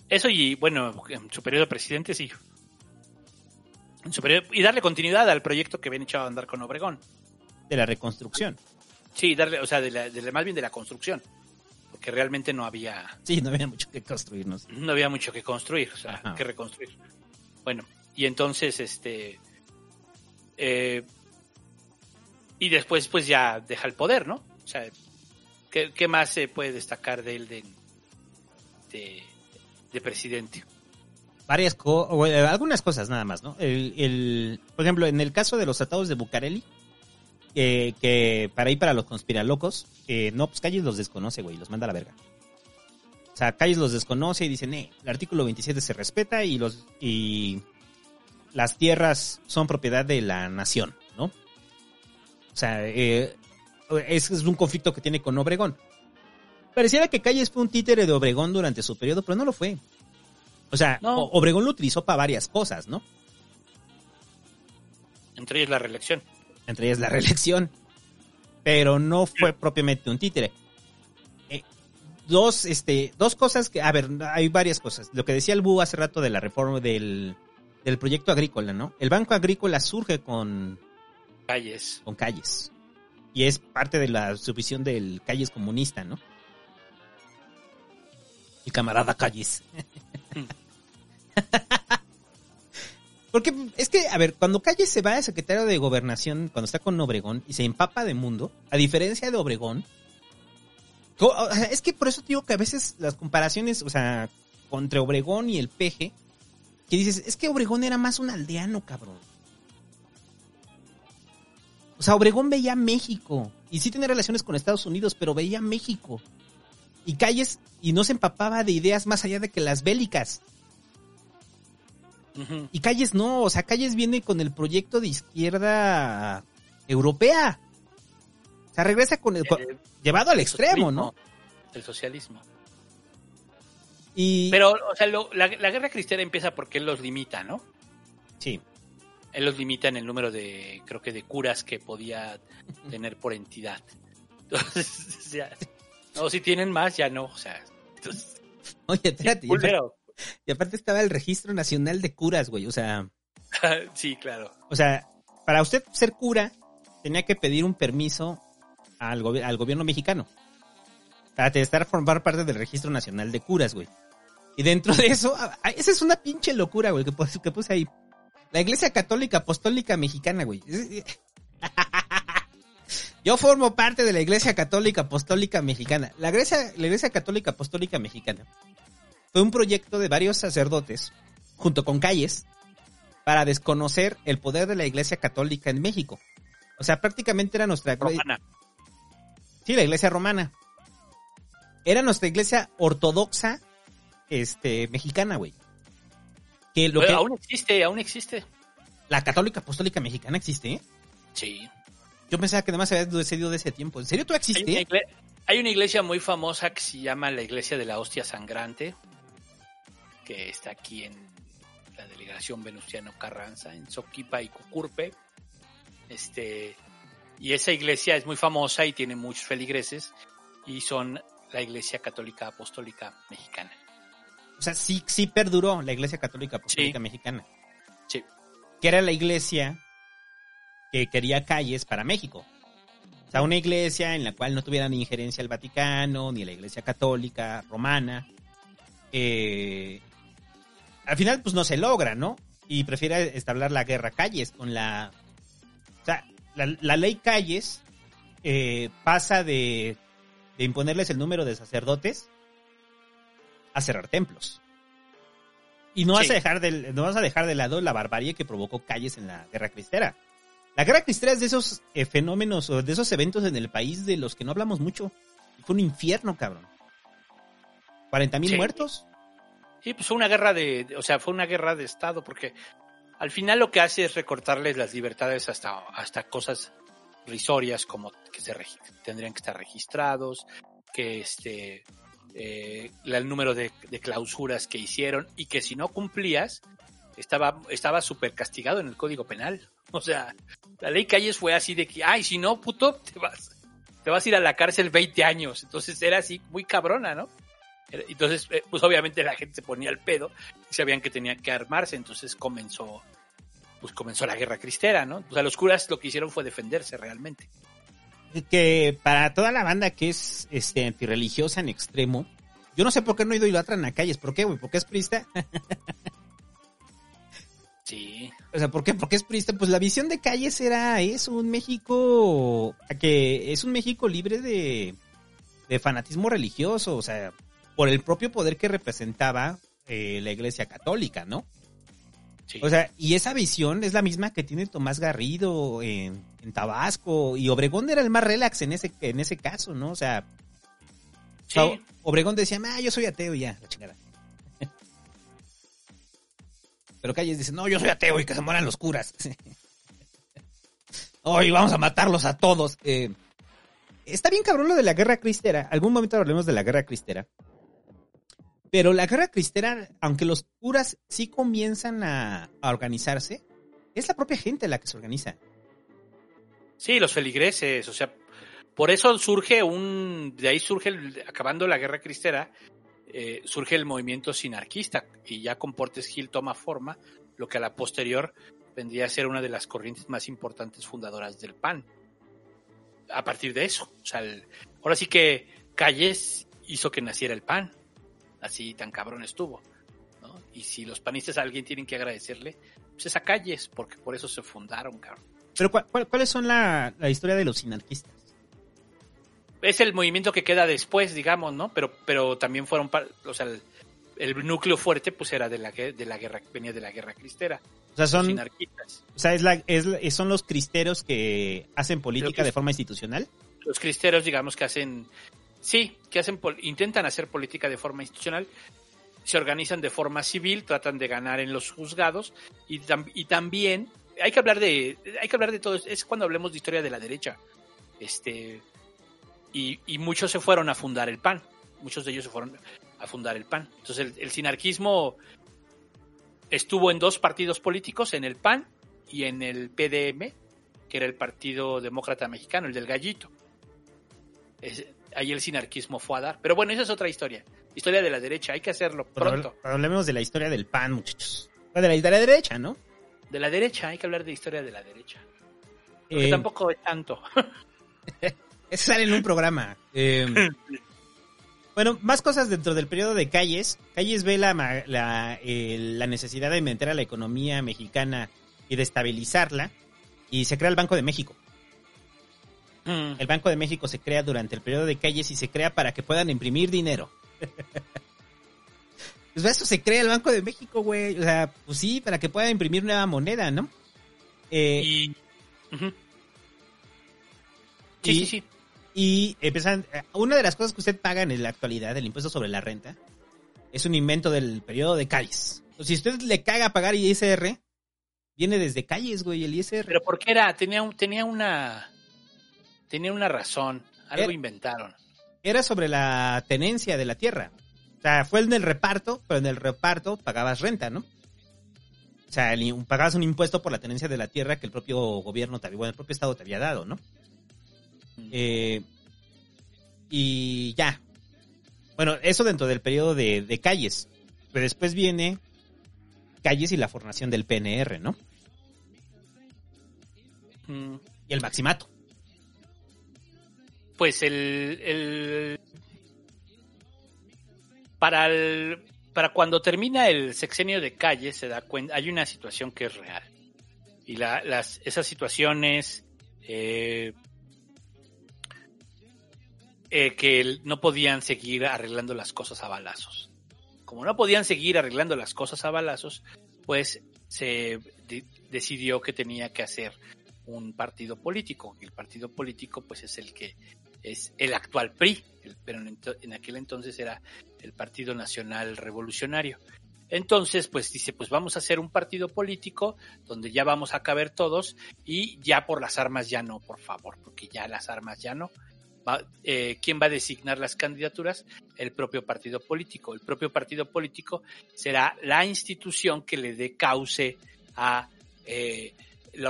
Eso y bueno, en su periodo de presidente sí. En su periodo- y darle continuidad al proyecto que habían echado a andar con Obregón. De la reconstrucción. Sí, darle, o sea, de la, de la- más bien de la construcción. Porque realmente no había, Sí, no había mucho que construirnos. no había mucho que construir, o sea, Ajá. que reconstruir. Bueno, y entonces, este, eh, y después, pues ya deja el poder, ¿no? O sea, ¿qué, qué más se puede destacar de él de, de, de presidente? varias eh, algunas cosas nada más, ¿no? El, el- por ejemplo, en el caso de los tratados de Bucareli, que, que para ir para los conspiralocos, eh, no, pues Calles los desconoce, güey, los manda a la verga. O sea, Calles los desconoce y dicen, eh, el artículo 27 se respeta y los y las tierras son propiedad de la nación, ¿no? O sea, eh, es, es un conflicto que tiene con Obregón. Pareciera que Calles fue un títere de Obregón durante su periodo, pero no lo fue. O sea, Obregón lo utilizó para varias cosas, ¿no? Entre ellos la reelección. Entre ellas la reelección. Pero no fue propiamente un títere. Eh, dos, este, dos cosas que, a ver, hay varias cosas. Lo que decía el Bu hace rato de la reforma del, del proyecto agrícola, ¿no? El Banco Agrícola surge con, Calles. con calles. Y es parte de la subvisión del calles comunista, ¿no? El camarada calles. Porque es que, a ver, cuando Calles se va de secretario de gobernación, cuando está con Obregón y se empapa de mundo, a diferencia de Obregón, es que por eso digo que a veces las comparaciones, o sea, entre Obregón y el PG, que dices, es que Obregón era más un aldeano, cabrón. O sea, Obregón veía México. Y sí tenía relaciones con Estados Unidos, pero veía México. Y Calles, y no se empapaba de ideas más allá de que las bélicas. Y Calles no, o sea, Calles viene con el proyecto de izquierda europea. O sea, regresa con el... Eh, llevado al extremo, ¿no? El socialismo. Y... Pero, o sea, lo- la, la guerra cristera empieza porque él los limita, ¿no? Sí. Él los limita en el número de, creo que de curas que podía tener por entidad. Entonces, ya. No, si tienen más, ya no, o sea. entonces, Oye, espérate. Y aparte, y aparte estaba el Registro Nacional de Curas, güey. O sea, sí, claro. o sea, para usted ser cura, tenía que pedir un permiso al, gobi- al gobierno mexicano. Para estar formar parte del Registro Nacional de Curas, güey. Y dentro de eso, esa es una pinche locura, güey, que puse ahí. La Iglesia Católica Apostólica Mexicana, güey. Yo formo parte de la Iglesia Católica Apostólica Mexicana. La Iglesia, la Iglesia Católica Apostólica Mexicana fue un proyecto de varios sacerdotes, junto con calles, para desconocer el poder de la Iglesia Católica en México. O sea, prácticamente era nuestra... Romana. Sí, la Iglesia Romana. Era nuestra Iglesia ortodoxa, este, mexicana, güey. Que lo Pero que... Aún existe, aún existe. La Católica Apostólica Mexicana existe, ¿eh? Sí. Yo pensaba que además se había descedido de ese tiempo. ¿En serio tú Hay existe? una, hay una iglesia muy famosa que se llama la Iglesia de la Hostia Sangrante, que está aquí en la delegación Venustiano Carranza, en Soquipa y Cucurpe. Este, y esa iglesia es muy famosa y tiene muchos feligreses y son la Iglesia Católica Apostólica Mexicana. O sea, sí, sí perduró la Iglesia Católica Apostólica Mexicana. Sí. Que era la iglesia que quería calles para México. O sea, una iglesia en la cual no tuviera ni injerencia el Vaticano, ni la Iglesia Católica Romana. Eh, al final, pues no se logra, ¿no? Y prefiere establecer la guerra calles con la... O sea, la, la ley calles eh, pasa de, de imponerles el número de sacerdotes a cerrar templos. Y no vas, a dejar de, no vas a dejar de lado la barbarie que provocó calles en la Guerra Cristera. La Guerra Cristera es de esos eh, fenómenos o de esos eventos en el país de los que no hablamos mucho. Fue un infierno, cabrón. 40 mil Sí. muertos. Sí, pues fue una guerra de, o sea, fue una guerra de Estado, porque al final lo que hace es recortarles las libertades hasta, hasta cosas risorias como que se tendrían que estar registrados, que este eh, el número de, de clausuras que hicieron y que si no cumplías estaba estaba súper castigado en el Código Penal. O sea, la ley Calles fue así de que, ay, si no, puto, te vas, te vas a ir a la cárcel 20 años. Entonces era así muy cabrona, ¿no? Era- Entonces, eh, pues obviamente la gente se ponía al pedo y sabían que tenían que armarse, entonces comenzó, pues comenzó la guerra cristera, ¿no? O sea, los curas lo que hicieron fue defenderse realmente. Que para toda la banda que es este, antirreligiosa en extremo, yo no sé por qué no idolatran a calles. ¿Por qué, güey? ¿Por qué es prista? Sí. O sea, ¿por qué? Porque es prista. Pues la visión de calles era, es un México, que es un México libre de, de fanatismo religioso, o sea, por el propio poder que representaba eh, la Iglesia Católica, ¿no? Sí. O sea, y esa visión es la misma que tiene Tomás Garrido en, en Tabasco, y Obregón era el más relax en ese, en ese caso, ¿no? O sea, Sí. Obregón decía, ah, yo soy ateo ya, la chingada. Pero Calles dice, no, yo soy ateo y que se mueran los curas. Hoy vamos a matarlos a todos. Eh, está bien cabrón lo de la guerra cristera. Algún momento hablemos de la guerra cristera. Pero la guerra cristera, aunque los curas sí comienzan a, organizarse, es la propia gente la que se organiza. Sí, los feligreses, o sea, por eso surge un, de ahí surge, acabando la guerra cristera, eh, surge el movimiento sinarquista y ya con Portes Gil toma forma, lo que a la posterior vendría a ser una de las corrientes más importantes fundadoras del PAN. A partir de eso, o sea, ahora sí que Calles hizo que naciera el PAN, así tan cabrón estuvo. Y si los panistas a alguien tienen que agradecerle, pues es a Calles, porque por eso se fundaron, cabrón. Pero ¿cuál- cuál- ¿cuáles son la, la historia de los sinarquistas? Es el movimiento que queda después, digamos, ¿no? Pero, pero también fueron, par- o sea, el, el núcleo fuerte, pues era de la, de la guerra, venía de la guerra cristera. O sea, son, o sea, es la, es, son los cristeros que hacen política de forma institucional. Los cristeros, digamos, que hacen, sí, que hacen, intentan hacer política de forma institucional, se organizan de forma civil, tratan de ganar en los juzgados y, tam- y también hay que hablar de, hay que hablar de todo, es cuando hablemos de historia de la derecha, este, y, y muchos se fueron a fundar el PAN, muchos de ellos se fueron a fundar el PAN. Entonces el, el sinarquismo estuvo en dos partidos políticos, en el PAN y en el PDM, que era el Partido Demócrata Mexicano, el del gallito. Es- ahí el sinarquismo fue a dar. Pero bueno, esa es otra historia. Historia de la derecha, hay que hacerlo pronto. habl- hablemos de la historia del PAN, muchachos. De la, de la derecha, ¿no? De la derecha, hay que hablar de historia de la derecha. Porque Eh, tampoco es tanto. Eso sale en un programa. Eh, bueno, más cosas dentro del periodo de Calles. Calles ve la, la, eh, la necesidad de meter a la economía mexicana y de estabilizarla. Y se crea el Banco de México. Mm. El Banco de México se crea durante el periodo de Calles y se crea para que puedan imprimir dinero. pues eso se crea el Banco de México, güey. O sea, pues sí, para que puedan imprimir nueva moneda, ¿no? Eh, Y. Sí, y- sí, sí. Y empiezan, eh, una de las cosas que usted paga en la actualidad, el impuesto sobre la renta, es un invento del periodo de Calles. Entonces, si usted le caga pagar ISR, viene desde Calles, güey, el ISR. Pero porque era, tenía, un- tenía una. Tenía una razón. Algo Era- inventaron. Era sobre la tenencia de la tierra. O sea, fue en el reparto, pero en el reparto pagabas renta, ¿no? O sea, el- pagabas un impuesto por la tenencia de la tierra que el propio gobierno te había, bueno, el propio estado te había dado, ¿no? Eh, y ya. Bueno, eso dentro del periodo de, de calles. Pero después viene calles y la formación del PNR, ¿no? Mm. Y el maximato. Pues el, el- para el para cuando termina el sexenio de calle se da cuenta hay una situación que es real y la- las esas situaciones eh, eh, que no podían seguir arreglando las cosas a balazos como no podían seguir arreglando las cosas a balazos pues se de- decidió que tenía que hacer un partido político el partido político pues es el que es el actual PRI, pero en, en aquel entonces era el Partido Nacional Revolucionario. Entonces, pues dice, pues vamos a hacer un partido político donde ya vamos a caber todos y ya por las armas ya no, por favor, porque ya las armas ya no. Va- eh, ¿Quién va a designar las candidaturas? El propio partido político. El propio partido político será la institución que le dé cauce a eh,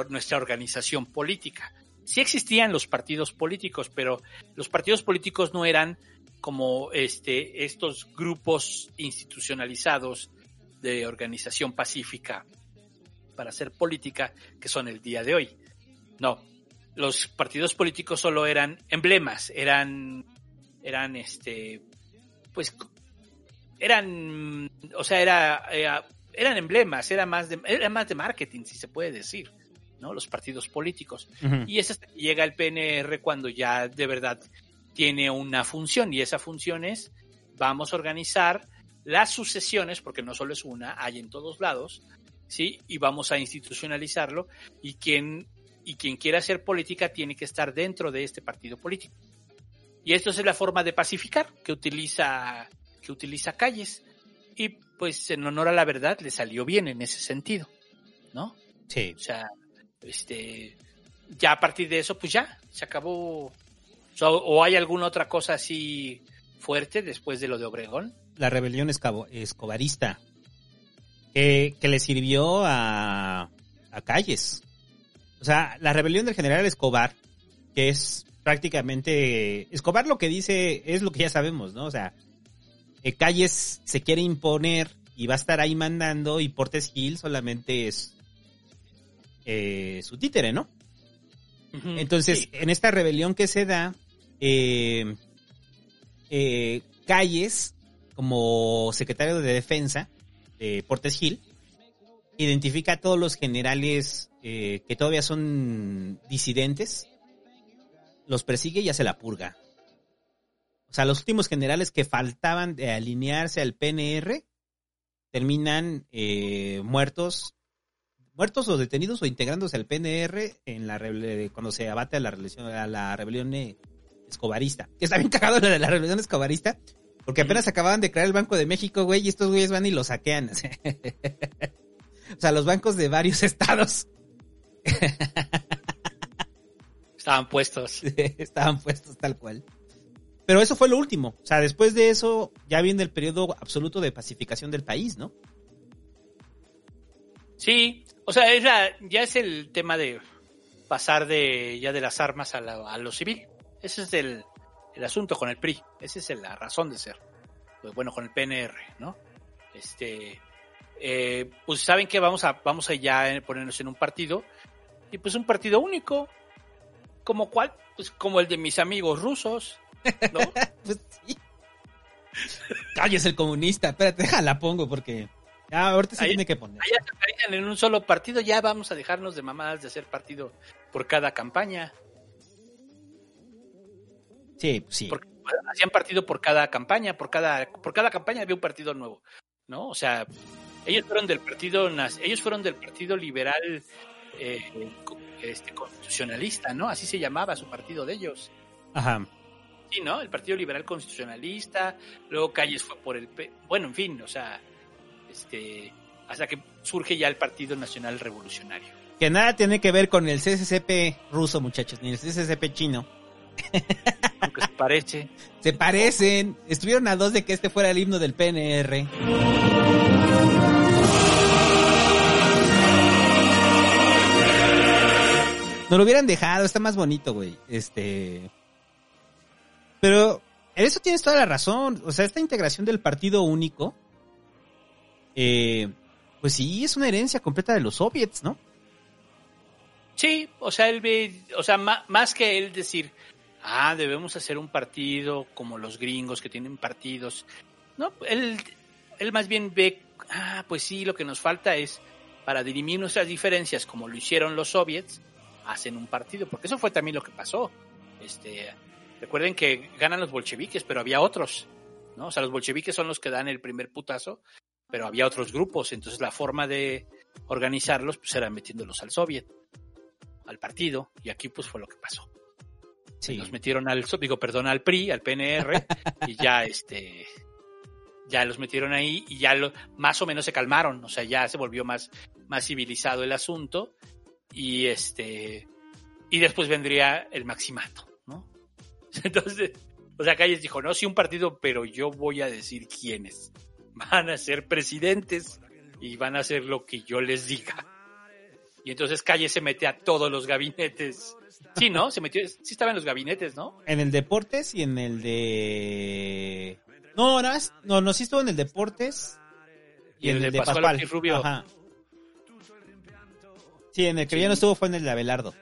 nuestra organización política sí existían los partidos políticos, pero los partidos políticos no eran como este estos grupos institucionalizados de organización pacífica para hacer política que son el día de hoy. No, los partidos políticos solo eran emblemas, eran eran este pues eran o sea, era, era- eran emblemas, era más de era más de marketing si se puede decir. ¿no? Los partidos políticos. Y es hasta que llega el PNR cuando ya de verdad tiene una función y esa función es vamos a organizar las sucesiones, porque no solo es una, hay en todos lados, ¿sí? Y vamos a institucionalizarlo y quien, y quien quiera hacer política tiene que estar dentro de este partido político. Y esto es la forma de pacificar que utiliza, que utiliza Calles. Y pues en honor a la verdad le salió bien en ese sentido, ¿no? Sí. O sea, este, ya a partir de eso, pues ya, se acabó. O, sea, ¿o hay alguna otra cosa así fuerte después de lo de Obregón? la rebelión escobarista que, que le sirvió a, a Calles. O sea, la rebelión del general Escobar, que es prácticamente... Escobar lo que dice es lo que ya sabemos, ¿no? O sea, eh, Calles se quiere imponer y va a estar ahí mandando y Portes Gil solamente es eh, su títere, ¿no? Entonces, Sí. en esta rebelión que se da, eh, eh, Calles, como secretario de defensa de Portes Gil, identifica a todos los generales eh, que todavía son disidentes, los persigue y hace la purga. O sea, los últimos generales que faltaban de alinearse al PNR terminan eh, muertos, muertos o detenidos o integrándose al PNR en la rebel- cuando se abate a la, rebelión- a la rebelión eh, escobarista. Que está bien cagado lo de la rebelión escobarista, porque apenas acababan de crear el Banco de México, güey, y estos güeyes van y lo saquean. o sea, los bancos de varios estados Estaban puestos. estaban puestos tal cual. Pero eso fue lo último. O sea, después de eso ya viene el periodo absoluto de pacificación del país, ¿no? Sí, o sea, es la- ya es el tema de pasar de ya de las armas a, la- a lo civil. Ese es el, el asunto con el PRI. Esa es la razón de ser. Pues bueno, con el PNR, ¿no? Este, eh, pues saben que vamos a vamos a ya ponernos en un partido y pues un partido único. ¿Como cuál? Pues como el de mis amigos rusos, ¿no? pues sí. El comunista. Espérate, déjala pongo porque ya ahorita se Ahí- tiene que poner. En un solo partido, ya vamos a dejarnos de mamadas de hacer partido por cada campaña. Sí, pues sí. Porque hacían partido por cada campaña, por cada, por cada campaña había un partido nuevo, ¿no? O sea, ellos fueron del partido, ellos fueron del partido liberal eh, este, constitucionalista, ¿no? Así se llamaba su partido de ellos. Ajá. Sí, ¿no? El Partido Liberal Constitucionalista, luego Calles fue por el... P- Bueno, en fin, o sea, este, hasta que surge ya el Partido Nacional Revolucionario. Que nada tiene que ver con el CCCP ruso, muchachos, ni el CCCP chino. Aunque se parece. Se parecen. Estuvieron a dos de que este fuera el himno del PNR. No lo hubieran dejado, está más bonito, güey. Este. Pero en eso tienes toda la razón. O sea, esta integración del partido único. eh, pues sí, es una herencia completa de los soviets, ¿no? Sí, o sea, él ve, o sea, más que él decir, ah, debemos hacer un partido como los gringos que tienen partidos. No, él, él más bien ve, ah, pues sí, lo que nos falta es, para dirimir nuestras diferencias, como lo hicieron los soviets, hacen un partido, porque eso fue también lo que pasó. Este, recuerden que ganan los bolcheviques, pero había otros, ¿no? O sea, los bolcheviques son los que dan el primer putazo, pero había otros grupos, entonces la forma de organizarlos pues era metiéndolos al soviet al partido y aquí pues fue lo que pasó. Sí. Nos metieron al, digo, perdón, al PRI, al PNR y ya este ya los metieron ahí y ya lo, más o menos se calmaron, o sea, ya se volvió más más civilizado el asunto y este y después vendría el maximato, ¿no? Entonces, o sea, Calles dijo, "No, sí un partido, pero yo voy a decir quiénes van a ser presidentes y van a hacer lo que yo les diga." Y entonces Calle se mete a todos los gabinetes. Sí, ¿no? Se metió, sí estaba en los gabinetes, ¿no? En el deportes y en el de. No, no, no, no, sí estuvo en el deportes y, en el de Pascual. Ortiz Rubio. Ajá. Sí, en el que ya no estuvo fue en el de Abelardo.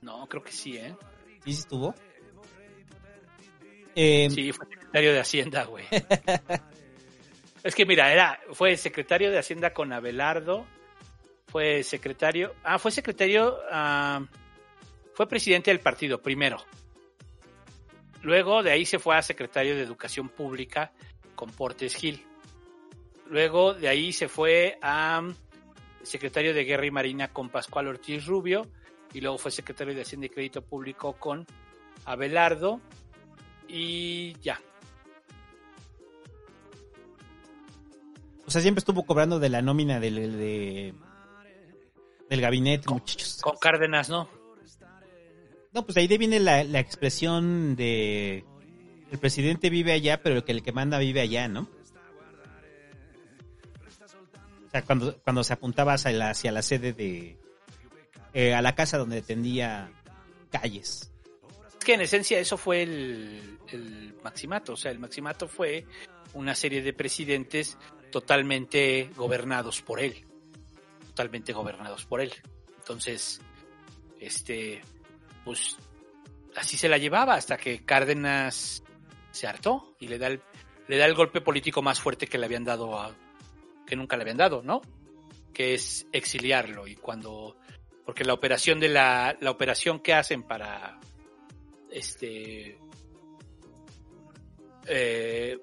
No, creo que sí, ¿eh? Sí, sí estuvo. Eh, Sí, fue secretario de Hacienda, güey. es que mira, era, fue secretario de Hacienda con Abelardo, fue secretario, ah, fue secretario, ah, fue presidente del partido primero. Luego de ahí se fue a secretario de Educación Pública con Portes Gil. Luego de ahí se fue a secretario de Guerra y Marina con Pascual Ortiz Rubio. Y luego fue secretario de Hacienda y Crédito Público con Abelardo. Y ya. o sea, siempre estuvo cobrando de la nómina del, de- del gabinete, muchachos. Con Cárdenas, ¿no? No, pues ahí de viene la, la expresión de el presidente vive allá, pero el que, el que manda vive allá, ¿no? Cuando, cuando se apuntaba hacia la, hacia la sede de... eh, a la casa donde tendía calles. Es que en esencia eso fue el, el maximato. O sea, el maximato fue una serie de presidentes totalmente gobernados por él. Totalmente gobernados por él. Entonces, este, pues así se la llevaba hasta que Cárdenas se hartó y le da el, le da el golpe político más fuerte que le habían dado a, que nunca le habían dado, ¿no? Que es exiliarlo y cuando porque la operación de la, la operación que hacen para este eh,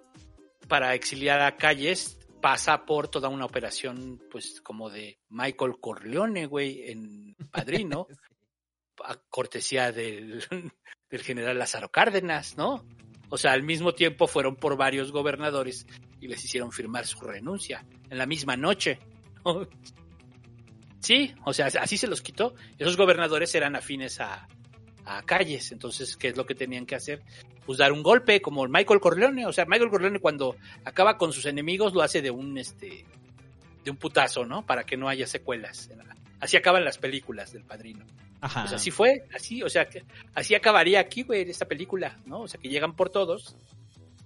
para exiliar a Calles pasa por toda una operación pues como de Michael Corleone, güey, en Padrino, a cortesía del, del general Lázaro Cárdenas, ¿no? O sea, al mismo tiempo fueron por varios gobernadores y les hicieron firmar su renuncia en la misma noche. ¿no? Sí, o sea, así se los quitó. Esos gobernadores eran afines a, a calles, entonces, ¿qué es lo que tenían que hacer? Pues dar un golpe, como Michael Corleone. O sea, Michael Corleone cuando acaba con sus enemigos lo hace de un, este, de un putazo, ¿no? Para que no haya secuelas. Así acaban las películas del padrino. Ajá. Pues así fue, así, o sea, que así acabaría aquí, güey, esta película, ¿no? O sea, que llegan por todos,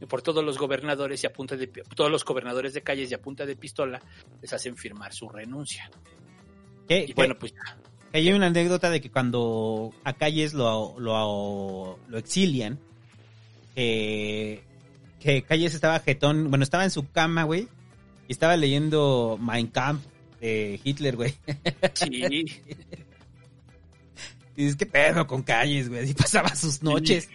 y por todos los gobernadores y a punta de, todos los gobernadores de calles y a punta de pistola les hacen firmar su renuncia. Que, Y bueno, pues ya. Hay una anécdota de que cuando a Calles lo, lo, lo exilian, que, que Calles estaba jetón, bueno, estaba en su cama, güey, y estaba leyendo Mein Kampf de Hitler, güey. Sí. Y dices, ¿qué pedo con Calles, güey? Y pasaba sus noches.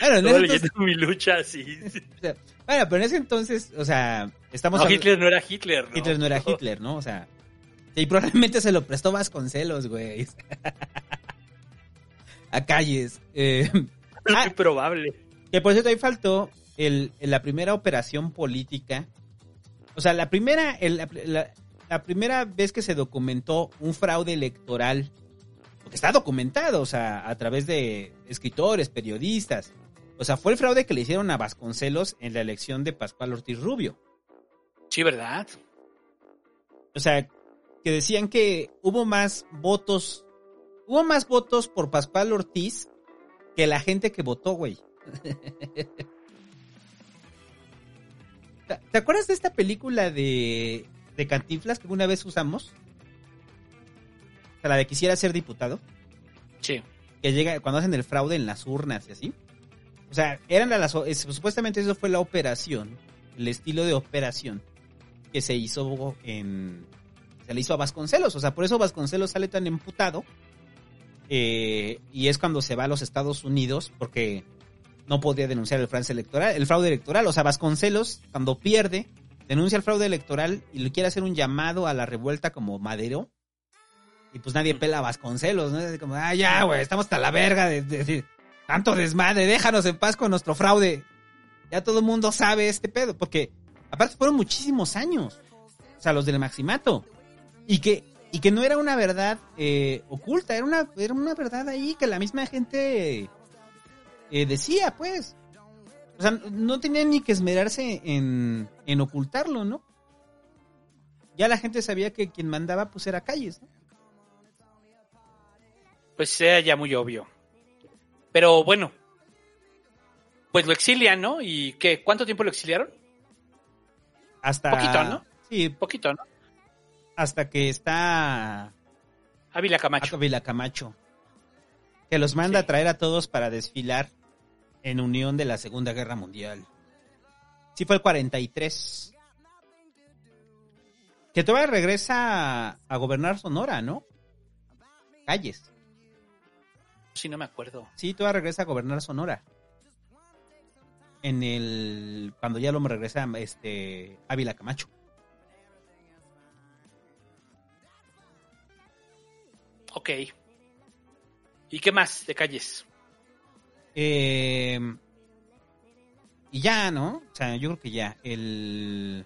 Bueno, en ese leyendo mi lucha, sí. entonces- bueno, pero en ese entonces, o sea, estamos No, Hitler no era Hitler, ¿no? Hitler no era Hitler, ¿no? O sea, y probablemente se lo prestó Vasconcelos, güey. A calles. Eh, ah, Muy probable. que por cierto, ahí faltó el, la primera operación política. O sea, la primera, el- la- la primera vez que se documentó un fraude electoral, porque está documentado, o sea, a través de escritores, periodistas. O sea, fue el fraude que le hicieron a Vasconcelos en la elección de Pascual Ortiz Rubio. Sí, ¿verdad? O sea, que decían que hubo más votos, hubo más votos por Pascual Ortiz que la gente que votó, güey. ¿Te- ¿Te acuerdas de esta película de, de Cantinflas que una vez usamos? Sea, la de Quisiera ser diputado. Sí. Que llega cuando hacen el fraude en las urnas y así. O sea, eran las, es- supuestamente eso fue la operación, el estilo de operación que se hizo en, se le hizo a Vasconcelos. O sea, por eso Vasconcelos sale tan emputado. eh, y es cuando se va a los Estados Unidos porque no podía denunciar el fraude electoral, el fraude electoral. O sea, Vasconcelos, cuando pierde, denuncia el fraude electoral y le quiere hacer un llamado a la revuelta como Madero. Y pues nadie pela a Vasconcelos, ¿no? Es como, ah, ya, güey, estamos hasta la verga de, de- de tanto desmadre, déjanos en paz con nuestro fraude. Ya todo el mundo sabe este pedo, porque aparte fueron muchísimos años. O sea, los del Maximato. Y que, y que no era una verdad eh, oculta, era una, era una verdad ahí que la misma gente eh, decía, pues. O sea, no tenían ni que esmerarse en, en ocultarlo, ¿no? Ya la gente sabía que quien mandaba pues era Calles, ¿no? Pues sea ya muy obvio. Pero bueno. Pues lo exilian, ¿no? ¿Y qué? ¿Cuánto tiempo lo exiliaron? Hasta... Poquito, ¿no? Sí, Poquito, ¿no? hasta que está Ávila Camacho. Ávila Camacho. Que los manda Sí. a traer a todos para desfilar en unión de la Segunda Guerra Mundial. Sí, fue el 43. Que todavía regresa a, a gobernar Sonora, ¿no? Calles. Sí, no me acuerdo. Sí, todavía regresa a gobernar Sonora. En el. Cuando ya lo regresa este. Ávila Camacho. Ok. ¿Y qué más de calles? Eh, y ya, ¿no? O sea, yo creo que ya. El.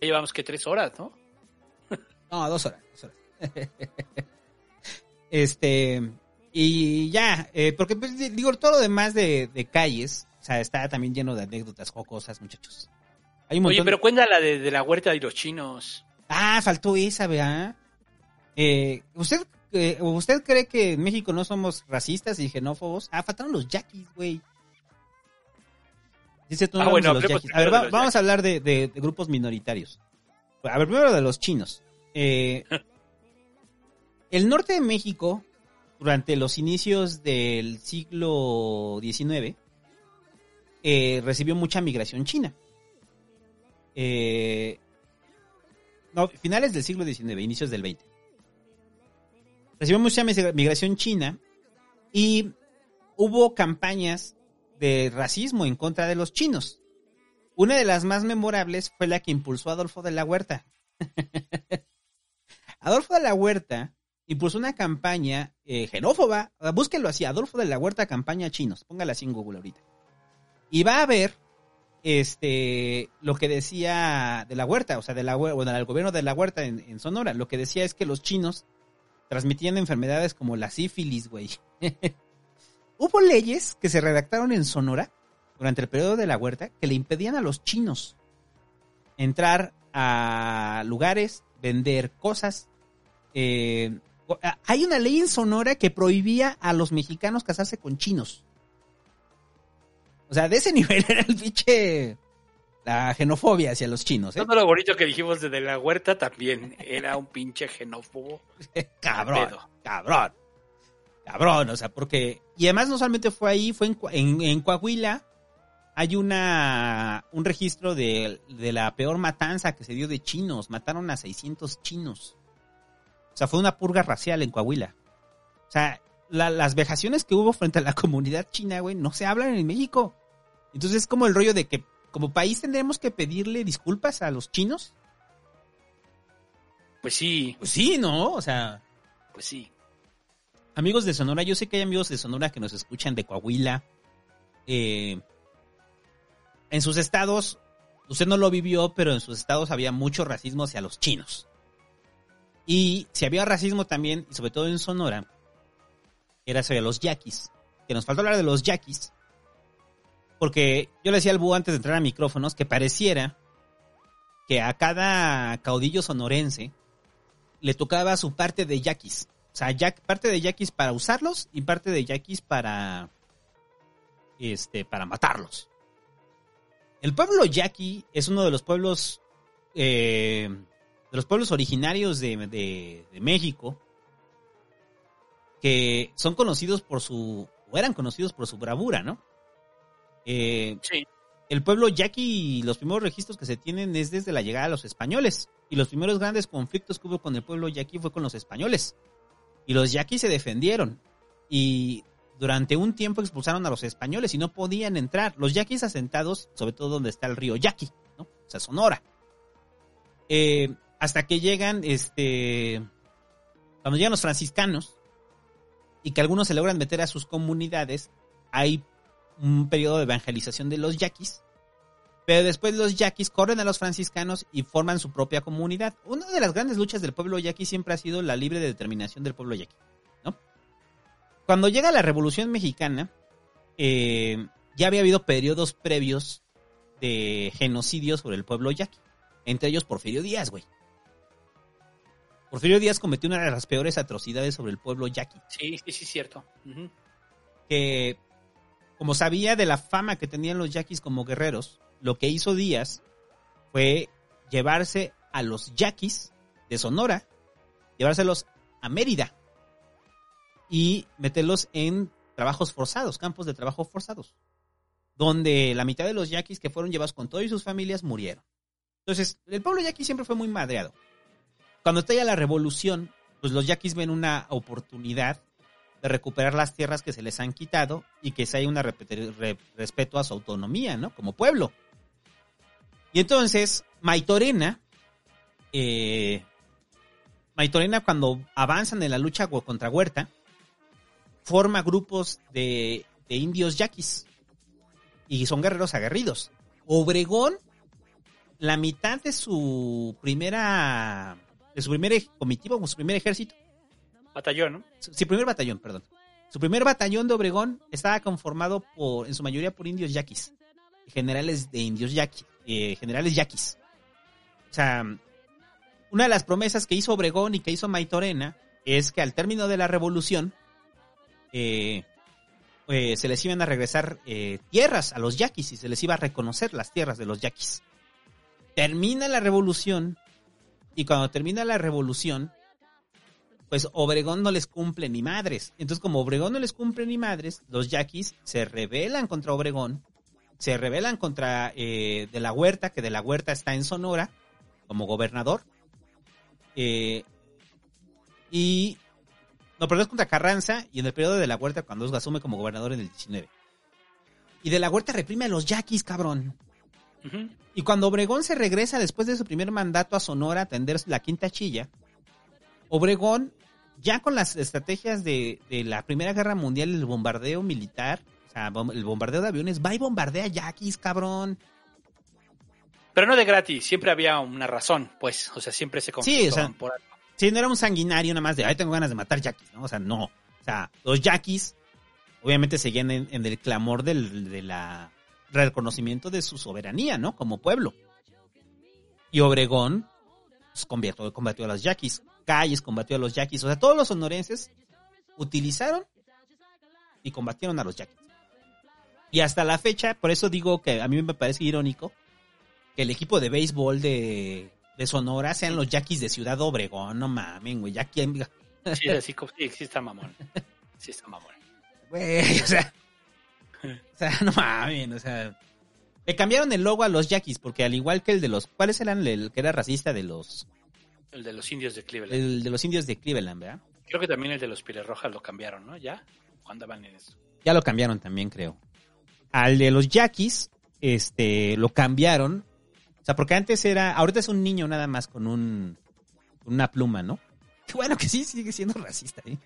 Ya llevamos que tres horas, ¿no? No, dos horas. dos horas. este. Y ya, eh, porque pues, di- digo, todo lo demás de, de calles, o sea, está también lleno de anécdotas jocosas, muchachos. Hay un Oye, pero de- cuenta la de, de la huerta de los chinos. Ah, faltó esa, ¿verdad? Eh, ¿usted, eh, ¿Usted cree que en México no somos racistas y xenófobos? Ah, faltaron los yaquis, güey. Dice tú no Ah, bueno, los yaquis. A ver, va- los vamos a hablar de, de- de grupos minoritarios. A ver, primero de los chinos. Eh, el norte de México, durante los inicios del siglo XIX, eh, recibió mucha migración china. Eh, no, finales del siglo XIX, inicios del XX. Recibió mucha migra- migración china y hubo campañas de racismo en contra de los chinos. Una de las más memorables fue la que impulsó Adolfo de la Huerta. Adolfo de la Huerta impulsó una campaña eh, xenófoba. Búsquenlo así, Adolfo de la Huerta campaña chinos. Póngala así en Google ahorita. Y va a ver este lo que decía de la Huerta, o sea, de la bueno, del gobierno de la Huerta en, en Sonora. Lo que decía es que los chinos transmitían enfermedades como la sífilis, güey. Hubo leyes que se redactaron en Sonora durante el periodo de la Huerta que le impedían a los chinos entrar a lugares, vender cosas. Eh, hay una ley en Sonora que prohibía a los mexicanos casarse con chinos. O sea, de ese nivel era el pinche... la xenofobia hacia los chinos, ¿eh? Todo lo bonito que dijimos de De la Huerta también era un pinche xenófobo. cabrón, cabrón. Cabrón, o sea, porque... Y además no solamente fue ahí, fue en, en Coahuila. Hay una un registro de, de la peor matanza que se dio de chinos. Mataron a 600 chinos. O sea, fue una purga racial en Coahuila. O sea, la- las vejaciones que hubo frente a la comunidad china, güey, no se hablan en México. Entonces es como el rollo de que como país tendremos que pedirle disculpas a los chinos. Pues sí, Pues sí, ¿no? O sea, pues sí. amigos de Sonora, yo sé que hay amigos de Sonora que nos escuchan de Coahuila. Eh, en sus estados, usted no lo vivió, pero en sus estados había mucho racismo hacia los chinos. Y si había racismo también, y sobre todo en Sonora, era hacia los yaquis. Que nos faltó hablar de los yaquis. Porque yo le decía al búho antes de entrar a micrófonos que pareciera que a cada caudillo sonorense le tocaba su parte de yaquis. O sea, ya- parte de yaquis para usarlos y parte de yaquis para este para matarlos. El pueblo yaqui es uno de los pueblos eh, de los pueblos originarios de, de- de México que son conocidos por su o eran conocidos por su bravura, ¿no? Eh, Sí. el pueblo yaqui, los primeros registros que se tienen es desde la llegada de los españoles. Y los primeros grandes conflictos que hubo con el pueblo yaqui fue con los españoles. Y los yaquis se defendieron. Y durante un tiempo expulsaron a los españoles y no podían entrar. Los yaquis asentados, sobre todo donde está el río Yaqui, ¿no? O sea, Sonora. Eh, hasta que llegan, este, cuando llegan los franciscanos y que algunos se logran meter a sus comunidades, hay un periodo de evangelización de los yaquis. Pero después los yaquis corren a los franciscanos y forman su propia comunidad. Una de las grandes luchas del pueblo yaqui siempre ha sido la libre determinación del pueblo yaqui. ¿no? Cuando llega la Revolución Mexicana, eh, ya había habido periodos previos de genocidio sobre el pueblo yaqui. Entre ellos Porfirio Díaz, güey. Porfirio Díaz cometió una de las peores atrocidades sobre el pueblo yaqui. Sí, sí, sí, cierto. Que como sabía de la fama que tenían los yaquis como guerreros, lo que hizo Díaz fue llevarse a los yaquis de Sonora, llevárselos a Mérida y meterlos en trabajos forzados, campos de trabajo forzados, donde la mitad de los yaquis que fueron llevados con todas sus familias murieron. Entonces, el pueblo yaqui siempre fue muy madreado. Cuando estalla la revolución, pues los yaquis ven una oportunidad de recuperar las tierras que se les han quitado y que se haya un respeto a su autonomía, ¿no? Como pueblo. Y entonces, Maitorena, eh, Maitorena cuando avanzan en la lucha contra Huerta, forma grupos de, de indios yaquis y son guerreros aguerridos. Obregón, la mitad de su primera, de su primer comitiva, su primer ejército, Batallón, ¿no? su, su primer batallón, perdón. Su primer batallón de Obregón estaba conformado por, en su mayoría por indios yaquis, generales de indios yaquis, eh, generales yaquis. O sea, una de las promesas que hizo Obregón y que hizo Maitorena es que al término de la revolución eh, eh, se les iban a regresar eh, tierras a los yaquis y se les iba a reconocer las tierras de los yaquis. Termina la revolución y cuando termina la revolución pues Obregón no les cumple ni madres. Entonces, como Obregón no les cumple ni madres, los yaquis se rebelan contra Obregón, se rebelan contra eh, De la Huerta, que De la Huerta está en Sonora como gobernador. Eh, y. No, perdón, es contra Carranza y en el periodo de La Huerta, cuando asume como gobernador en el 19. Y De la Huerta reprime a los yaquis, cabrón. Y cuando Obregón se regresa después de su primer mandato a Sonora a atender la quinta chilla, Obregón, ya con las estrategias de, de la Primera Guerra Mundial, el bombardeo militar, o sea, el bombardeo de aviones, va y bombardea yaquis, cabrón. Pero no de gratis, siempre había una razón, pues. O sea, siempre se Sí, o sea, por algo. Sí, no era un sanguinario nada más de, ay, tengo ganas de matar yaquis, ¿no? O sea, no. O sea, los yaquis obviamente seguían en, en el clamor del de la reconocimiento de su soberanía, ¿no? Como pueblo. Y Obregón pues, combatió, combatió a los yaquis. Calles combatió a los yaquis. O sea, todos los sonorenses utilizaron y combatieron a los yaquis. Y hasta la fecha, por eso digo que a mí me parece irónico que el equipo de béisbol de, de Sonora sean los Yaquis de Ciudad Obregón, no mamen, güey, ya quién... Sí, así, sí, sí está mamón. Sí está mamón. Güey, o sea, o sea, no mames, o sea, le cambiaron el logo a los Yaquis porque al igual que el de los, ¿cuáles eran el que era racista de los, El de los indios de Cleveland. el de los indios de Cleveland, ¿verdad? Creo que también el de los Pieles Rojas lo cambiaron, ¿no? ¿Ya? ¿O andaban en eso? Ya lo cambiaron también, creo. Al de los Yaquis, este, lo cambiaron, o sea, porque antes era, ahorita es un niño nada más con un, con una pluma, ¿no? Bueno, que sí sigue siendo racista, ¿eh?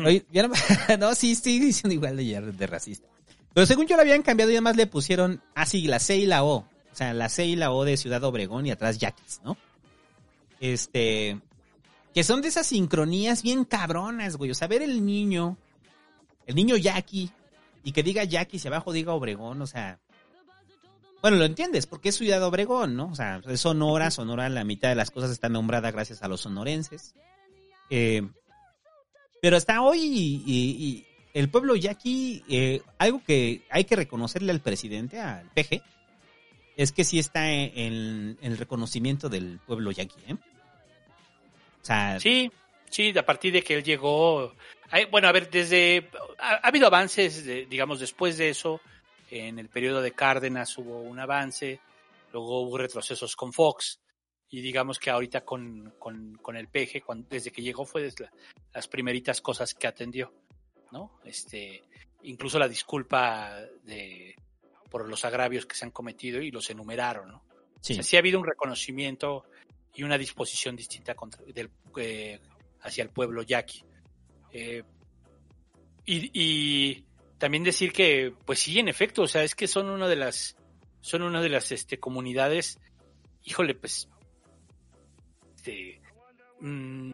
Oye, ya no, no, sí, sigue siendo igual de, de racista. Pero según yo lo habían cambiado y además le pusieron así la C y la O. O sea, la C y la O de Ciudad Obregón y atrás Yaquis, ¿no? Este. Que son de esas sincronías bien cabronas, güey. O sea, ver el niño, el niño Yaqui, y que diga Yaquis y abajo diga Obregón, o sea. Bueno, lo entiendes, porque es Ciudad Obregón, ¿no? O sea, es Sonora, Sonora, la mitad de las cosas está nombrada gracias a los sonorenses. Eh, pero hasta hoy y, y el pueblo yaqui, eh, algo que hay que reconocerle al presidente, al PG, es que sí está en, el reconocimiento del pueblo yaqui, ¿eh? Sí, sí, a partir de que él llegó. hay- bueno, a ver, desde. Ha, ha habido avances, de- digamos, después de eso. En el periodo de Cárdenas hubo un avance. Luego hubo retrocesos con Fox. Y digamos que ahorita con, con, con el PG, cuando, desde que llegó, fue desde la- las primeritas cosas que atendió. ¿No? Este. Incluso la disculpa de por los agravios que se han cometido y los enumeraron, ¿no? sí. O sea, sí ha habido un reconocimiento y una disposición distinta contra, del, eh, hacia el pueblo yaqui. Eh, y, y también decir que, pues sí, en efecto, o sea, es que son una de las, son una de las este, comunidades, híjole, pues, este, mm,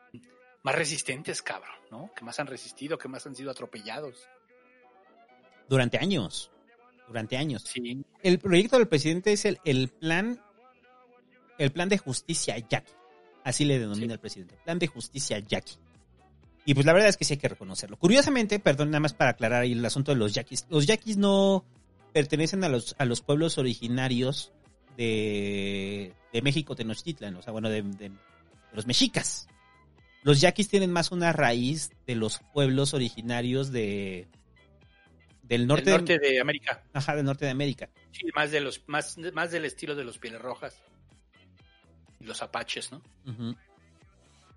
más resistentes, cabrón, ¿no? Que más han resistido, que más han sido atropellados. durante años. Durante años. Sí, El proyecto del presidente es el, el plan, el plan de justicia yaqui. Así le denomina el presidente. Plan de justicia yaqui. Y pues la verdad es que sí hay que reconocerlo. Curiosamente, perdón, nada más para aclarar ahí el asunto de los yaquis. Los yaquis no pertenecen a los, a los pueblos originarios de, de México, Tenochtitlan, o sea, bueno, de los mexicas. Los yaquis tienen más una raíz de los pueblos originarios de del norte, del norte de América. ajá, del norte de América. Sí, más de los, más, más del estilo de los pieles rojas. Y los apaches, ¿no? Por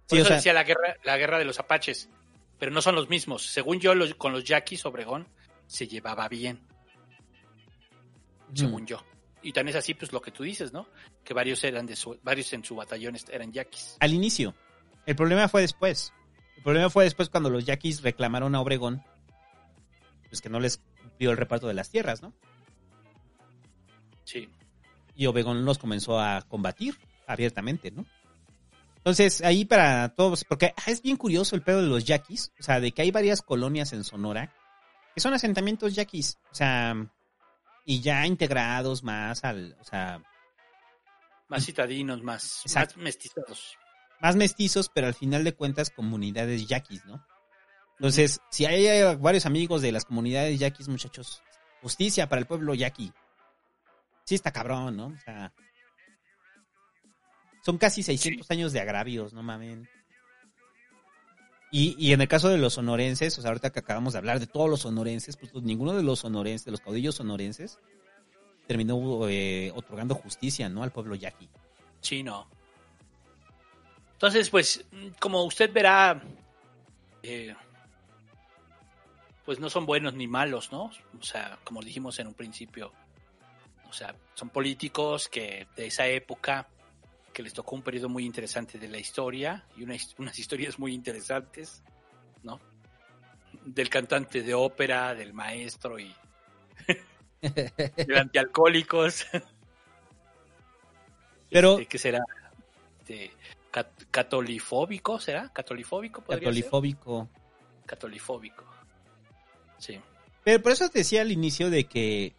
Sí, o eso sea, decía la guerra, la guerra de los apaches. Pero no son los mismos. Según yo, los- con los yaquis, Obregón se llevaba bien, según yo. Y tan es así, pues lo que tú dices, ¿no? Que varios eran de su, varios en su batallón eran yaquis. al inicio. El problema fue después. El problema fue después cuando los yaquis reclamaron a Obregón, pues que no les cumplió el reparto de las tierras, ¿no? Sí. Y Obregón los comenzó a combatir abiertamente, ¿no? Entonces, ahí para todos, porque es bien curioso el pedo de los yaquis, o sea, de que hay varias colonias en Sonora que son asentamientos yaquis, o sea, y ya integrados más al, o sea, Más citadinos, más, Exacto. más mestizados. más mestizos, pero al final de cuentas comunidades yaquis, ¿no? Entonces, si hay varios amigos de las comunidades yaquis, muchachos, justicia para el pueblo yaqui. Sí está cabrón, ¿no? O sea, son casi 600 años de agravios, no mamen. Y, y en el caso de los sonorenses, o sea, ahorita que acabamos de hablar de todos los sonorenses, pues, pues, ninguno de los sonorenses, de los caudillos sonorenses, terminó eh, otorgando justicia, ¿no? Al pueblo yaqui. Sí, no. Entonces, pues, como usted verá, eh, pues no son buenos ni malos, ¿no? O sea, como dijimos en un principio, o sea, son políticos que de esa época, que les tocó un periodo muy interesante de la historia y una unas historias muy interesantes, ¿no? Del cantante de ópera, del maestro y de antialcohólicos. Pero- Este, ¿Qué será? Este, cat- catolifóbico, ¿será? ¿Catolifóbico? ser? Catolifóbico. Catolifóbico. Sí. Pero por eso te decía al inicio de que,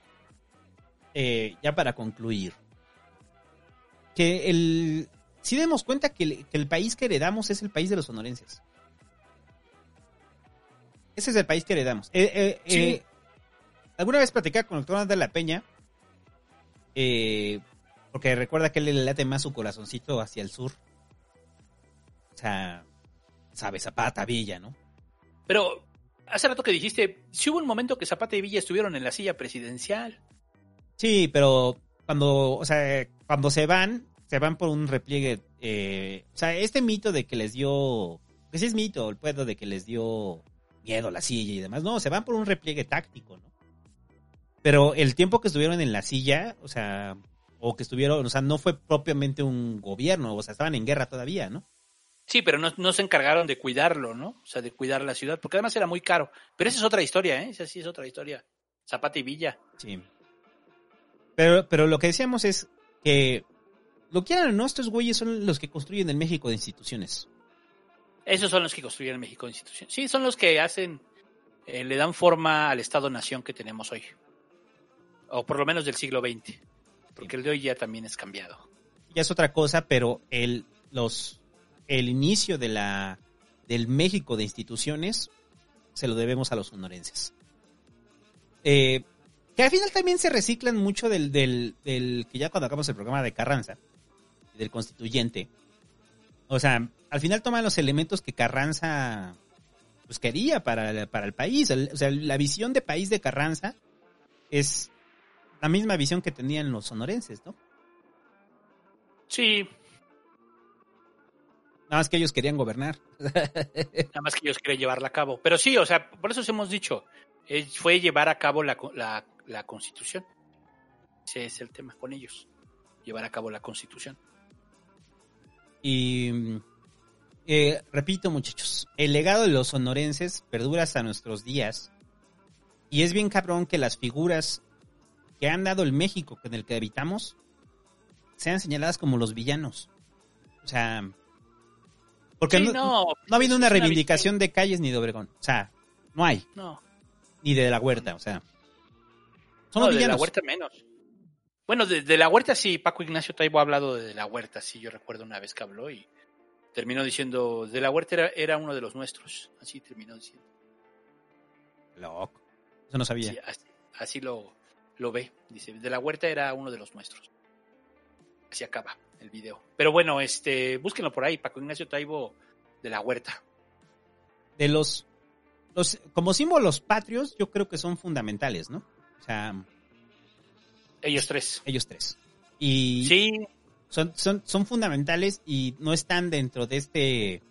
eh, ya para concluir, que el, sí demos cuenta que el, que el país que heredamos es el país de los sonorenses. Ese es el país que heredamos. Eh, eh, Sí. eh, alguna vez platicé con el doctor de la Peña, Porque recuerda que él le late más su corazoncito hacia el sur. O sea, sabe, Zapata, Villa, ¿no? Pero hace rato que dijiste, si hubo un momento que Zapata y Villa estuvieron en la silla presidencial. Sí, pero cuando, o sea, cuando se van, se van por un repliegue. eh, o sea, este mito de que les dio. Pues es mito, el puedo de que les dio miedo la silla y demás. No, se van por un repliegue táctico, ¿no? Pero el tiempo que estuvieron en la silla, o sea, o que estuvieron, o sea, no fue propiamente un gobierno, o sea, estaban en guerra todavía, ¿no? Sí, pero no, no se encargaron de cuidarlo, ¿no? O sea, de cuidar la ciudad, porque además era muy caro. Pero esa es otra historia, ¿eh? Esa sí es otra historia. Zapata y Villa. Sí. Pero, pero lo que decíamos es que, lo quieran o no, estos güeyes son los que construyen el México de instituciones. Esos son los que construyeron México de institución. Sí, son los que hacen, eh, le dan forma al Estado-Nación que tenemos hoy. O por lo menos del siglo XX. Porque el de hoy ya también es cambiado. Ya es otra cosa, pero el, los, el inicio de la, del México de instituciones se lo debemos a los sonorenses. Eh, que al final también se reciclan mucho del, del, del que ya cuando acabamos el programa de Carranza, del constituyente. O sea, al final toman los elementos que Carranza pues quería para, para el país. El- o sea, la visión de país de Carranza es la misma visión que tenían los sonorenses, ¿no? Sí, Nada más que ellos querían gobernar. nada más que ellos quieren llevarla a cabo. Pero sí, o sea, por eso os hemos dicho, eh, fue llevar a cabo la, la constitución. Ese es el tema con ellos. Llevar a cabo la constitución. Y mm, eh, repito, muchachos, el legado de los sonorenses perdura hasta nuestros días. Y es bien cabrón que las figuras que han dado el México en el que habitamos sean señaladas como los villanos. O sea, porque Sí, no, no, no ha habido es una reivindicación de calles ni de Obregón. O sea, no hay. No, Ni de la huerta, o sea. Son no, los de la villanos. huerta menos. Bueno, de, de la huerta sí, Paco Ignacio Taibo ha hablado de, la huerta, sí, yo recuerdo una vez que habló y terminó diciendo, de la huerta era, era uno de los nuestros, así terminó diciendo. Loco. Eso no sabía. Sí, así, así lo, lo ve, dice, de la huerta era uno de los nuestros. Así acaba el video. Pero bueno, este, búsquenlo por ahí, Paco Ignacio Taibo de la huerta. de los, los como símbolos patrios, yo creo que son fundamentales, ¿no? O sea, Ellos tres. ellos tres. Y Sí, son, son, son fundamentales y no están dentro de este,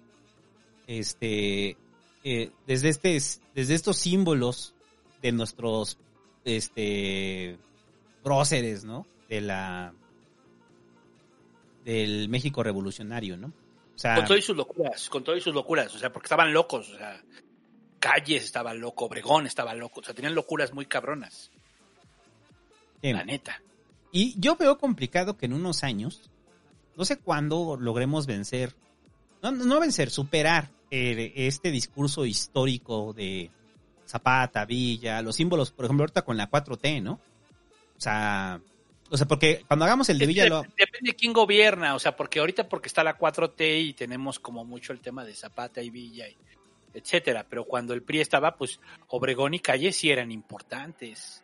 este, eh, desde este, desde estos símbolos de nuestros, este, próceres, ¿no? De la, del México revolucionario, ¿no? O sea, con todas sus locuras, con todas sus locuras, o sea, porque estaban locos, o sea, Calles estaba loco, Obregón estaba loco, o sea, tenían locuras muy cabronas, sí. la neta. Y yo veo complicado que en unos años, no sé cuándo logremos vencer, no, no vencer, superar eh, este discurso histórico de Zapata, Villa, los símbolos, por ejemplo, ahorita con la 4T, ¿no? O sea, o sea, porque cuando hagamos el de Villa, lo, Dep- Depende de quién gobierna, o sea, porque ahorita porque está la 4T y tenemos como mucho el tema de Zapata y Villa, y etcétera, pero cuando el PRI estaba, pues Obregón y Calles sí eran importantes.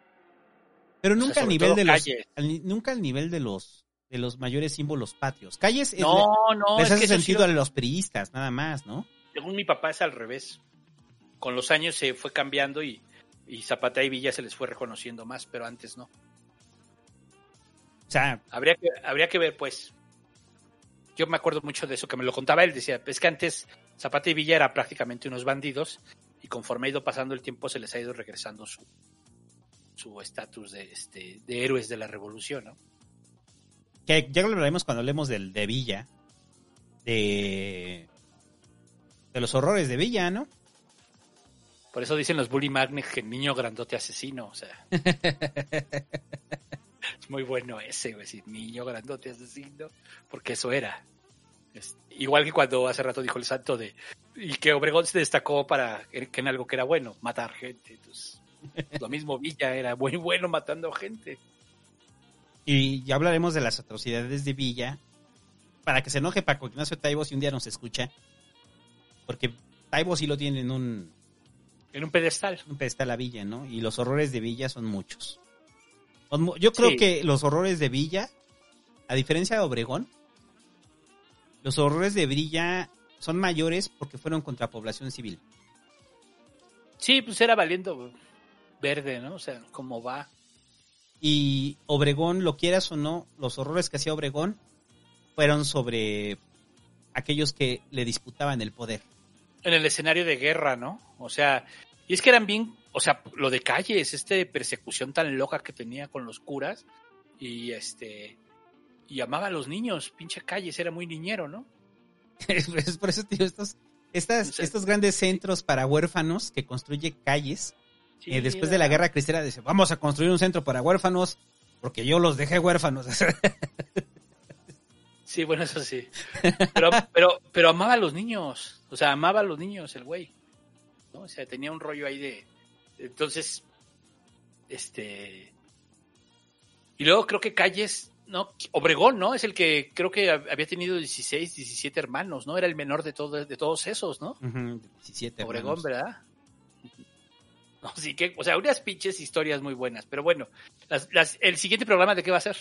Pero o sea, nunca al nivel de los, Calles. al ni- nunca al nivel de los, de los mayores símbolos patrios. Calles es- No, no, les es hace que sentido a los priistas, nada más, ¿no? según mi papá es al revés. Con los años se fue cambiando y, y Zapata y Villa se les fue reconociendo más, pero antes no. O sea, Habría que, habría que ver, pues. Yo me acuerdo mucho de eso, que me lo contaba él. Decía, es que antes Zapata y Villa eran prácticamente unos bandidos y conforme ha ido pasando el tiempo se les ha ido regresando su su estatus de, este, de héroes de la revolución, ¿no? que ya lo hablaremos cuando hablemos del de Villa, de, de los horrores de Villa, ¿no? Por eso dicen los bully magnet que niño grandote asesino, o sea. es muy bueno ese, güey, decir niño grandote asesino, porque eso era. Es- igual que cuando hace rato dijo el santo de y que Obregón se destacó para que en algo que era bueno, matar gente. Entonces, lo mismo Villa era muy bueno matando gente. Y ya hablaremos de las atrocidades de Villa. Para que se enoje Paco Ignacio Taibo si un día nos escucha. Porque Taibo sí lo tiene en un, En un pedestal. un pedestal a Villa, ¿no? Y los horrores de Villa son muchos. Yo creo Sí. que los horrores de Villa a diferencia de Obregón, los horrores de Brilla son mayores porque fueron contra población civil. Sí, pues era valiendo verde, ¿no? O sea, cómo va. Y Obregón, lo quieras o no, los horrores que hacía Obregón fueron sobre aquellos que le disputaban el poder. En el escenario de guerra, ¿no? O sea, y es que eran bien, o sea, lo de calles, este persecución tan loca que tenía con los curas y este y amaba a los niños, pinche calles, era muy niñero, ¿no? es por eso, tío, estos, estas, estos grandes centros para huérfanos que construye calles, eh, después de la guerra cristiana, dice, vamos a construir un centro para huérfanos, porque yo los dejé huérfanos. Sí, bueno, eso sí. Pero, pero, pero amaba a los niños. O sea, amaba a los niños, el güey. ¿no? O sea, tenía un rollo ahí de. Entonces, este. Y luego creo que Calles, ¿no? Obregón, ¿no? Es el que creo que había tenido 16, 17 hermanos, ¿no? Era el menor de, todo, de todos esos, ¿no? Ujú, 17 Obregón, hermanos. ¿verdad? No, sí que, o sea, unas pinches historias muy buenas. Pero bueno, las, las, el siguiente programa de qué va a ser.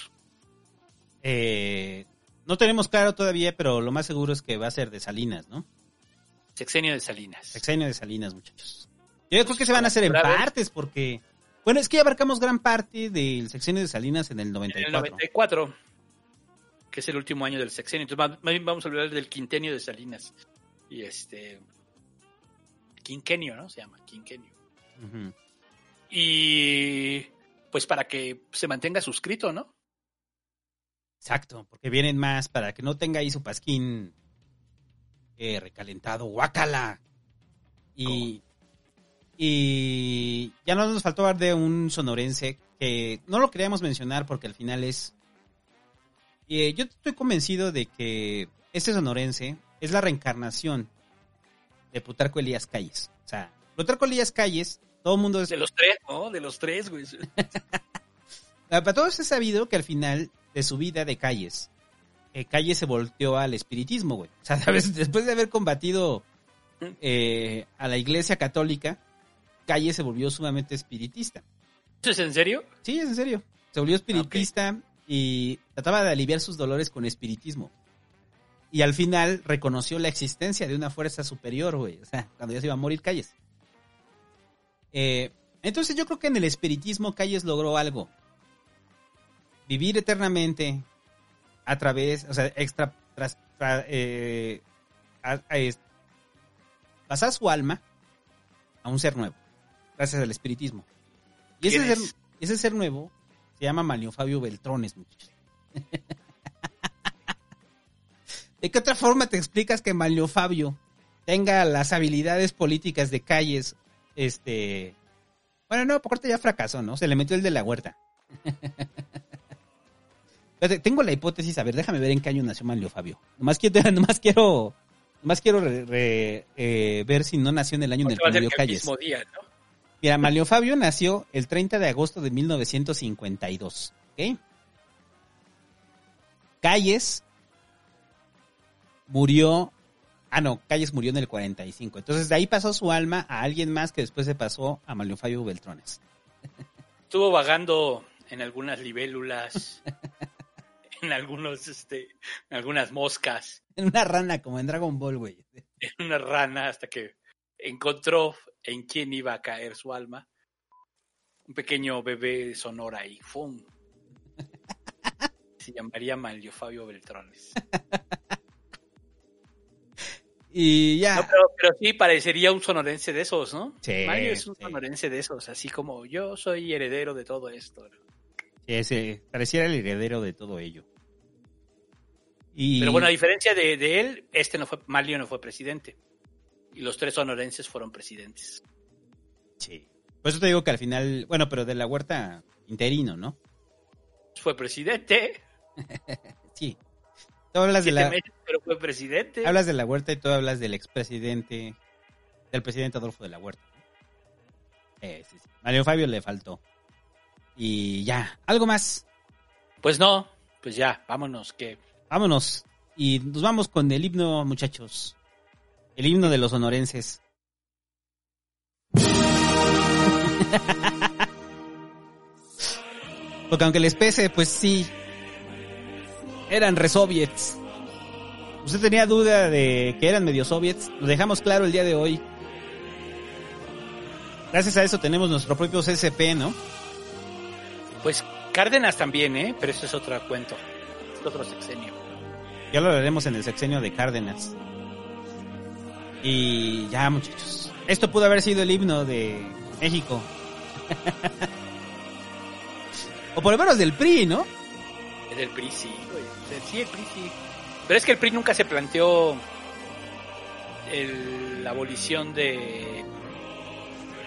Eh, no tenemos claro todavía, pero lo más seguro es que va a ser de Salinas, ¿no? Sexenio de Salinas. Sexenio de Salinas, muchachos. Yo creo que se van a hacer en partes porque... Bueno, es que ya abarcamos gran parte del sexenio de Salinas en el En el 94. 94, que es el último año del sexenio. Entonces, más bien vamos a hablar del quinquenio de Salinas. Y este. Quinquenio, ¿no? Se llama, quinquenio. Y. Pues para que se mantenga suscrito, ¿no? Exacto, porque vienen más para que no tenga ahí su pasquín eh, recalentado, guácala. Y, y ya no nos faltó hablar de un sonorense que no lo queríamos mencionar porque al final es... eh, yo estoy convencido de que este sonorense es la reencarnación de Plutarco Elías Calles. Plutarco Elías Calles, todo el mundo es... De los tres, ¿no? De los tres, güey. Ah, Para todos es sabido que al final de su vida de Calles, eh, Calles se volteó al espiritismo, güey. O sea, ¿sabes? después de haber combatido eh, a la iglesia católica, Calles se volvió sumamente espiritista. ¿Eso es en serio? Sí, es en serio. Se volvió espiritista y trataba de aliviar sus dolores con espiritismo. Y al final reconoció la existencia de una fuerza superior, güey. O sea, cuando ya se iba a morir Calles. Eh, entonces yo creo que en el espiritismo Calles logró algo. Vivir eternamente a través, o sea, extra, tras- tra- eh, a- a- es- pasar su alma a un ser nuevo, gracias al espiritismo. Y ese ¿Quién ser, es? ese ser nuevo se llama Manlio Fabio Beltrones, muchachos. ¿De qué otra forma te explicas que Manlio Fabio tenga las habilidades políticas de calles? Este. Bueno, no, por corte ya fracasó, ¿no? Se le metió el de la huerta. Tengo la hipótesis, a ver, déjame ver en qué año nació Manlio Fabio. Nomás quiero, nomás quiero, nomás quiero re- re- eh, ver si no nació en el año en el que murió Calles. mismo día, ¿no? Mira, Manlio Fabio nació el 30 de agosto de 1952. ¿Ok? Calles murió. Ah, no, Calles murió en el 45. Entonces de ahí pasó su alma a alguien más que después se pasó a Manlio Fabio Beltrones. Estuvo vagando en algunas libélulas, en algunos, este, en algunas moscas, En una rana como en Dragon Ball, güey. en una rana, hasta que encontró en quién iba a caer su alma. Un pequeño bebé Sonora y ¡fum! Se llamaría Manlio Fabio Beltrones. Y ya. No, pero, pero sí parecería un sonorense de esos, ¿no? Sí, Mario es un sí. sonorense de esos, así como yo soy heredero de todo esto. Sí, ese pareciera el heredero de todo ello. Y... Pero bueno, a diferencia de, de él, este no fue, Manlio no fue presidente. Y los tres sonorenses fueron presidentes. Sí. Por eso te digo que al final, bueno, pero de la huerta interino, ¿no? Fue presidente. Sí. Tú hablas de la, meses, pero fue presidente. hablas de la huerta y tú hablas del expresidente, del presidente Adolfo de la Huerta. Eh, sí, sí. Mario Fabio le faltó. Y ya, algo más. Pues no, pues ya, vámonos, que Vámonos. Y nos vamos con el himno, muchachos. El himno de los sonorenses. Porque aunque les pese, pues sí. Eran resoviets. Usted tenía duda de que eran medio soviets. Lo dejamos claro el día de hoy. Gracias a eso tenemos nuestro propio CSP, ¿no? Pues Cárdenas también, ¿eh? Pero eso es otro cuento. Es otro sexenio. Ya lo haremos en el sexenio de Cárdenas. Y ya, muchachos. Esto pudo haber sido el himno de México. o por lo menos del PRI, ¿no? Del PRI, sí, güey. Sí, el PRI, sí. Pero es que el PRI nunca se planteó el- la abolición de...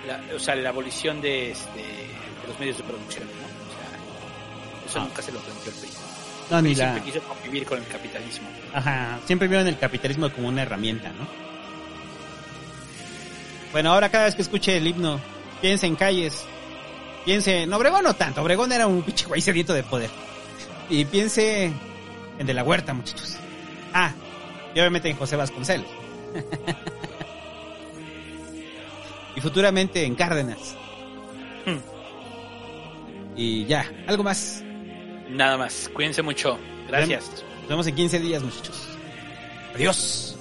la- o sea, la abolición de, este, de los medios de producción, ¿no? O sea, eso Ah. nunca se lo planteó el PRI. No, ni El PRI la... siempre quiso convivir con el capitalismo. Ajá, siempre vieron el capitalismo como una herramienta, ¿no? Bueno, ahora cada vez que escuche el himno, piense en calles, piense, en Obregón no tanto, Obregón era un pinche güey sediento de poder. Y piense en De la Huerta, muchachos. Ah, y obviamente en José Vasconcelos. y futuramente en Cárdenas. Y ya, algo más. Nada más. Cuídense mucho. Gracias. Nos vemos en 15 días, muchachos. Adiós.